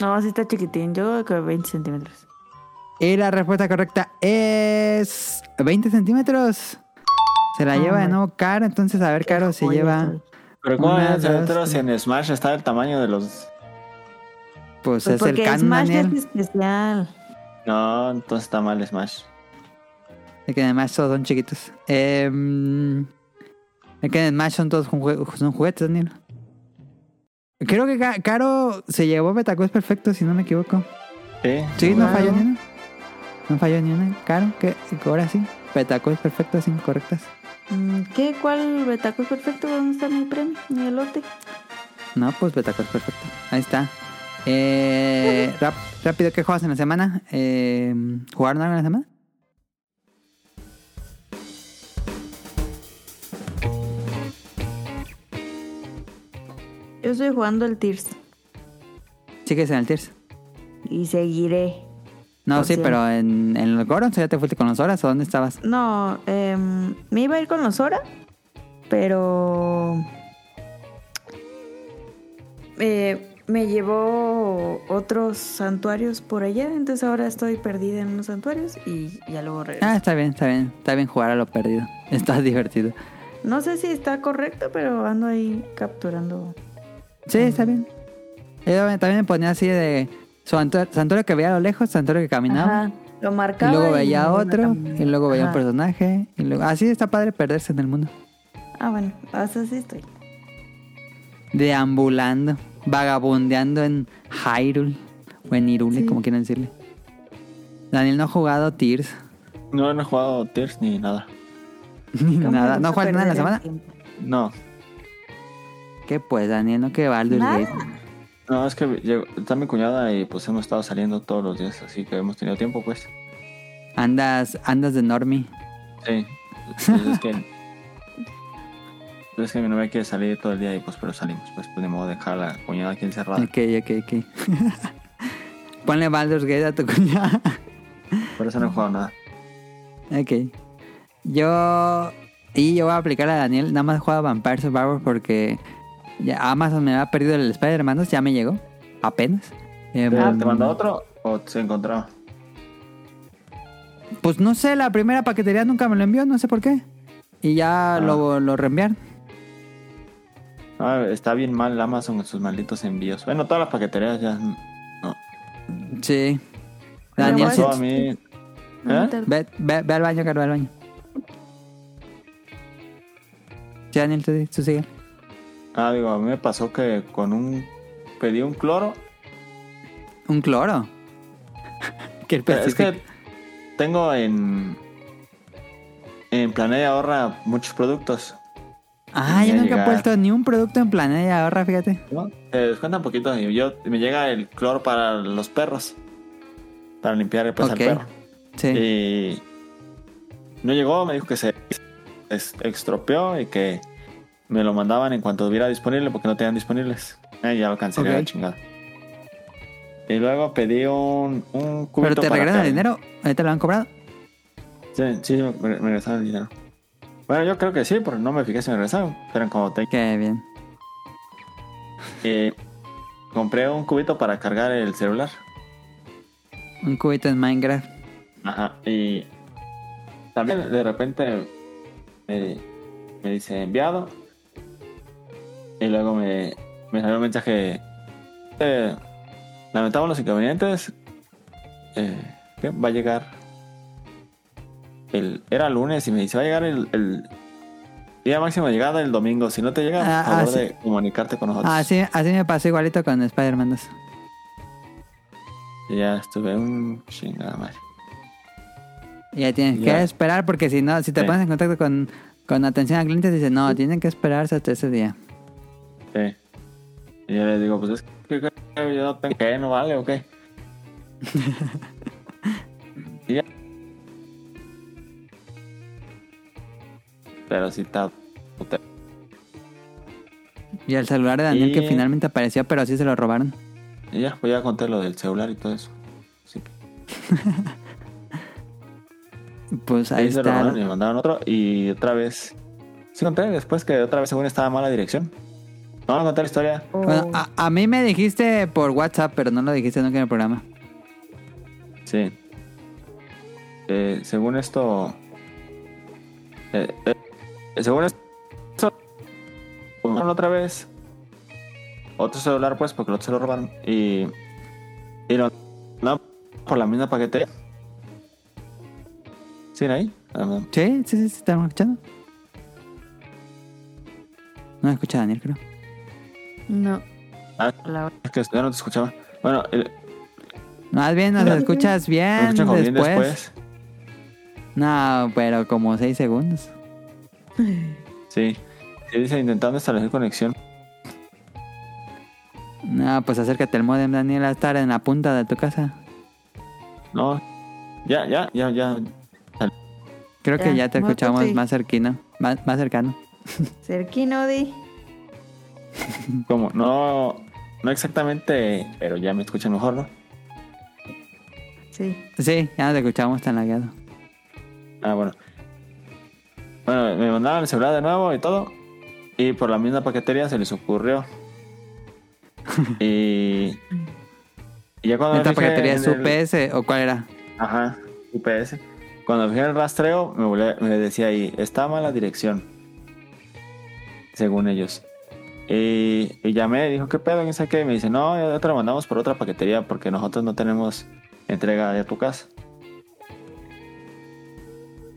no, sí está chiquitín. Yo digo que 20 centímetros. Y la respuesta correcta es 20 centímetros. Se la Ah, lleva de nuevo Caro. Entonces, a ver, Caro se joya lleva. soy. Pero ¿cómo Una, es dos, centímetros tres. en Smash está el tamaño de los... Pues, Pues es el porque canon, Smash Daniel. es especial. No, entonces está mal Smash. Es que además todos son chiquitos. Eh, es que en Smash son todos son juguetes, Daniel. Creo que Ca- Caro se llevó Betacuest perfecto, si no me equivoco. Sí, Sí, no falló ni una. No falló ni una. Caro, que que ahora sí. Betacuest perfecto, cinco correctas. Mm, ¿Qué? ¿Cuál betaco es perfecto? ¿Dónde está mi premio? Mi elote. No, pues Betacuest perfecto. Ahí está. Eh, rap- rápido, ¿qué juegas en la semana? Eh, ¿Jugaron algo en la semana? Yo estoy jugando el Tears Sigues en el Tears. y seguiré. No, sí, pero en, en los Gorons ya te fuiste con los horas o dónde estabas? No, em, me iba a ir con los Sora, pero eh, me llevó otros santuarios por allá, entonces ahora estoy perdida en unos santuarios y ya luego regreso. Ah, está bien, está bien. Está bien jugar a lo perdido. Está divertido. No sé si está correcto, pero ando ahí capturando. Sí, está bien. Yo también me ponía así de santu- santuario que veía a lo lejos, santuario que caminaba. Ajá, lo Y marcaba. luego veía otro, y luego veía un personaje. Y luego... Así está padre perderse en el mundo. Ah, bueno, así estoy. Deambulando, vagabundeando en Hyrule. O en Irule, Sí. como quieran decirle. Daniel no ha jugado Tears. No, no he jugado Tears ni nada. Ni ¿Cómo nada. ¿No juegas nada en la semana? No, ¿Qué pues, Daniel? No que Baldur's. Gate. No, es que llegó- está mi cuñada y pues hemos estado saliendo todos los días, así que hemos tenido tiempo, pues. Andas, andas de normie. Sí. Pues es que... Es que mi novia quiere salir todo el día y pues pero salimos. Pues, pues ni modo de dejar a la cuñada aquí encerrada. Ok, ok, ok. Ponle Baldur's Gate a tu cuñada. Por eso no he jugado nada. Ok. Yo. Y yo voy a aplicar a Daniel. Nada más he jugado Vampire Survivor porque ya Amazon me había perdido el Spider-Man. Ya me llegó. Apenas. Eh, ¿Te, te mandó otro o se encontró? Pues no sé, la primera paquetería nunca me lo envió, no sé por qué. Y ya Ah. lo, lo reenviaron. Ah, está bien mal Amazon en sus malditos envíos. Bueno, todas las paqueterías ya. No. Sí. Daniel, pasó sí- a mí. ¿Eh? te- ve, ve, ve al baño, Caro, ve al baño. Sí, Daniel, tú, tú sigue. Ah, digo, a mí me pasó que con un. Pedí un cloro. Un cloro. Qué Es que tengo en. en Planeta ahorra muchos productos. Ah, yo nunca he puesto ni un producto en Planeta ahorra, fíjate. ¿no? Te descuenta un poquito yo me llega el cloro para los perros. Para limpiar pues, Ok. al perro. Sí. Y no llegó, me dijo que se es- estropeó y que me lo mandaban en cuanto hubiera disponible porque no tenían disponibles. Eh, ya lo cancelé la chingada. Y luego pedí un, un cubito Pero te regresan el dinero. ¿Ahorita lo han cobrado? Sí, sí, me, me regresaron el dinero. Bueno, yo creo que sí, porque no me fijé si me regresaron. Eran como te... Qué bien. Eh, compré un cubito para cargar el celular. Un cubito en Minecraft. Ajá. Y también de repente me, me dice enviado. Y luego me, me salió un mensaje. Eh, lamentamos los inconvenientes. Eh, ¿qué? Va a llegar. El, era lunes y me dice, va a llegar el, el día máximo de llegada el domingo. Si no te llega, Ah, favor ah, de comunicarte con nosotros. Ah, así, así me pasó igualito con Spider-Man 2. Y ya estuve un chingada madre. Ya tienes Ya. que esperar porque si no, si te Sí. pones en contacto con, con atención al cliente, dice, no, tienen que esperarse hasta ese día. Sí. Y yo le digo, pues es que, yo no tengo que, no vale o qué. y ya. Pero sí está. Y el celular de Daniel Y- que finalmente apareció, pero sí se lo robaron. Y ya, pues ya conté lo del celular y todo eso. Sí. Pues ahí Ahí se lo mandaron y me mandaron otro. Y otra vez. Sí conté después que otra vez según estaba mala dirección. No, no conté la historia. Bueno, a, a mí me dijiste por WhatsApp, pero no lo dijiste nunca en el programa. Sí. Eh, según esto. eh, eh, según esto. Otra vez. Otro celular, pues, porque el otro se lo robaron. Y. Y lo. No, por la misma paquetería. ¿Sí, ahí? Ah, sí, sí, sí, estamos escuchando. No me escucha Daniel, creo. No. Ah, es que ya no te escuchaba. Bueno, el- Más bien nos escuchas bien después. después. No, pero como 6 segundos. Sí. Sí, dice intentando establecer conexión. No, pues acércate al modem, Daniel, a estar en la punta de tu casa. No. Ya, ya, ya, ya. Creo que Ya, te escuchamos sí. más cerquino, más, más cercano. Cerquino, Di. Como, no. No exactamente, pero ya me escuchan mejor, ¿no? Sí. Sí, ya te escuchamos tan lagueado. Ah, bueno. Bueno, me mandaron el celular de nuevo y todo. Y por la misma paquetería se les ocurrió. y. Y ya cuando me ¿Esta paquetería es el- UPS o cuál era? Ajá, UPS. Cuando me fijé el rastreo, me, volé- me decía ahí, está mala dirección. Según ellos. Y, y llamé, dijo, ¿qué pedo? ¿Qué sé qué? Y me dice, no, ya te lo mandamos por otra paquetería porque nosotros no tenemos entrega de tu casa.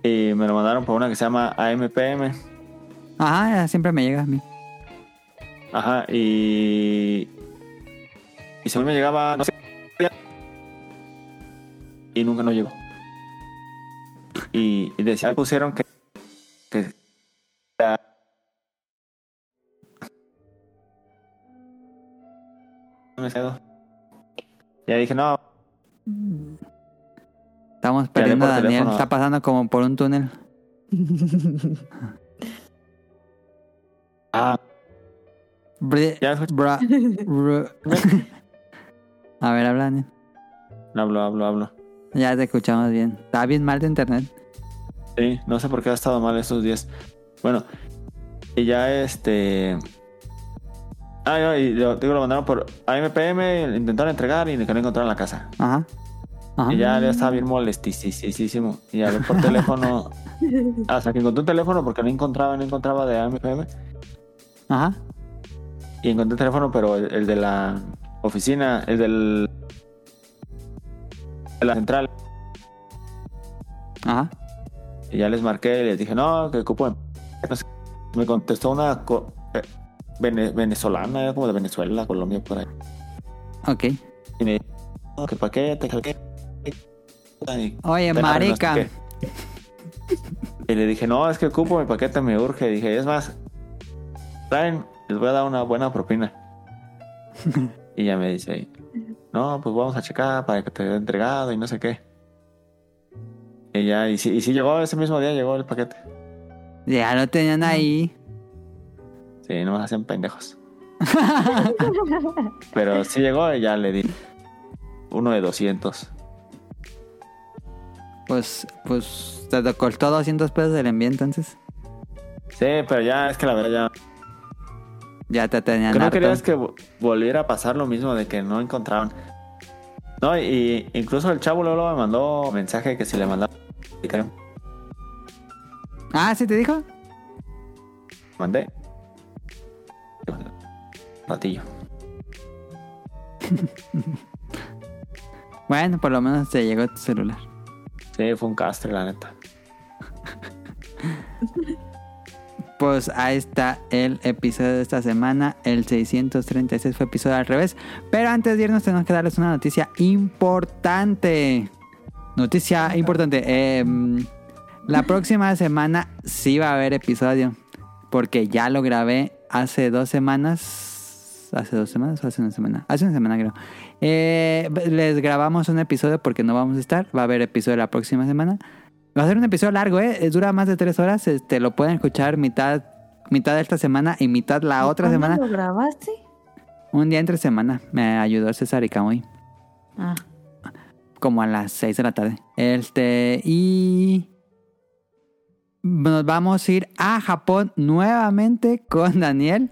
Y me lo mandaron por una que se llama AMPM. Ajá, siempre me llega a mí. Ajá, y. Y según me llegaba, no sé. Y nunca no llegó. Y, y decía, pusieron que. que me. Ya dije, no, Estamos perdiendo a Daniel. teléfono. Está pasando como por un túnel. ah, Bre- ya bra- a ver, habla Daniel. Hablo, hablo, hablo. Ya te escuchamos bien. Está bien mal de internet. Sí, no sé por qué ha estado mal estos días. Bueno, y ya este. Ah, no, y lo, digo, lo mandaron por AMPM, intentaron entregar y que no encontraron la casa. Ajá. Ajá. Y ya, ya estaba bien molestísimo. Y hablé por teléfono. hasta que encontré un teléfono porque no encontraba, no encontraba de AMPM. Ajá. Y encontré el teléfono, pero el, el de la oficina, el del. de la central. Ajá. Y ya les marqué y les dije, no, que ocupo. no sé. Me contestó una co- vene- venezolana, era como de Venezuela, Colombia, por ahí. Ok. Y me dijo, no, que para qué, te qué. Y- Oye, no marica. Y le dije, no, es que ocupo mi paquete, me urge. Y dije, es más, traen, les voy a dar una buena propina. y ella me dice, no, pues vamos a checar para que te dé entregado y no sé qué. Y ya, y sí, y sí llegó ese mismo día, llegó el paquete. Ya lo tenían ahí. Sí, no me hacen pendejos. Pero sí llegó y ya le di uno de 200. Pues, pues, te costó 200 pesos el envío entonces. Sí, pero ya es que la verdad ya... Ya te tenían Que no harto. querías que vo- volviera a pasar lo mismo de que no encontraban. No, y incluso el chavo luego me mandó mensaje que si le mandaba... creo, Ah, ¿sí te dijo? Mandé. Ratillo. Bueno, por lo menos te llegó tu celular. Sí, fue un castre, la neta. Pues ahí está el episodio de esta semana. El 636 fue episodio al revés. Pero antes de irnos tenemos que darles una noticia importante. Noticia importante. Em, la próxima semana sí va a haber episodio. Porque ya lo grabé hace dos semanas. ¿Hace dos semanas o hace una semana? Hace una semana creo. Eh, les grabamos un episodio porque no vamos a estar. Va a haber episodio la próxima semana. Va a ser un episodio largo, ¿eh? Dura más de tres horas. Este, lo pueden escuchar mitad, mitad de esta semana y mitad la otra ¿Cuándo semana. lo grabaste? Un día entre semana. Me ayudó César y Camuy. Ah, Como a las 6 de la tarde. Este, y. Nos vamos a ir a Japón nuevamente con Daniel.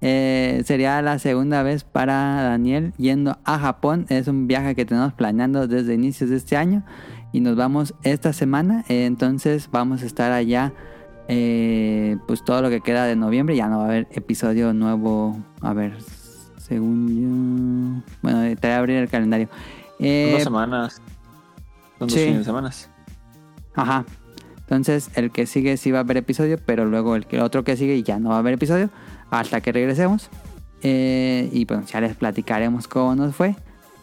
Eh, sería la segunda vez para Daniel yendo a Japón. Es un viaje que tenemos planeando desde inicios de este año. Y nos vamos esta semana. Eh, entonces vamos a estar allá. eh, pues todo lo que queda de noviembre. Ya no va a haber episodio nuevo. A ver. Según yo. Bueno, te voy a abrir el calendario. Son Eh, dos semanas. Son dos sí. fines de semanas. Ajá. Entonces, el que sigue sí va a haber episodio, pero luego el, otro que sigue ya no va a haber episodio hasta que regresemos. Eh, y pues ya les platicaremos cómo nos fue.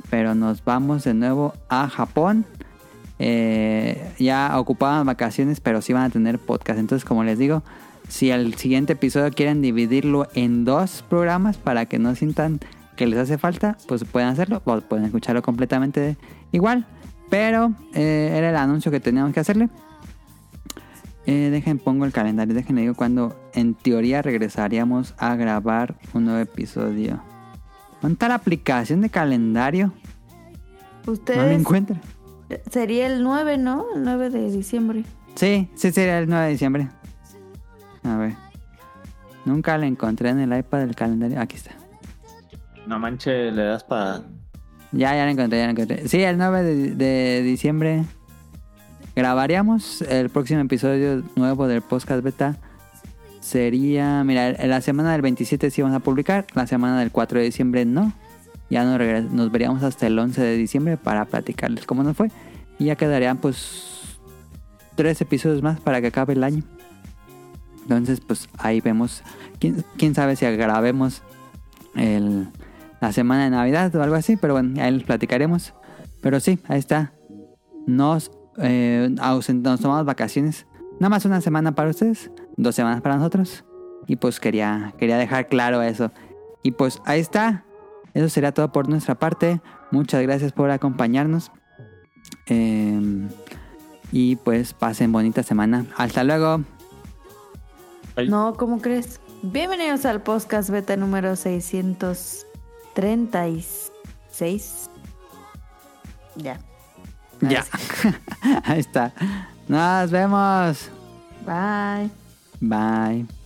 Pero nos vamos de nuevo a Japón. Eh, ya ocupaban vacaciones, pero sí van a tener podcast. Entonces, como les digo, si el siguiente episodio quieren dividirlo en dos programas para que no sientan que les hace falta, pues pueden hacerlo o pueden escucharlo completamente igual. Pero eh, era el anuncio que teníamos que hacerle. Eh, dejen, pongo el calendario, dejen, le digo cuando en teoría regresaríamos a grabar un nuevo episodio. ¿Dónde está la aplicación de calendario? No la ustedes. encuentro. sería el 9, ¿no? El 9 de diciembre. Sí, sí sería el 9 de diciembre. A ver. Nunca la encontré en el iPad del calendario. Aquí está. No manches, le das para. Ya, ya la encontré, ya la encontré. Sí, el 9 de, de diciembre grabaríamos el próximo episodio nuevo del podcast beta. Sería, mira, la semana del 27 sí vamos a publicar, la semana del 4 de diciembre no. Ya nos, nos veríamos hasta el 11 de diciembre para platicarles cómo nos fue. Y ya quedarían pues tres episodios más para que acabe el año. Entonces, pues ahí vemos. Quién, quién sabe si grabemos el, la semana de Navidad o algo así, pero bueno, ahí les platicaremos. Pero sí, ahí está. Nos, eh, nos tomamos vacaciones. Nada más una semana para ustedes, dos semanas para nosotros. Y pues quería, quería dejar claro eso. Y pues ahí está. Eso sería todo por nuestra parte. Muchas gracias por acompañarnos. Eh, y pues pasen bonita semana. Hasta luego. No, ¿cómo crees? Bienvenidos al podcast beta número 636. Ya. Ya. Ahí está. Nos vemos. Bye. Bye.